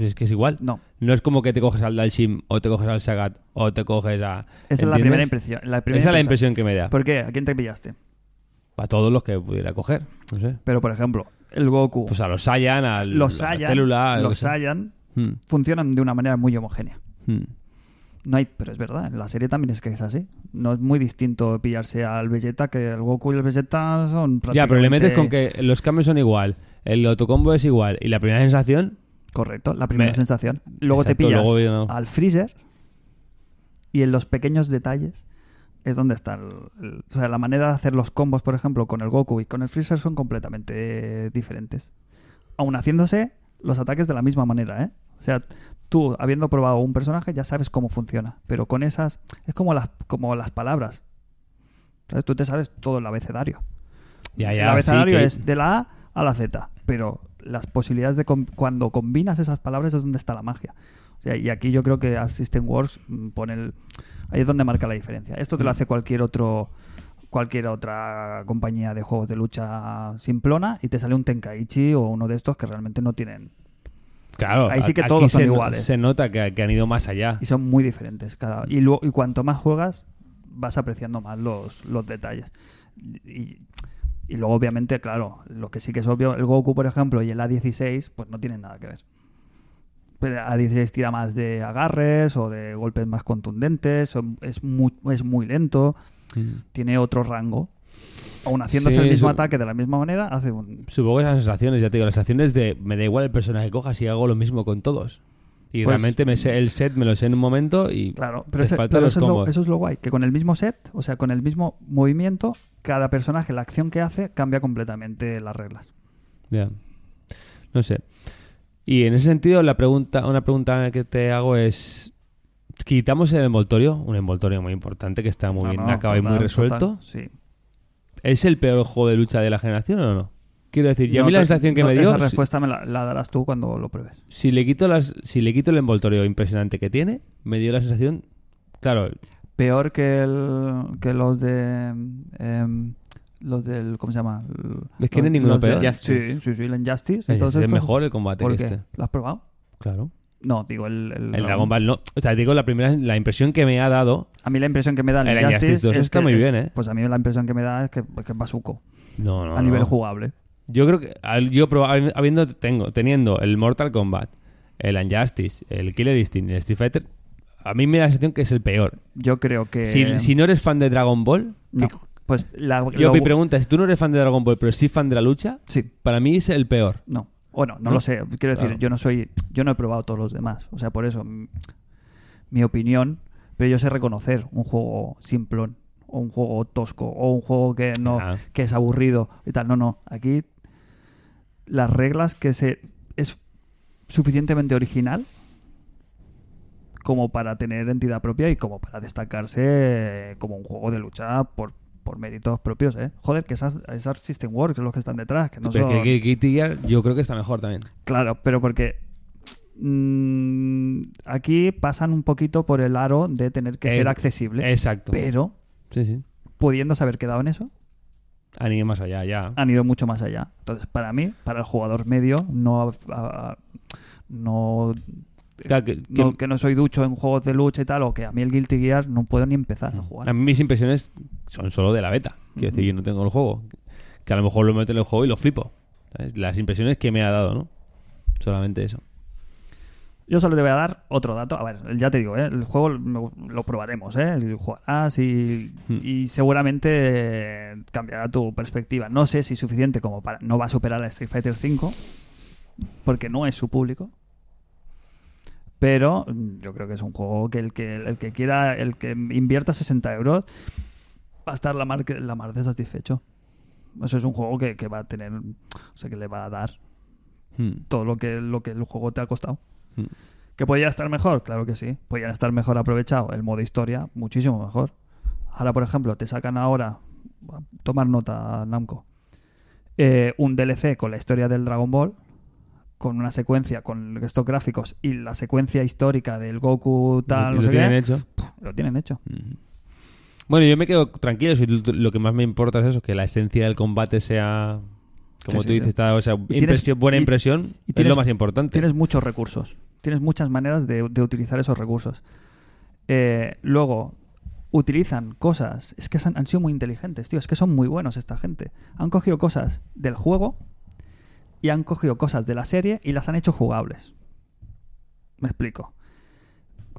Es que es igual. No, No es como que te coges al Dalshim o te coges al Sagat o te coges a. esa es la primera impresión. La primera Esa es la impresión que me da. ¿Por qué? ¿A quién te pillaste? A todos los que pudiera coger. No sé. Pero, por ejemplo, el Goku, Pues a los Saiyan, a los la Saiyan, célula. los. Saiyan Hmm, funcionan de una manera muy homogénea. hmm. No hay, pero es verdad, en la serie también es que es así. No es muy distinto pillarse al Vegeta que el Goku y el Vegeta son Ya, pero le metes con prácticamente- que los cambios son igual, el autocombo es igual y la primera sensación. Correcto, la primera Me- sensación. Luego te pillas luego ya no. al Freezer y en los pequeños detalles es donde está el, el- o sea, la manera de hacer los combos, por ejemplo, con el Goku y con el Freezer son completamente diferentes. Aún haciéndose los ataques de la misma manera, ¿eh? O sea, tú habiendo probado un personaje ya sabes cómo funciona, pero con esas es como las como las palabras. ¿Sabes? Tú te sabes todo el abecedario. Ya, el ya, abecedario sí, que- es de la A a la Z, pero las posibilidades de com- cuando combinas esas palabras es donde está la magia. O sea, y aquí yo creo que Assistant Works mm, pone el ahí es donde marca la diferencia. Esto te Mm. lo hace cualquier otro cualquier otra compañía de juegos de lucha simplona y te sale un Tenkaichi o uno de estos que realmente no tienen Claro, Ahí sí que todos son se, iguales. Se nota que, que han ido más allá. y son muy diferentes cada y luego y cuanto más juegas vas apreciando más los, los detalles y, y luego obviamente claro lo que sí que es obvio el Goku por ejemplo y el A16 pues no tienen nada que ver Pero A 16 tira más de agarres o de golpes más contundentes, o es muy, es muy lento, tiene otro rango. Aún haciéndose Sí, el mismo ataque de la misma manera, hace un... Supongo que esas sensaciones, ya te digo, las sensaciones de me da igual el personaje que cojas y hago lo mismo con todos. Y Pues- realmente me sé el set, me lo sé en un momento y Claro, pero, ese- eso, es lo, combos. eso es lo guay, que con el mismo set, o sea, con el mismo movimiento, cada personaje, la acción que hace, cambia completamente las reglas. Ya. No sé. Y en ese sentido, la pregunta, una pregunta que te hago es: quitamos el envoltorio, un envoltorio muy importante que está muy No, bien no, acabado y muy resuelto. total, sí. ¿Es el peor juego de lucha de la generación o no? Quiero decir, y a No mí la sensación que no, me dio, Esa si- respuesta me la, la darás tú cuando lo pruebes. si, le quito las, si le quito el envoltorio impresionante que tiene, me dio la sensación, claro, Peor que, el, que los de... em, los del... ¿Cómo se llama? Es que no Los- hay ninguno los de- peor. Sí, sí, sí, el Injustice. es, Entonces, es mejor el combate ¿Por que qué? este. ¿Lo has probado? Claro. No, digo el... El, El Dragon Ball no. O sea, digo la primera, la impresión que me ha dado. A mí la impresión que me da el, El Injustice, Injustice 2 es está que muy bien, ¿eh? Pues a mí la impresión que me da es que, que es bazuco. No, no. a nivel no. jugable. Yo creo que yo habiendo tengo teniendo el Mortal Kombat, el Injustice, el Killer Instinct y el Street Fighter, a mí me da la sensación que es el peor. Yo creo que... Si, si no eres fan de Dragon Ball, No, que- pues la... yo lo- mi pregunta es, si tú no eres fan de Dragon Ball, pero sí fan de la lucha, Sí, para mí es el peor. no. Bueno, no, ¿No? lo sé. Quiero decir, Claro. yo no soy... Yo no he probado todos los demás. O sea, por eso... Mi opinión... Pero yo sé reconocer un juego simplón. O un juego tosco. O un juego que no... Ah. que es aburrido y tal. No, no. Aquí las reglas que se es suficientemente original como para tener entidad propia y como para destacarse como un juego de lucha por, por méritos propios, ¿eh? Joder, que esas, esas System Works los que están detrás, que no pero son... que yo creo que está mejor también. Claro, pero porque mm, aquí pasan un poquito por el aro de tener que ser accesible, Exacto. pero Sí, sí. pudiéndose haber quedado en eso, Han ido más allá, ya. han ido mucho más allá. Entonces, para mí, para el jugador medio, no, a- no, Claro, que- que- no- que no soy ducho en juegos de lucha y tal, o que a mí el Guilty Gear no puedo ni empezar a jugar. A mí mis impresiones son solo de la beta. Quiero decir, yo no tengo el juego. Que a lo mejor lo meto en el juego y lo flipo. ¿sabes? Las impresiones que me ha dado, ¿no? Solamente eso. Yo solo te voy a dar otro dato. A ver, ya te digo, ¿eh? el juego lo, lo probaremos, ¿eh? Y jugarás y, Hmm. y seguramente cambiará tu perspectiva. No sé si suficiente como para... No va a superar a Street Fighter V, porque no es su público. Pero mm, yo creo que es un juego que el que, el que quiera, el que invierta 60 euros, va a estar la mar, la mar de satisfecho. Eso es un juego que, que va a tener, o sea, que le va a dar Hmm. todo lo que, lo que el juego te ha costado. Hmm. ¿Que podía estar mejor? Claro que sí. Podían estar mejor aprovechado el modo historia, muchísimo mejor. Ahora, por ejemplo, te sacan ahora, tomar nota, Namco, eh, un DLC con la historia del Dragon Ball, con una secuencia, con estos gráficos y la secuencia histórica del Goku tal, no lo sé tienen qué, hecho. lo tienen hecho. Bueno, yo me quedo tranquilo. si lo- que más me importa es eso, que la esencia del combate sea, como Sí, tú sí, dices, sí. está, o sea, tienes- impresión- buena impresión y es tienes- lo más importante. Tienes muchos recursos. Tienes muchas maneras de, de utilizar esos recursos. Eh, luego, utilizan cosas. Es que han, han sido muy inteligentes, tío. Es que son muy buenos esta gente. Han cogido cosas del juego y han cogido cosas de la serie y las han hecho jugables. Me explico.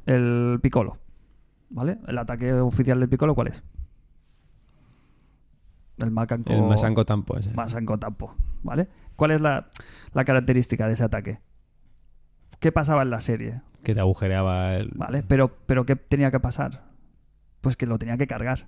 El Piccolo. ¿Vale? El ataque oficial del Piccolo, ¿cuál es? El Macanco. el Masanko Tampo ese. Masanko Tampo, ¿vale? ¿Cuál es la, la característica de ese ataque? ¿Qué pasaba en la serie? Que te agujereaba el... ¿Vale? Pero, pero ¿qué tenía que pasar? Pues que lo tenía que cargar.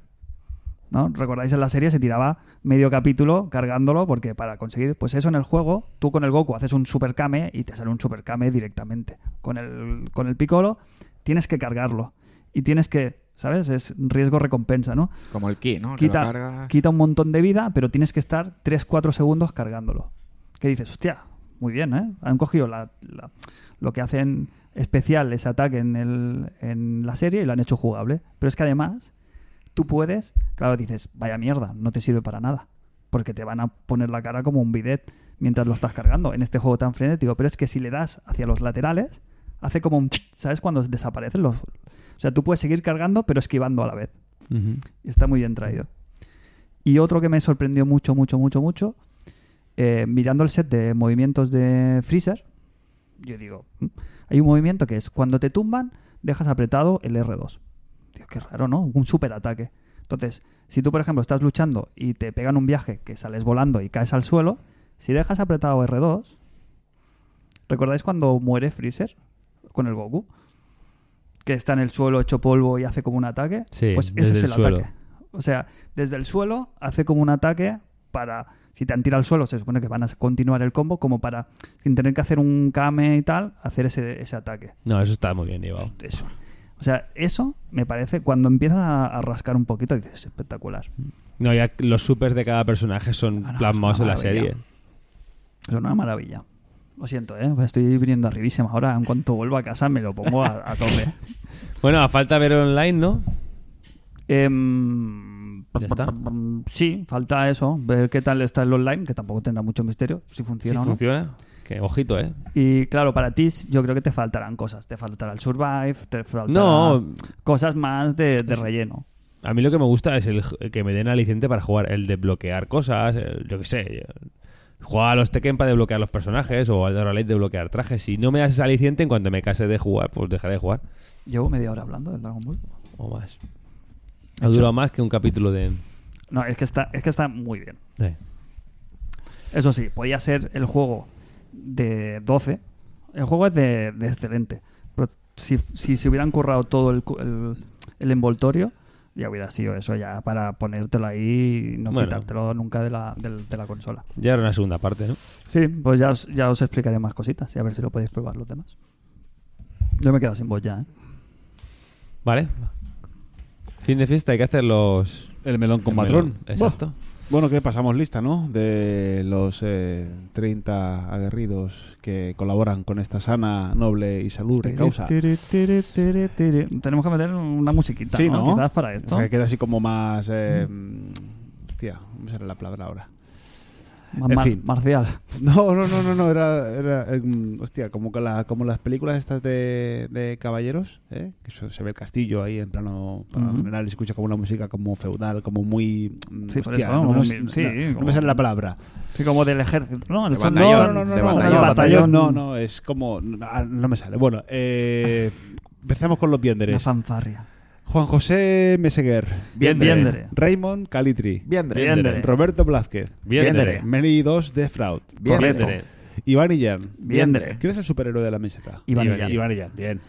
¿No? ¿Recordáis en la serie se tiraba medio capítulo cargándolo? Porque para conseguir, pues eso en el juego, tú con el Goku haces un Super Kame y te sale un Super Kame directamente. Con el, con el Piccolo tienes que cargarlo. Y tienes que, ¿sabes? Es riesgo-recompensa, ¿no? Como el ki, ¿no? Que quita, quita un montón de vida, pero tienes que estar 3-4 segundos cargándolo. ¿Qué dices? Hostia, muy bien, ¿eh? Han cogido la- la- lo que hacen especial ese ataque en, el, en la serie y lo han hecho jugable. Pero es que además, tú puedes, claro, dices, vaya mierda, no te sirve para nada. Porque te van a poner la cara como un bidet mientras lo estás cargando en este juego tan frenético. Pero es que si le das hacia los laterales, hace como un... ¿Sabes? Cuando desaparecen los... O sea, tú puedes seguir cargando, pero esquivando a la vez. Está muy bien traído. Y otro que me sorprendió mucho, mucho, mucho, mucho, eh, mirando el set de movimientos de Freezer, yo digo, "Mm". hay un movimiento que es cuando te tumban, dejas apretado el R2. Tío, qué raro, ¿no? Un superataque. Entonces, si tú, por ejemplo, estás luchando y te pegan un viaje que sales volando y caes al suelo, si dejas apretado R2, ¿recordáis cuando muere Freezer con el Goku? Que está en el suelo hecho polvo y hace como un ataque. Sí, pues ese desde es el el suelo. ataque. O sea, desde el suelo hace como un ataque para. Si te han tirado al suelo, se supone que van a continuar el combo, como para, sin tener que hacer un kame y tal, hacer ese, ese ataque. No, eso está muy bien llevado. Eso. O sea, eso me parece, cuando empiezas a, a rascar un poquito, dices, es espectacular. No, ya los supers de cada personaje son Ah, no, plasmados en la serie. Es una maravilla. Lo siento, ¿eh? Estoy viniendo arribísima. Ahora, en cuanto vuelva a casa, me lo pongo a, a tope. Bueno, a falta ver online, ¿no? Em, ¿Ya está? Sí, falta eso. Ver qué tal está el online, que tampoco tendrá mucho misterio. Si Si funciona o no. funciona. Que ojito, ¿eh? Y claro, para ti yo creo que te faltarán cosas. Te faltará el survive, te faltará No, cosas más de, de relleno. a mí lo que me gusta es el que me den aliciente para jugar, el de bloquear cosas, el- yo qué sé. Jugar a los Tekken para desbloquear los personajes o al de Rally de bloquear trajes. Si no me das ese aliciente, en cuanto me case de jugar, pues dejaré de jugar. Llevo media hora hablando del Dragon Ball. O más. Ha durado más que un capítulo de... No, es que está, es que está muy bien. Eso sí, podía ser el juego de 12. El juego es de, de excelente. Pero si, si se hubieran currado todo el, cu- el, el envoltorio, ya hubiera sido eso ya para ponértelo ahí y no Bueno. quitártelo nunca de la, del- de la consola. Ya era una segunda parte, ¿no? Sí, pues ya os, ya os explicaré más cositas y a ver si lo podéis probar los demás. Yo me he quedado sin voz ya, ¿eh? Vale. Fin de fiesta, hay que hacer los... El melón con el patrón. melón. Exacto. Bueno, que pasamos lista, ¿no? De los eh, 30 aguerridos que colaboran con esta sana, noble y salud causa. Tenemos que meter una musiquita, Sí, ¿no? ¿no? Quizás para esto. Que queda así como más... eh, hostia, no me sale la palabra ahora. En mar- fin. marcial. No, no, no, no, no, era, era eh, hostia, como que la, como las películas estas de, de caballeros, ¿eh? que eso, se ve el castillo ahí en plano plano Ujú. general y se escucha como una música como feudal, como muy, mm, Sí, por hostia, eso, no, como no, no, sí, no, no como- me sale la palabra. Sí, como del ejército, ¿no? El De batallón, no, no, no, de no, batallón. no, batallón. no, no, es como, ah, no me sale. Bueno, eh, empezamos con los La bienderes. fanfarria. Juan José Meseguer. Biendere. Raymond Calitri. Biendere. Roberto Blázquez, Biendere. Meli 2 de Fraud, Biendere. Iván Illán. Biendere. ¿Quién es el superhéroe de la meseta? Iván Iván Illán. Iván Illán, bien.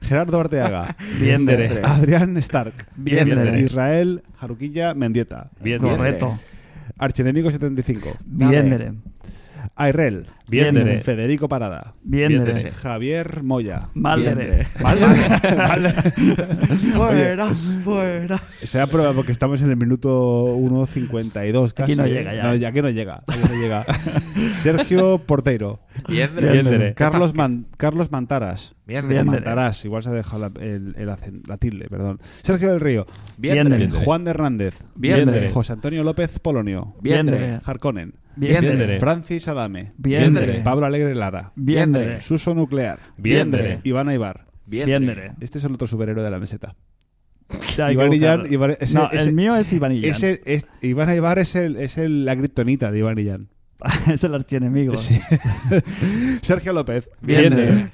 Gerardo Arteaga. Biendere. Adrián Stark. Biendere. Israel Jaruquilla Mendieta. Correcto. Archenemigo 75. Biendere. Airel. Biendere. Federico Parada. Biendere. Javier Moya. Maldere. Fuera, fuera. Se prueba porque estamos en el minuto 1.52 casi. Aquí no ¿eh? llega ya. No, ya que no llega. aquí no llega. Sergio Porteiro. Biendere. Biendere. Carlos, Man- Carlos Mantaras. Biendere. Mantarás, igual se ha dejado la, el, el la tilde, perdón. Sergio del Río. Biendere. Juan de Hernández. Biendere. José Antonio López Polonio. Biendere. Harkonnen. Biendere. Francis Adame. Biendere. Pablo Alegre Lara. Biendere. Suso Nuclear. Biendere. Iván Aibar. Biendere. Este es el otro superhéroe de la meseta. Iván Illán. Iván- ese- no, ese- el mío es Iván Illán. Ese, es, Iván Aibar es, el, es el, la kriptonita de Iván Illán. es el archienemigo. Sí. Sergio López.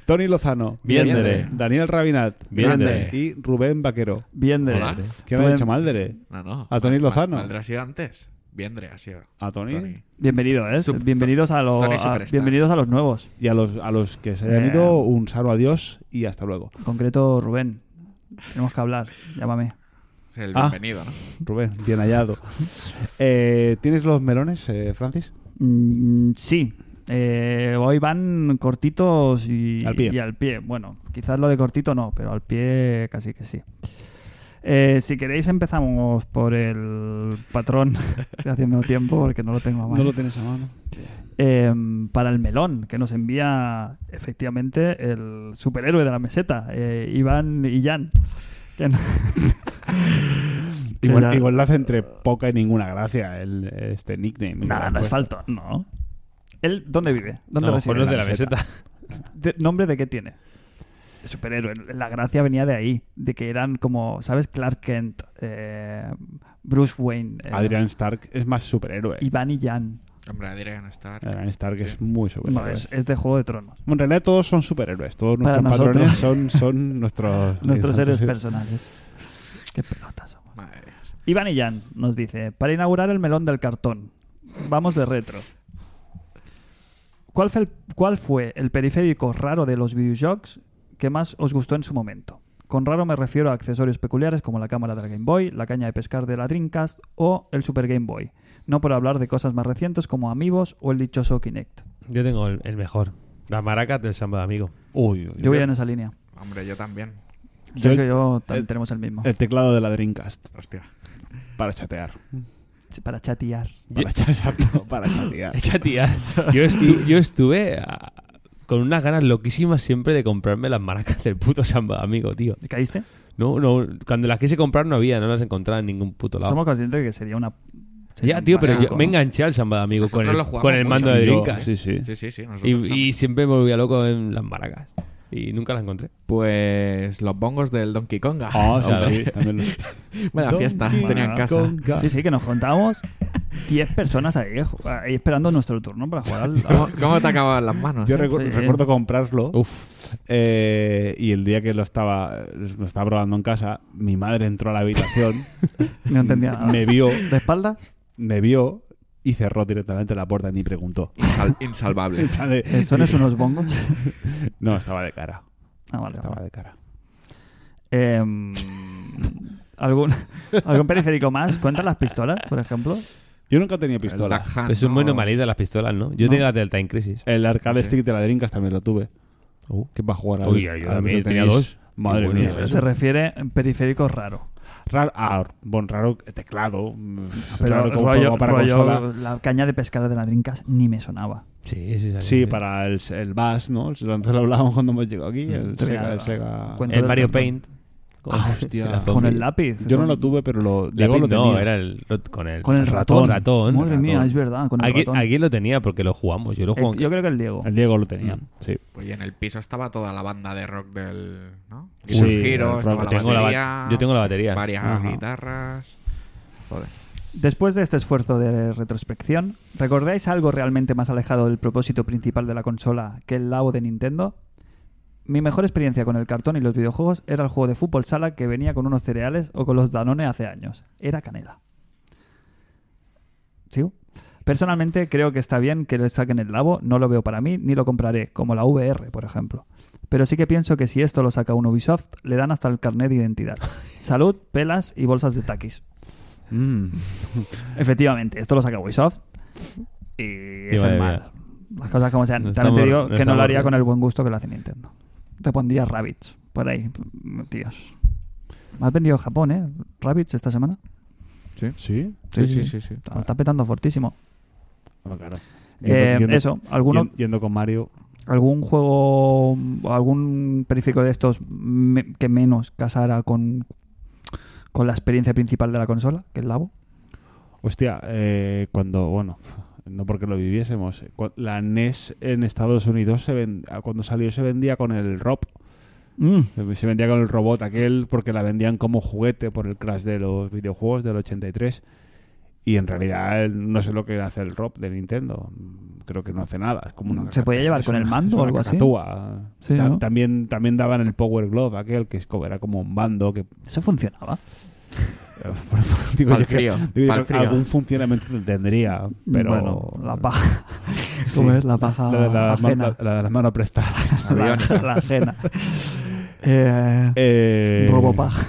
Tony Lozano. Daniel Rabinat. Y Rubén Vaquero. Biendere. Hola. ¿Quién ha dicho Maldere? No, no. A Tony Lozano. Maldre ha sido antes. Biendere ha sido. A Tony. Tony. Bienvenido, ¿eh? Bienvenidos a, los a- bienvenidos a los nuevos. Y a los, a los que se hayan Eh. ido, un sano adiós y hasta luego. En concreto, Rubén. Tenemos que hablar. Llámame. El Ah. bienvenido, ¿no? Rubén, bien hallado. Eh, ¿Tienes los melones, eh, Francis? Mm, sí. Eh, hoy van cortitos y Al pie. y al pie. Bueno, quizás lo de cortito no, pero al pie casi que sí. Eh, si queréis empezamos por el patrón. Estoy haciendo tiempo porque no lo tengo a mano. No lo tienes a mano. Eh, para el melón, que nos envía efectivamente el superhéroe de la meseta, eh, Iván Illán. Que no- que Igual, era- igual lo hace entre poca y ninguna gracia el, este nickname. han no es puesto. falto, no. ¿Él dónde vive? ¿Dónde No, reside? de la la meseta. ¿De- ¿Nombre de qué tiene? Superhéroe. La gracia venía de ahí, de que eran como, ¿sabes? Clark Kent, eh, Bruce Wayne, eh, Adrian Stark es más superhéroe. Iván y Jan. Hombre, Adrian Star. Adrian Stark es muy superhéroe. No, es, es de Juego de Tronos. En realidad todos son superhéroes. Todos Para nuestros patrones nosotros. son, son nuestros... Nuestros héroes Sí. personales. Qué pelotas somos. Madre mía. Iván Illán nos dice, para inaugurar el melón del cartón, vamos de retro. ¿Cuál fue el, cuál fue el periférico raro de los videojuegos que más os gustó en su momento? Con raro me refiero a accesorios peculiares como la cámara del Game Boy, la caña de pescar de la Dreamcast o el Super Game Boy. No por hablar de cosas más recientes como Amigos o el dichoso Kinect. Yo tengo el, el mejor. Las maracas del samba de amigo. Uy, uy, Yo voy en esa línea. Hombre, yo también. Yo Yo- creo que yo también el- tenemos el mismo. El teclado de la Dreamcast Hostia. para chatear. Para chatear. Para, cha- exacto, para chatear. Echa tía. Yo, estu- yo estuve ah, con unas ganas loquísimas siempre de comprarme las maracas del puto samba de amigo, tío. ¿Caíste? No, no, cuando las quise comprar no había, no las encontraba en ningún puto lado. Somos conscientes de que sería una... Ya, tío, pero yo me enganché al samba de amigo con el, con el mucho. mando de Dreamcast. sí, sí. Sí, sí, sí. nosotros Y, siempre me volvía loco en las maracas. Y nunca las encontré. Pues los bongos del Donkey Konga. Ah, sí, Claro. sí, también lo- Buena fiesta. Donkey Tenía en casa. Konga. Sí, sí, que nos contábamos 10 personas ahí, ahí esperando nuestro turno para jugar al... ¿Cómo, cómo te acababan las manos? Yo recu- Sí. recuerdo comprarlo Uf. eh, y el día que lo estaba, lo estaba probando en casa, mi madre entró a la habitación, No entendía nada. me vio, ¿De espaldas? Me vio y cerró directamente la puerta y ni preguntó. Insal- insalvable. De- ¿Eso no es unos bongos? No, estaba de cara. Ah, vale. Estaba vale. de cara. Em, ¿algún, ¿Algún periférico más? ¿Cuentan las pistolas, por ejemplo? Yo nunca tenía El pistola. Duck Hunt, Pues son muy normalitas las pistolas, ¿no? Yo No. tenía las del Time Crisis. El arcade Sí. stick de la Dreamcast también lo tuve. Uh. Que para jugar a Uy, yo también tenía dos. Madre mía. pero se refiere en periférico raro. Raro, ah, bueno, raro, teclado. Pero raro como rollo, juego para rollo, consola. la caña de pescar de la Drinkas ni me sonaba. Sí, sí, Sí, para el, el Bass, ¿no? Antes lo hablábamos cuando hemos llegado aquí. El Sega. El Sega. El Mario. Paint. Con, Ah, hostia. Con el lápiz. Yo no lo tuve, pero lo, Diego lo no, era el, con el, Con el ratón. ratón. Madre mía, es verdad, con el Aquí, ratón. aquí lo tenía porque lo jugamos. Yo lo Eh, jugué. yo creo que el Diego. El Diego lo tenía, Mm. sí. Pues y en el piso estaba toda la banda de rock del. ¿no? Sí, el estaba la tengo la yo tengo la batería. Varias Ajá. guitarras. Joder. Después de este esfuerzo de retrospección, ¿recordáis algo realmente más alejado del propósito principal de la consola que el labo de Nintendo? Mi mejor experiencia con el cartón y los videojuegos era el juego de fútbol sala que venía con unos cereales o con los Danone hace años. Era canela. ¿Sigo? Personalmente creo que está bien que le saquen el labo, no lo veo para mí ni lo compraré, como la VR, por ejemplo. Pero sí que pienso que si esto lo saca un Ubisoft, le dan hasta el carnet de identidad. Salud, pelas y bolsas de taquis. Mm. Efectivamente, esto lo saca Ubisoft y es el mal. Las cosas como sean. También te digo que no lo haría bien. con el buen gusto que lo hace Nintendo. Te pondría Rabbits por ahí, tíos. ¿Has vendido Japón, eh? Rabbits esta semana. ¿Sí? Sí, sí, sí. sí. Está, está petando fortísimo. Bueno, claro. Eh, Yendo- eso, ¿alguno, yen- Yendo con Mario. algún juego algún periférico de estos me- que menos casara con, con la experiencia principal de la consola, que es Labo? Hostia, eh, cuando, bueno, no porque lo viviésemos, eh, la NES en Estados Unidos se ven- ah, cuando salió se vendía con el ROP, Mm, se vendía con el robot aquel porque la vendían como juguete por el crash de los videojuegos del 83 y en realidad no sé lo que hace el ROP de Nintendo, creo que no hace nada, es como una ¿Se podía llevar con el mando o algo así? cacatúa. Sí, Ta- ¿no? También también daban el Power Glove aquel que era como un mando que ¿Eso funcionaba? Digo Pa'l yo que- frío, digo yo pa'l que frío. algún funcionamiento tendría, pero Bueno, la paja. ¿Cómo Sí. es? La paja la, de la, ajena. la- la de las manos prestadas. La, ajena. Eh, Eh, Robopaja.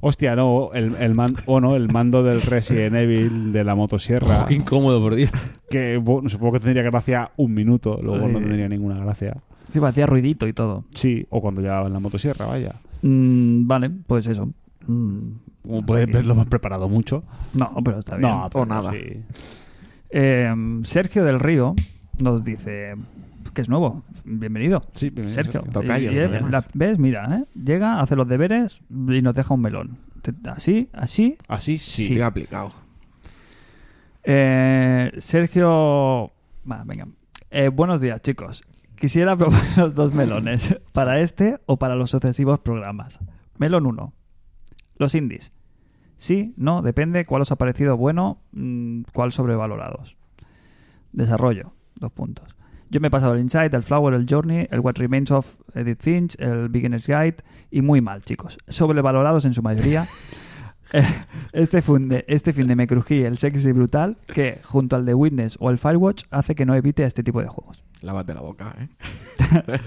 Hostia, no, el, el, man- o no, el mando del Resident Evil de la motosierra, Qué incómodo, por Dios. que bueno, supongo que tendría gracia un minuto, luego no tendría ninguna gracia. Sí, hacía ruidito y todo. Sí, o cuando llevaban la motosierra, vaya. Mm, vale, pues eso. Mm, Como puedes ver, lo hemos preparado mucho. no, pero está bien. No, pero nada. sí. Eh, Sergio del Río nos dice que es nuevo. Bienvenido. Sí, bienvenido, Sergio. Sergio. Tocayo, Y, además. la- ¿Ves? Mira, ¿eh? llega, hace los deberes y nos deja un melón. Así, así. Así sí. Sí. Aplicado. Eh, Sergio. Venga. Eh, buenos días, chicos. Quisiera proponer dos melones. ¿Para este o para los sucesivos programas? Melón 1. Los indies. Sí, no, depende cuál os ha parecido bueno, mm, cuál sobrevalorados. Desarrollo, dos puntos. Yo me he pasado el Insight, el Flower, el Journey, el What Remains of Edith Finch, el Beginner's Guide y muy mal, chicos. Sobrevalorados en su mayoría. Eh, Este fin, de, este fin de me crují el sexy brutal que, junto al de Witness o el Firewatch, hace que no evite este tipo de juegos. Lávate la boca, ¿eh?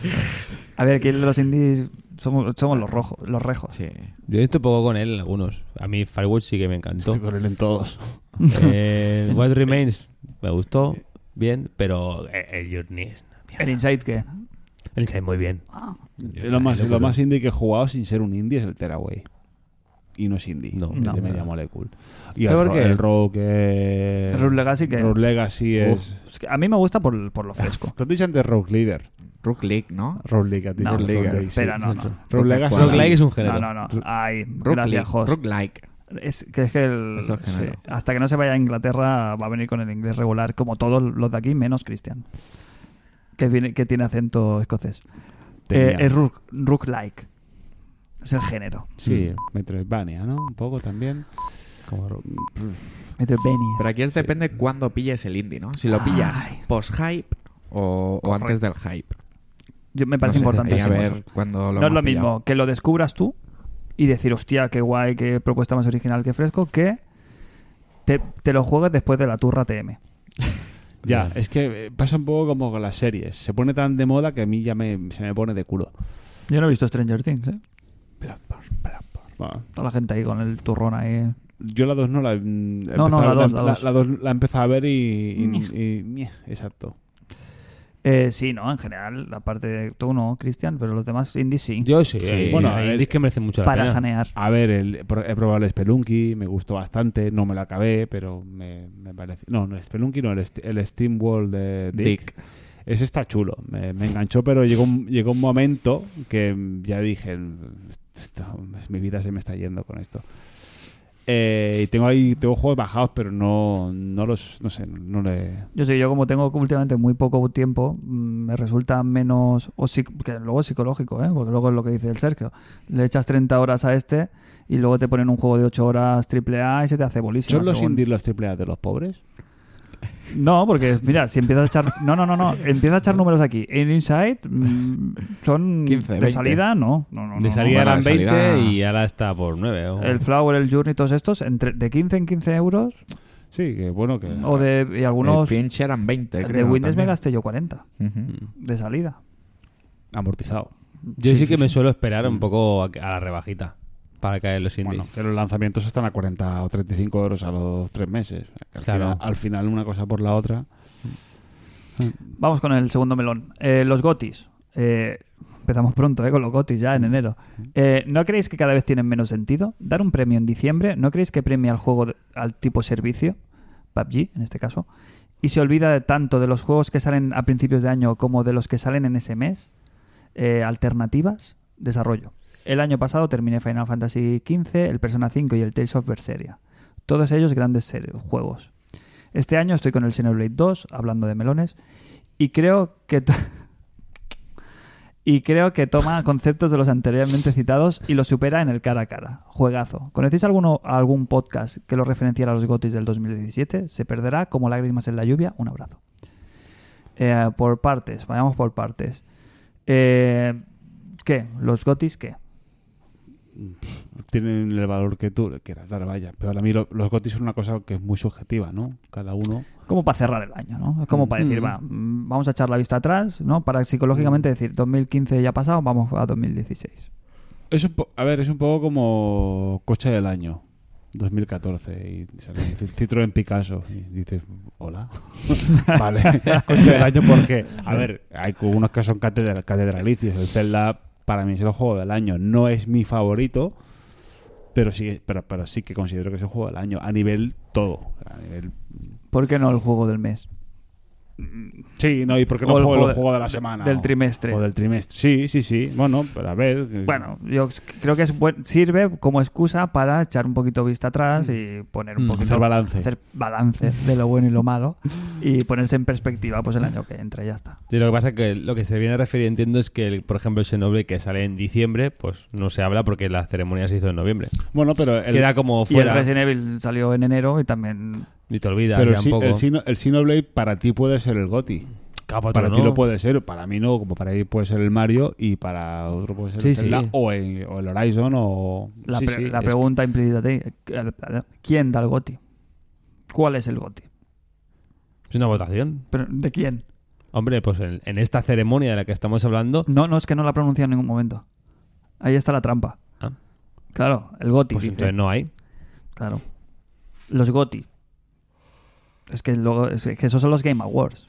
A ver, aquí los indies somos, somos los rojos, los rejos. Sí. Yo estoy poco con él en algunos. A mí Firewatch sí que me encantó. Estoy con él en todos. Eh, What Remains me gustó, bien, pero eh, el Journey es una mierda. ¿El Insight qué? El Inside muy bien. lo, más, lo más indie que he jugado sin ser un indie es el Tearaway. Y no es indie. No. es No. de Media Molecule. Y ¿Pero el, ro- qué? el Rogue. eh, Rogue Legacy, ¿qué? Rogue Legacy es. Es que a mí me gusta por, por lo fresco. Tú has dicho antes Rogue Leader. Rook League, ¿no? Rogue League, has dicho. No, Rogue League, League, sí. Espera, no, no. Rogue Legacy. Rogue Roguelike es un No, género. no, no. Ay, Rook gracias. Jos. Rook like. Es que es que el- es sí, hasta que no se vaya a Inglaterra va a venir con el inglés regular, como todos los de aquí, menos Cristian. Que, viene, que tiene acento escocés. Eh, es rook, rook-like. Es el género. Sí, Metroidvania, ¿no? Un poco también. Metroidvania. Pero aquí es depende cuándo pilles el indie, ¿no? Si lo pillas Ay. post-hype o, o antes del hype. Yo, me parece no sé, eso. ver cuándo lo no es lo pillado. mismo que lo descubras tú y decir, hostia, qué guay, qué propuesta más original, qué fresco, que te, te lo juegues después de la turra TM. Ya, es que eh, pasa un poco como con las series. Se pone tan de moda que a mí ya me, se me pone de culo. Yo no he visto Stranger Things, ¿eh? Bueno, Toda la gente ahí con el turrón ahí. yo la 2 no la. mm, he No, no, la dos, la dos. La, la he empezado a ver y. y- y- exacto. Eh, sí, no, en general, aparte de tú no, Cristian, pero los demás indies sí. Yo sí. Sí. eh, Bueno, el- indies que merecen mucho la para pena. sanear. A ver, el, he probado el Spelunky, me gustó bastante. No me lo acabé, pero me, me parece. No, no, Spelunky no, el, el Steam World de Dick. Dick. Ese está chulo, me, me enganchó, pero llegó, un- llegó un momento que ya dije, esto- mi vida se me está yendo con esto. Eh, y tengo ahí, tengo juegos bajados, pero no, no los, no sé, no le... Yo sé, yo como tengo últimamente muy poco tiempo, mm, me resulta menos. O psic- que luego es psicológico, ¿eh? porque luego es lo que dice el Sergio. Le echas 30 horas a este y luego te ponen un juego de 8 horas AAA y se te hace bolísimo. ¿Son los indies los AAA de los pobres? No, porque mira, si empiezas a echar. No, no, no, no. Empieza a echar números aquí. En Inside mm, son. 15, de 20. salida, no. no, no, De no. salida Bueno, eran de 20 salida- y ahora está por 9. o- El Flower, el Journey, todos estos, entre, de 15 en 15 euros. Sí, que bueno, que... O de. Y algunos. El Finch eran 20, de creo. Windows me gasté yo 40 Ujú. de salida. Amortizado. Yo sí, que me sí. suelo esperar un Mm. poco a, a la rebajita para caer los indies. Bueno, que los lanzamientos están a 40 o 35 euros a los tres meses. Al, Claro. final, al final una cosa por la otra. Vamos con el segundo melón. Eh, los gotis. Eh, empezamos pronto, ¿eh? Con los gotis ya en enero. Eh, ¿No creéis que cada vez tienen menos sentido? Dar un premio en diciembre, ¿no creéis que premia al juego de- al tipo servicio? PUBG, en este caso. Y se olvida de tanto de los juegos que salen a principios de año como de los que salen en ese mes. Eh, alternativas, desarrollo. El año pasado terminé Final Fantasy XV, el Persona 5 y el Tales of Berseria. Todos ellos grandes juegos. Este año estoy con el Xenoblade 2, hablando de melones, y creo que y creo que toma conceptos de los anteriormente citados y los supera en el cara a cara. Juegazo. ¿Conocéis alguno, algún podcast que lo referenciara a los GOTIS del 2017? Se perderá como lágrimas en la lluvia. Un abrazo. Eh, por partes, vayamos por partes. Eh, ¿Qué? ¿Los GOTIS qué? Tienen el valor que tú le quieras dar, vaya. Pero a mí lo- los GOTY son una cosa que es muy subjetiva, ¿no? Cada uno. Como para cerrar el año, ¿no? Es como para decir, Mm. va, mm, vamos a echar la vista atrás, ¿no? Para psicológicamente decir, 2015 ya ha pasado, vamos a 2016. Es un po- a ver, es un poco como coche del año. 2014 y sale el Citroën Picasso y dices, hola. vale, coche del año porque, a ver, hay unos que son catedra- catedralicios. El Zelda para mí es el juego del año. No es mi favorito, pero sí, pero, sí que considero que es el juego del año a nivel todo. ¿Por qué no el juego del mes? Sí, no, y porque no juego el juego de la semana. del o- trimestre. O del trimestre. Sí, sí, sí. Bueno, pero a ver. eh, Bueno, yo creo que es buen- sirve como excusa para echar un poquito vista atrás y poner un Mm. poquito Hacer balance. hacer balance de lo bueno y lo malo y ponerse en perspectiva pues el año que entra y ya está. Y lo que pasa es que lo que se viene a referir, entiendo, es que, el- por ejemplo, el Xenoblade que sale en diciembre, pues no se habla porque la ceremonia se hizo en noviembre. Bueno, pero el, Queda como Y el fuera. Resident Evil salió en enero y también Y te olvidas Pero ya el, un poco. el, Sino- el Xenoblade para ti puede ser el GOTI. Claro, para Para otro ti no. lo puede ser, para mí no, como para él puede ser el Mario y para otro puede ser Sí, el Zelda sí. o, el, o el Horizon o... La, sí, pre- sí, la es- pregunta implícita de ¿quién da el GOTI? ¿Cuál es el GOTI? Es una votación. ¿Pero ¿De quién? Hombre, pues en, en esta ceremonia de la que estamos hablando, No, no, es que no la pronuncia en ningún momento. Ahí está la trampa. Ah. Claro, el GOTI. pues dice. entonces no hay. Claro. Los GOTI. Es que, luego, es que esos son los Game Awards.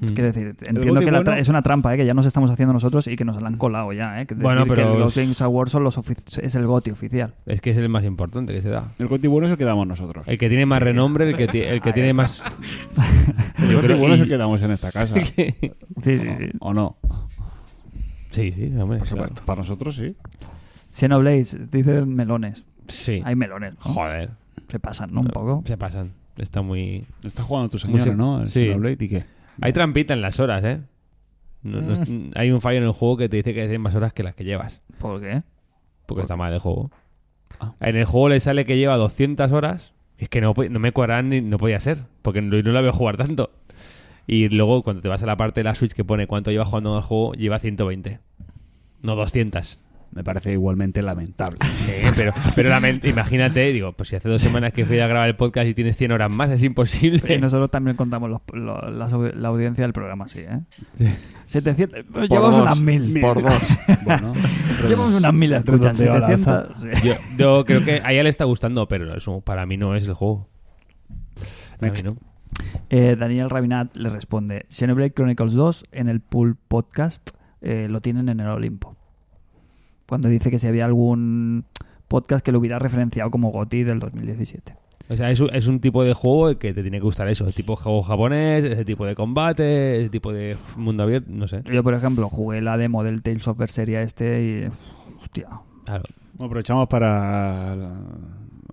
Mm. Quiero decir, entiendo que bueno- es una trampa, ¿eh? que ya nos estamos haciendo nosotros y que nos la han colado ya. ¿eh? Que Bueno, decir que pero- los Games Awards son los es el GOTI oficial. Es que es el más importante que se da. El GOTI bueno es el que damos nosotros. El que tiene más renombre, el que, ti- el que tiene más... El GOTI bueno es el que damos en esta casa. Sí, sí, sí. ¿O no? Sí, sí, hombre. claro. Para nosotros sí. Xenoblade, dicen melones. Sí. Hay melones. Joder. Se pasan, ¿no? Un poco. Se pasan. Está muy... Está jugando tu señora, se- ¿no? El sí. Xenoblade y qué. Hay trampita en las horas, ¿eh? No- no es- hay un fallo en el juego que te dice que hay más horas que las que llevas. ¿Por qué? Porque está mal el juego. Ah. En el juego le sale que lleva 200 horas. Es que no, no me cuadran ni no podía ser. Porque no, no la veo jugar tanto. Y luego, cuando te vas a la parte de la Switch que pone cuánto lleva jugando en el juego, lleva 120. No 200. Me parece igualmente lamentable. Eh, pero pero lament- imagínate, digo, pues si hace dos semanas que fui a grabar el podcast y tienes 100 horas más, es imposible. Y nosotros también contamos los- la audiencia del programa, sí, ¿eh? 700. Llevamos dos. unas mil. Por dos. bueno, Llevamos unas mil escuchas. redondeo al 700. sí. Yo, yo creo que a ella le está gustando, pero eso para mí no es el juego. Para mí no. Eh, Daniel Rabinat le responde: Xenoblade Chronicles 2 en el Pool Podcast eh, lo tienen en el Olimpo. Cuando dice que si había algún podcast que lo hubiera referenciado como GOTI del 2017. O sea, es un, es un tipo de juego que te tiene que gustar eso. El tipo de juego japonés, ese tipo de combate, ese tipo de mundo abierto, no sé. Yo, por ejemplo, jugué la demo del Tales of Berseria este y. Hostia. Claro. Bueno, aprovechamos para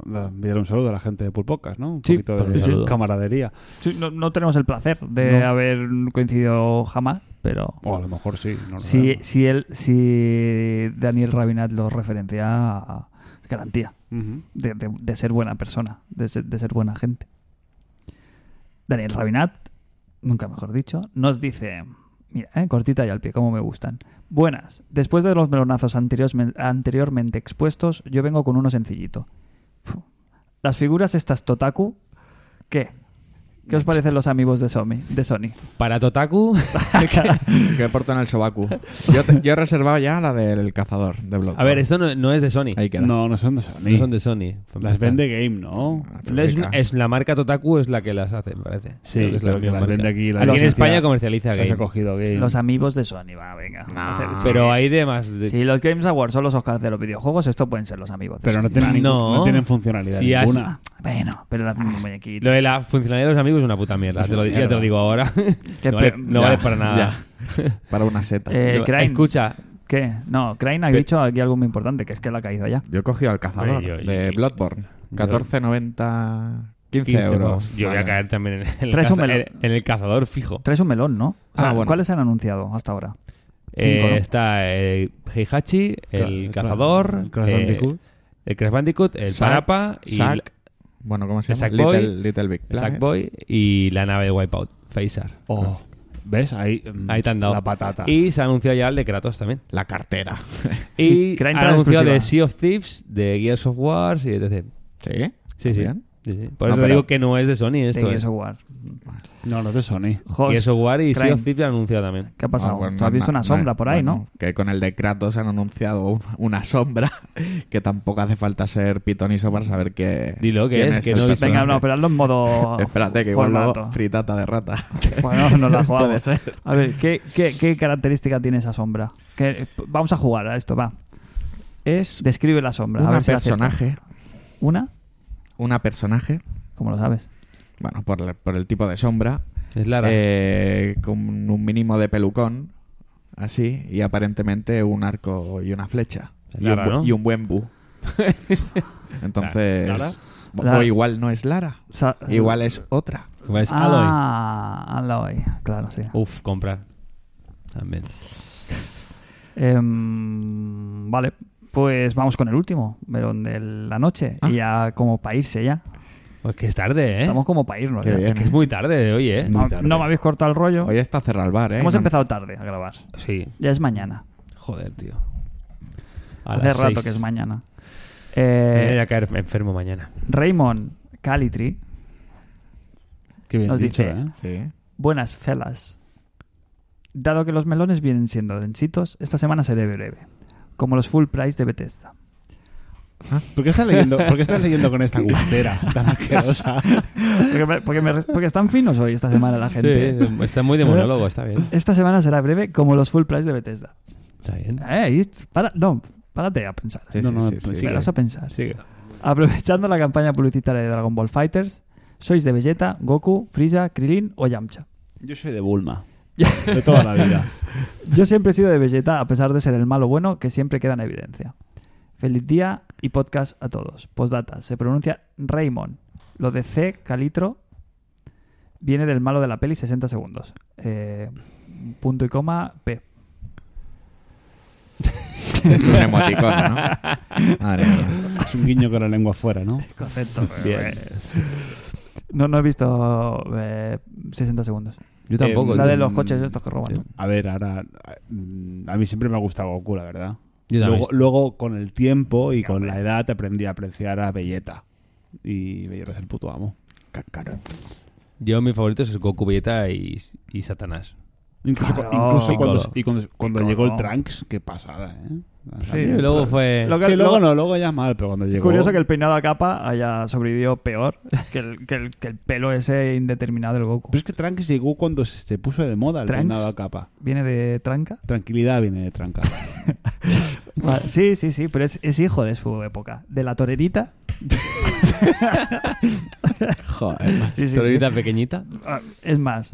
enviar un saludo a la gente de Pulpocas, ¿no? Un Sí, poquito de camaradería. Sí, no, no tenemos el placer de No. haber coincidido jamás, pero. O a lo mejor sí. no lo Si, sabemos. si, él, si Daniel Rabinat lo referencia, es garantía de, de- de ser buena persona, de ser, de ser buena gente. Daniel Rabinat, nunca mejor dicho, nos dice, mira, eh, cortita y al pie, como me gustan. Buenas, después de los melonazos anteriormente expuestos, yo vengo con uno sencillito. Las figuras estas Totaku, ¿qué? ¿Qué os parecen los amigos de Sony? De Sony? Para Totaku, que portan el sobaku. Yo, te- yo he reservado ya la del cazador de Bloodborne. a ver, esto no, no es de Sony. Ahí queda. No, no son de Sony. No son de Sony. Las vende Game, ¿no? Es, Fabrica. es la marca Totaku es la que las hace, me parece. Sí, Creo que es la que las marca. vende aquí. la Aquí en España comercializa Game. cogido Game. Los amigos de Sony, va, venga. No. Pero sí. hay de más. de- Si los Games Awards son los Oscars de los videojuegos, esto pueden ser los amigos. de Pero no Sony. tienen, ningún- No. no tienen funcionalidad has- ninguna. Bueno, pero las muñequitas. Lo de la funcionalidad de los amigos es una puta mierda. Es te lo, una ya te lo digo ahora. Qué no vale, no para nada. ya. Para una seta. Eh, No, Crane, Escucha, ¿Qué? No, Crane ha ¿Qué? dicho aquí algo muy importante, que es que la ha caído ya. Yo he cogido al cazador yo- de Bloodborne. yo- 14.90... 15, 15 euros. Yo voy a caer también en el, Traes un caza- melón. en- el cazador fijo. Traes un melón, ¿no? O sea, Ah, bueno. ¿Cuáles han anunciado hasta ahora? Eh, Cinco, ¿no? Está el Heihachi, el cazador, el Crash eh, Bandicoot. el Crash Bandicoot, el Zack, Parapa y. Bueno, ¿cómo se llama? Sackboy, Little, Little Big Planet. Sackboy y la nave de Wipeout, Phaser. Oh, ¿Ves? Ahí, mm, Ahí te han dado. La patata. Y se ha anunciado ya el de Kratos también. La cartera. Y trae anunciado de. Sea of Thieves, de Gears of War y etc. ¿Sí? Sí, sí. Sí, sí. Por No, eso digo que no es de Sony De esto. Gears eh. War. No, no es de Sony. Gears of War y Sea Crane. of Thieves ya han anunciado también. ¿Qué ha pasado? Ah, bueno, ¿Has visto na- una sombra por ahí, bueno, Que con el de Kratos han anunciado un- una sombra que tampoco hace falta ser pitoniso para saber que. Dilo que es, que el no no? visto Venga, no, pero hazlo en modo. Espérate, que igual luego fritata de rata. Bueno, no la jugamos. Puede ser. A ver, ¿qué, qué, qué característica tiene esa sombra? Que- vamos a jugar a esto, va. Es Describe la sombra. a una ver si acierto. personaje. ¿Una? Una personaje. ¿Cómo lo sabes? Bueno, por, el- por el tipo de sombra. Es Lara. eh, con un mínimo de pelucón. Así. Y aparentemente un arco y una flecha. Es y, un, Lara, ¿no? y un buen bu. Entonces. ¿Lara? O igual no es Lara. O sea, Igual es otra. Igual es Aloy. Ah, Aloy. Claro, sí. Uf, comprar. También. Em, vale, pues vamos con el último, melón de la noche. Ah. Y ya como para irse ya. Pues que es tarde, ¿eh? Estamos como para irnos. Bien. Que es muy tarde hoy, ¿eh? Es muy No, tarde. no me habéis cortado el rollo. Hoy está cerrado el bar, ¿eh? Hemos No- empezado tarde a grabar. Sí. Ya es mañana. Joder, tío. A Hace las rato seis. que es mañana. Me Eh, voy a caer enfermo mañana. Raymond Calitri, Qué bien Nos dicho, dice- ¿eh? Sí. buenas felas. Dado que los melones vienen siendo densitos, esta semana seré breve. Como los full price de Bethesda. ¿Por qué estás leyendo, por qué estás leyendo con esta gustera tan asquerosa? Porque, me- porque me- porque están finos hoy esta semana la gente. Sí, está muy de monólogo, está bien. Esta semana será breve como los full price de Bethesda. Está bien. Eh, para, no, párate a pensar. Sí, No, no, sí, sí. sigue. Paras a pensar. Sigue. Aprovechando la campaña publicitaria de Dragon Ball Fighters, ¿sois de Vegeta, Goku, Frieza, Krillin o Yamcha? Yo soy de Bulma. De toda la vida. Yo siempre he sido de Vegeta, a pesar de ser el malo bueno que siempre queda en evidencia. Feliz día y podcast a todos. Postdata, se pronuncia Raymond. Lo de C, Calitro, viene del malo de la peli 60 segundos. Eh, punto y coma, P. Es un emoticono, ¿no? Madre mía. Es un guiño con la lengua afuera, ¿no? Concepto. Bien. No, no he visto eh, 60 segundos. Yo tampoco. Eh, La de los coches estos que roban. A ver, ahora. mm, A mí siempre me ha gustado Goku, la verdad. Yo. Luego, luego, con el tiempo y con la edad, aprendí a apreciar a Belleta. Y Belleta es el puto amo. Yo, mis favoritos es Goku, Vegeta y, y Satanás. Incluso, Claro. incluso cuando, y cuando, cuando llegó el Trunks, qué pasada, ¿eh? Sí, y luego fue. Lo que- Sí, luego lo- no, luego ya mal, pero cuando Es llegó. curioso que el peinado a capa haya sobrevivido peor que el, que el- que el pelo ese indeterminado del Goku. Pero es que Trunks llegó cuando se, se puso de moda el ¿Trunks? peinado a capa. ¿Viene de tranca? Tranquilidad viene de tranca. Vale, Sí, sí, sí, pero es, es hijo de su época. De la torerita. Joder. Sí, sí, sí. Torerita pequeñita. Ah, Es más,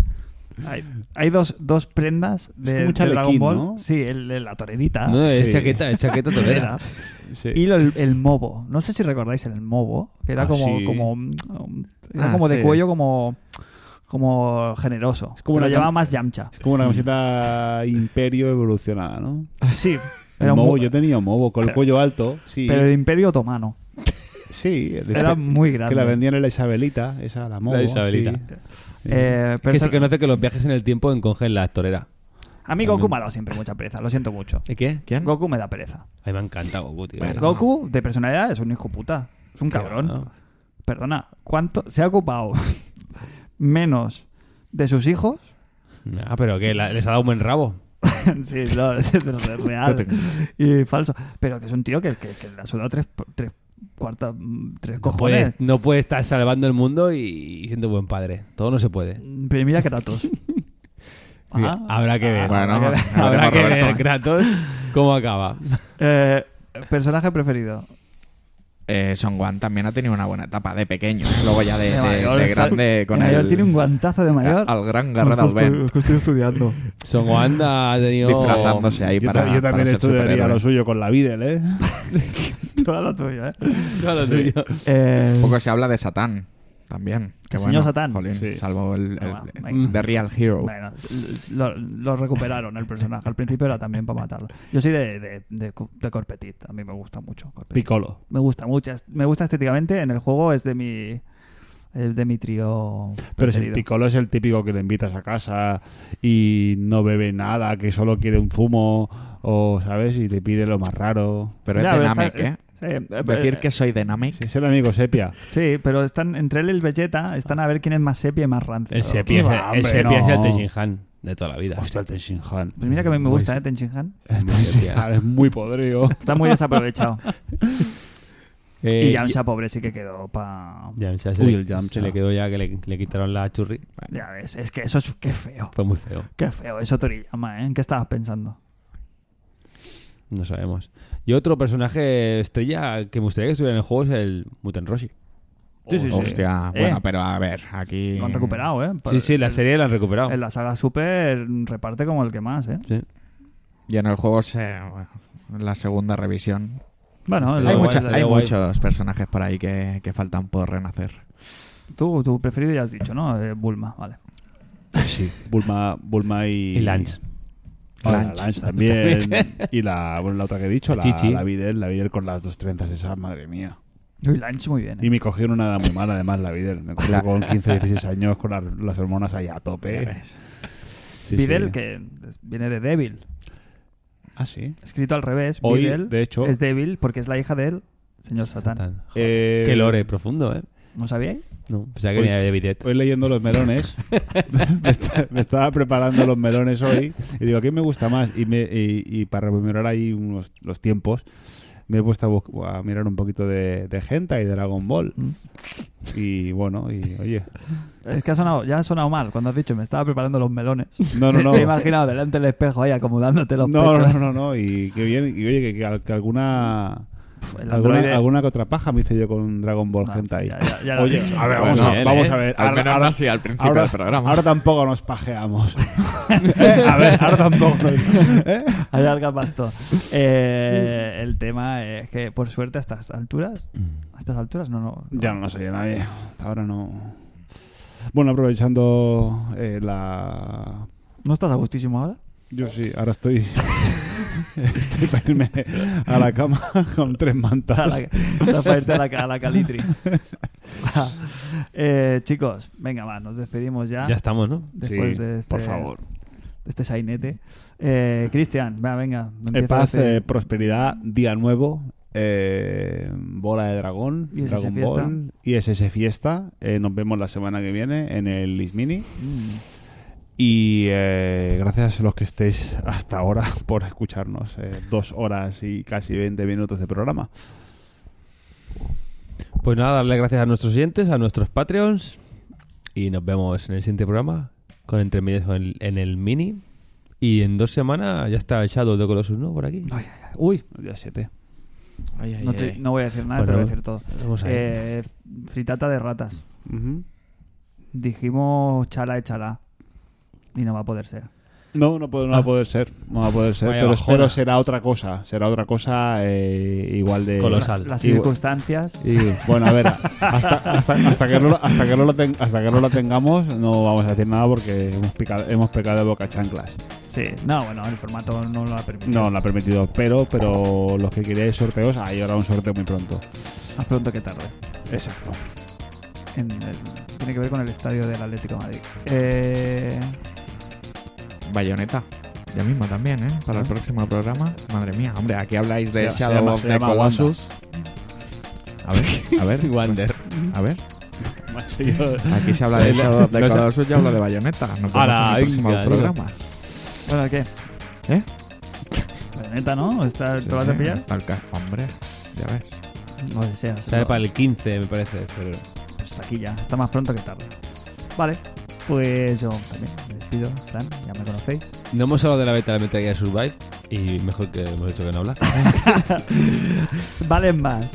hay, hay dos, dos prendas Es de, como Dragon Ball. ¿no? Sí, el, de la torerita. No, es sí. chaqueta, es chaqueta torera. Sí. Y lo- el, el mobo. No sé si recordáis el mobo, que era Ah, como, sí. como, era Ah, como de cuello como, como generoso. como Pero una llevaba cam- más Yamcha. Es como una camiseta imperio evolucionada, ¿no? Sí, El pero, mobo, yo tenía un mobo con el cuello alto. Sí, pero de Imperio Otomano. sí. Era muy grande. que la vendían en la Isabelita, esa, la mobo. La Isabelita. sí. Eh, pero Que se conoce que los viajes en el tiempo encogen la torera. a mí Goku me ha dado siempre mucha pereza, lo siento mucho. ¿Y qué? ¿Quién? Goku me da pereza. A mí me encanta Goku, tío. Bueno. Goku, de personalidad, es un hijo puta. Es un cabrón. Perdona, ¿cuánto se ha ocupado menos de sus hijos? Ah, pero que les ha dado un buen rabo. sí, no, es es real y falso. Pero que es un tío que, que, que le ha sudado tres, tres cuartas, mm, tres No cojones. puede, no puede estar salvando el mundo y siendo buen padre. Todo no se puede. Pero mira Kratos. Ah, Habrá que ver. Bueno, habrá que ver. Kratos cómo acaba. Eh, personaje preferido. Eh, Son Juan también ha tenido una buena etapa de pequeño. Luego ya de, De de- mayor de está- grande con de mayor el... tiene un guantazo de mayor. Al gran que estoy- Alben. es que estoy estudiando. Son Wanda ha tenido. Disfrazándose ahí Yo, para, yo también para estudiaría lo suyo con la Videl, ¿eh? Todo lo tuyo, ¿eh? Todo lo tuyo. Eh, Poco se habla de Satán también. Qué El bueno. señor Satán. Jolín, Sí. Salvo el, el- Ah, el-. The Real Hero. Bueno, lo, lo recuperaron el personaje. Al principio era también para matarlo. Yo soy de, de, de, de Corpetit. A mí me gusta mucho Corpetit. Piccolo. Me gusta mucho. Me gusta estéticamente. En el juego es de mi es de mi trío Pero si. Piccolo es el típico que le invitas a casa y no bebe nada, que solo quiere un zumo, o, ¿sabes? Y te pide lo más raro. Pero Ya, es está- ¿eh? Sí, eh, Decir eh, que soy Dynamic. Sí, es el amigo sepia. sí, pero están entre él y el Vegeta están a ver quién es más sepia y más rancio. El sepia, es, va, el, sepia es el. Tenshin Han de toda la vida. Hostia, el Tenshin Han. Pues mira que a mí me gusta, ¿eh? Tenshin Han. El Tenshin Han es muy podrido. Está muy desaprovechado. Eh, y Yamcha, pobre, sí que quedó pa... Yamcha se, Uy, le, el Yamcha. se le quedó ya que le, le quitaron la churri. Ya ves, es que eso es... Qué feo. Fue muy feo. Qué feo. Eso Toriyama, ¿eh? ¿En qué estabas pensando? No sabemos. Y otro personaje estrella que me gustaría que estuviera en el juego es el Muten Roshi. Sí, sí, sí. Hostia, Eh. bueno, pero a ver, aquí... Lo han recuperado, ¿eh? Sí, sí, la El- serie la han recuperado. En la saga Super reparte como el que más, ¿eh? Sí. Y en el juego se... bueno, en la segunda revisión. Bueno, Hay, guay, muchas- hay muchos personajes por ahí que, que faltan por renacer. tú, tu preferido ya has dicho, ¿no? Eh, Bulma, vale. Sí. Bulma, Bulma y... Y Lance. Ah, la. Lance también. y la, bueno, la otra que he dicho, la, Chichi. la Videl, la Videl con las dos trenzas esas, madre mía. Uy, Lunch muy bien. ¿eh? Y me cogieron una edad muy mala, además, la vida. Me cogió La- con 15, 16 años con las, las hormonas ahí a tope. Sí, Videl, sí. que viene de Devil. Ah, sí. Escrito al revés. Hoy, Videl de hecho- es Devil porque es la hija del señor Satán. Satán. Eh, Qué lore profundo, ¿eh? ¿No sabíais? No, pensaba que Hoy- venía de Bidet. Hoy leyendo los melones, me, está- me estaba preparando los melones hoy y digo, ¿qué me gusta más? Y, me, y, y para rememorar ahí unos, los tiempos, me he puesto a, a mirar un poquito de, de Genta y Dragon Ball. Mm. Y bueno, y oye, Es que ha sonado, ya ha sonado mal cuando has dicho me estaba preparando los melones. no, no, no. Me he imaginado delante del espejo ahí acomodándote los No, pechos. no, no, no, y qué bien, y oye, que, que alguna, El alguna, alguna que otra paja me hice yo con Dragon Ball No, Hentai. ya- ya- ya Oye, a ver, Bueno, vamos, a, vamos ¿eh? a ver. Al ahora- menos ahora- así al principio ahora, del programa. ahora tampoco nos pajeamos. Eh, A ver, ahora tampoco. nos- ¿eh? Alarga. Eh, el tema es que, por suerte, a estas alturas, a estas alturas no, no. no. Ya no nos oye nadie. Hasta ahora no. Bueno, aprovechando eh, la. ¿No estás a gustísimo ahora? Yo sí, ahora estoy. estoy para irme a la cama con tres A mantas. estás para irte a la, a la calitri. Eh, chicos, venga, va, nos despedimos ya. Ya estamos, ¿no? Después Sí, de este, por favor. de este sainete. Eh, Cristian, venga, venga. Eh, paz, decir- eh, prosperidad, día nuevo, eh, bola de dragón, ISS Dragon Fiesta. Ball, ISS Fiesta. Eh, nos vemos la semana que viene en el Ismini. Mm. Y eh, gracias a los que estéis hasta ahora por escucharnos. eh, dos horas y casi 20 minutos de programa. Pues nada, darle gracias a nuestros oyentes, a nuestros Patreons. Y nos vemos en el siguiente programa. Con entre medias en el, en el mini. Y en dos semanas ya está Shadow de Colossus, ¿no? Por aquí. Ay, ay, ay. Uy, El día 7. Ay, ay, no, te- ay. no voy a decir nada, Bueno, te voy a decir todo. Eh, fritata de ratas. Dijimos chala y chala. Y no va a poder ser. No, no, puede- no va a poder ser. No va a poder ser. Vaya Pero bajona. espero será otra cosa. Será otra cosa eh, igual de. Colosal. Las, circunstancias. Y, bueno, a ver, hasta, hasta, hasta que no, lo- hasta, que no lo ten- hasta que no lo tengamos, no vamos a decir nada porque hemos, picado- hemos pecado de boca chanclas. Sí, no, bueno, el formato no lo ha permitido. No lo ha permitido, pero, pero los que queríais sorteos, ahí habrá un sorteo muy pronto. Más pronto que tarde. Exacto. En el- tiene que ver con el estadio del Atlético de Madrid. Eh, Bayonetta. Ya mismo también, ¿eh? Para el próximo programa. Madre mía, hombre, aquí habláis de Se- se Shadow llama- of se the llama Colossus. A ver, a ver. Wander. A ver. Macho, yo- Aquí se habla de Shadow of the No sé. Colossus y hablo de Bayonetta. Nos vemos Ala, en el próximo venga, programa. bueno, ¿qué? ¿Eh? Bayonetta, ¿no? ¿Está, ¿Te vas a pillar? ca- Hombre, ya ves. No deseas. Sale para el 15, me parece. febrero. Pues está aquí ya. Está más pronto que tarde. Vale. Pues yo también despido, Fran. Ya me conocéis. No hemos hablado de la beta de Metal Gear Survive. Y mejor que hemos hecho que no hablar. Valen más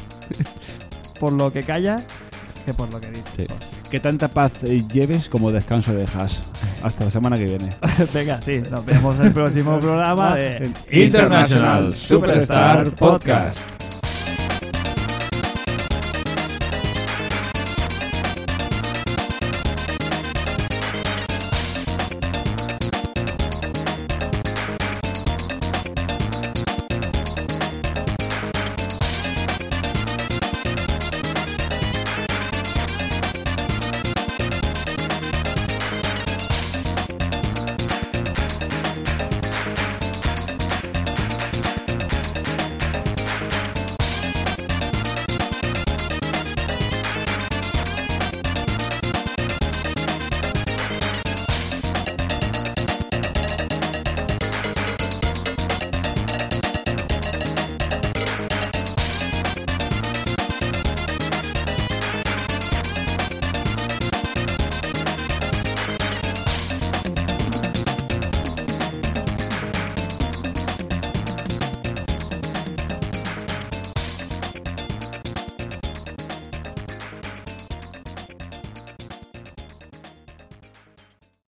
por lo que calla que por lo que dice. Sí. que tanta paz lleves como descanso dejas. Hasta la semana que viene. Venga, sí. Nos vemos en el próximo programa de International Superstar Podcast.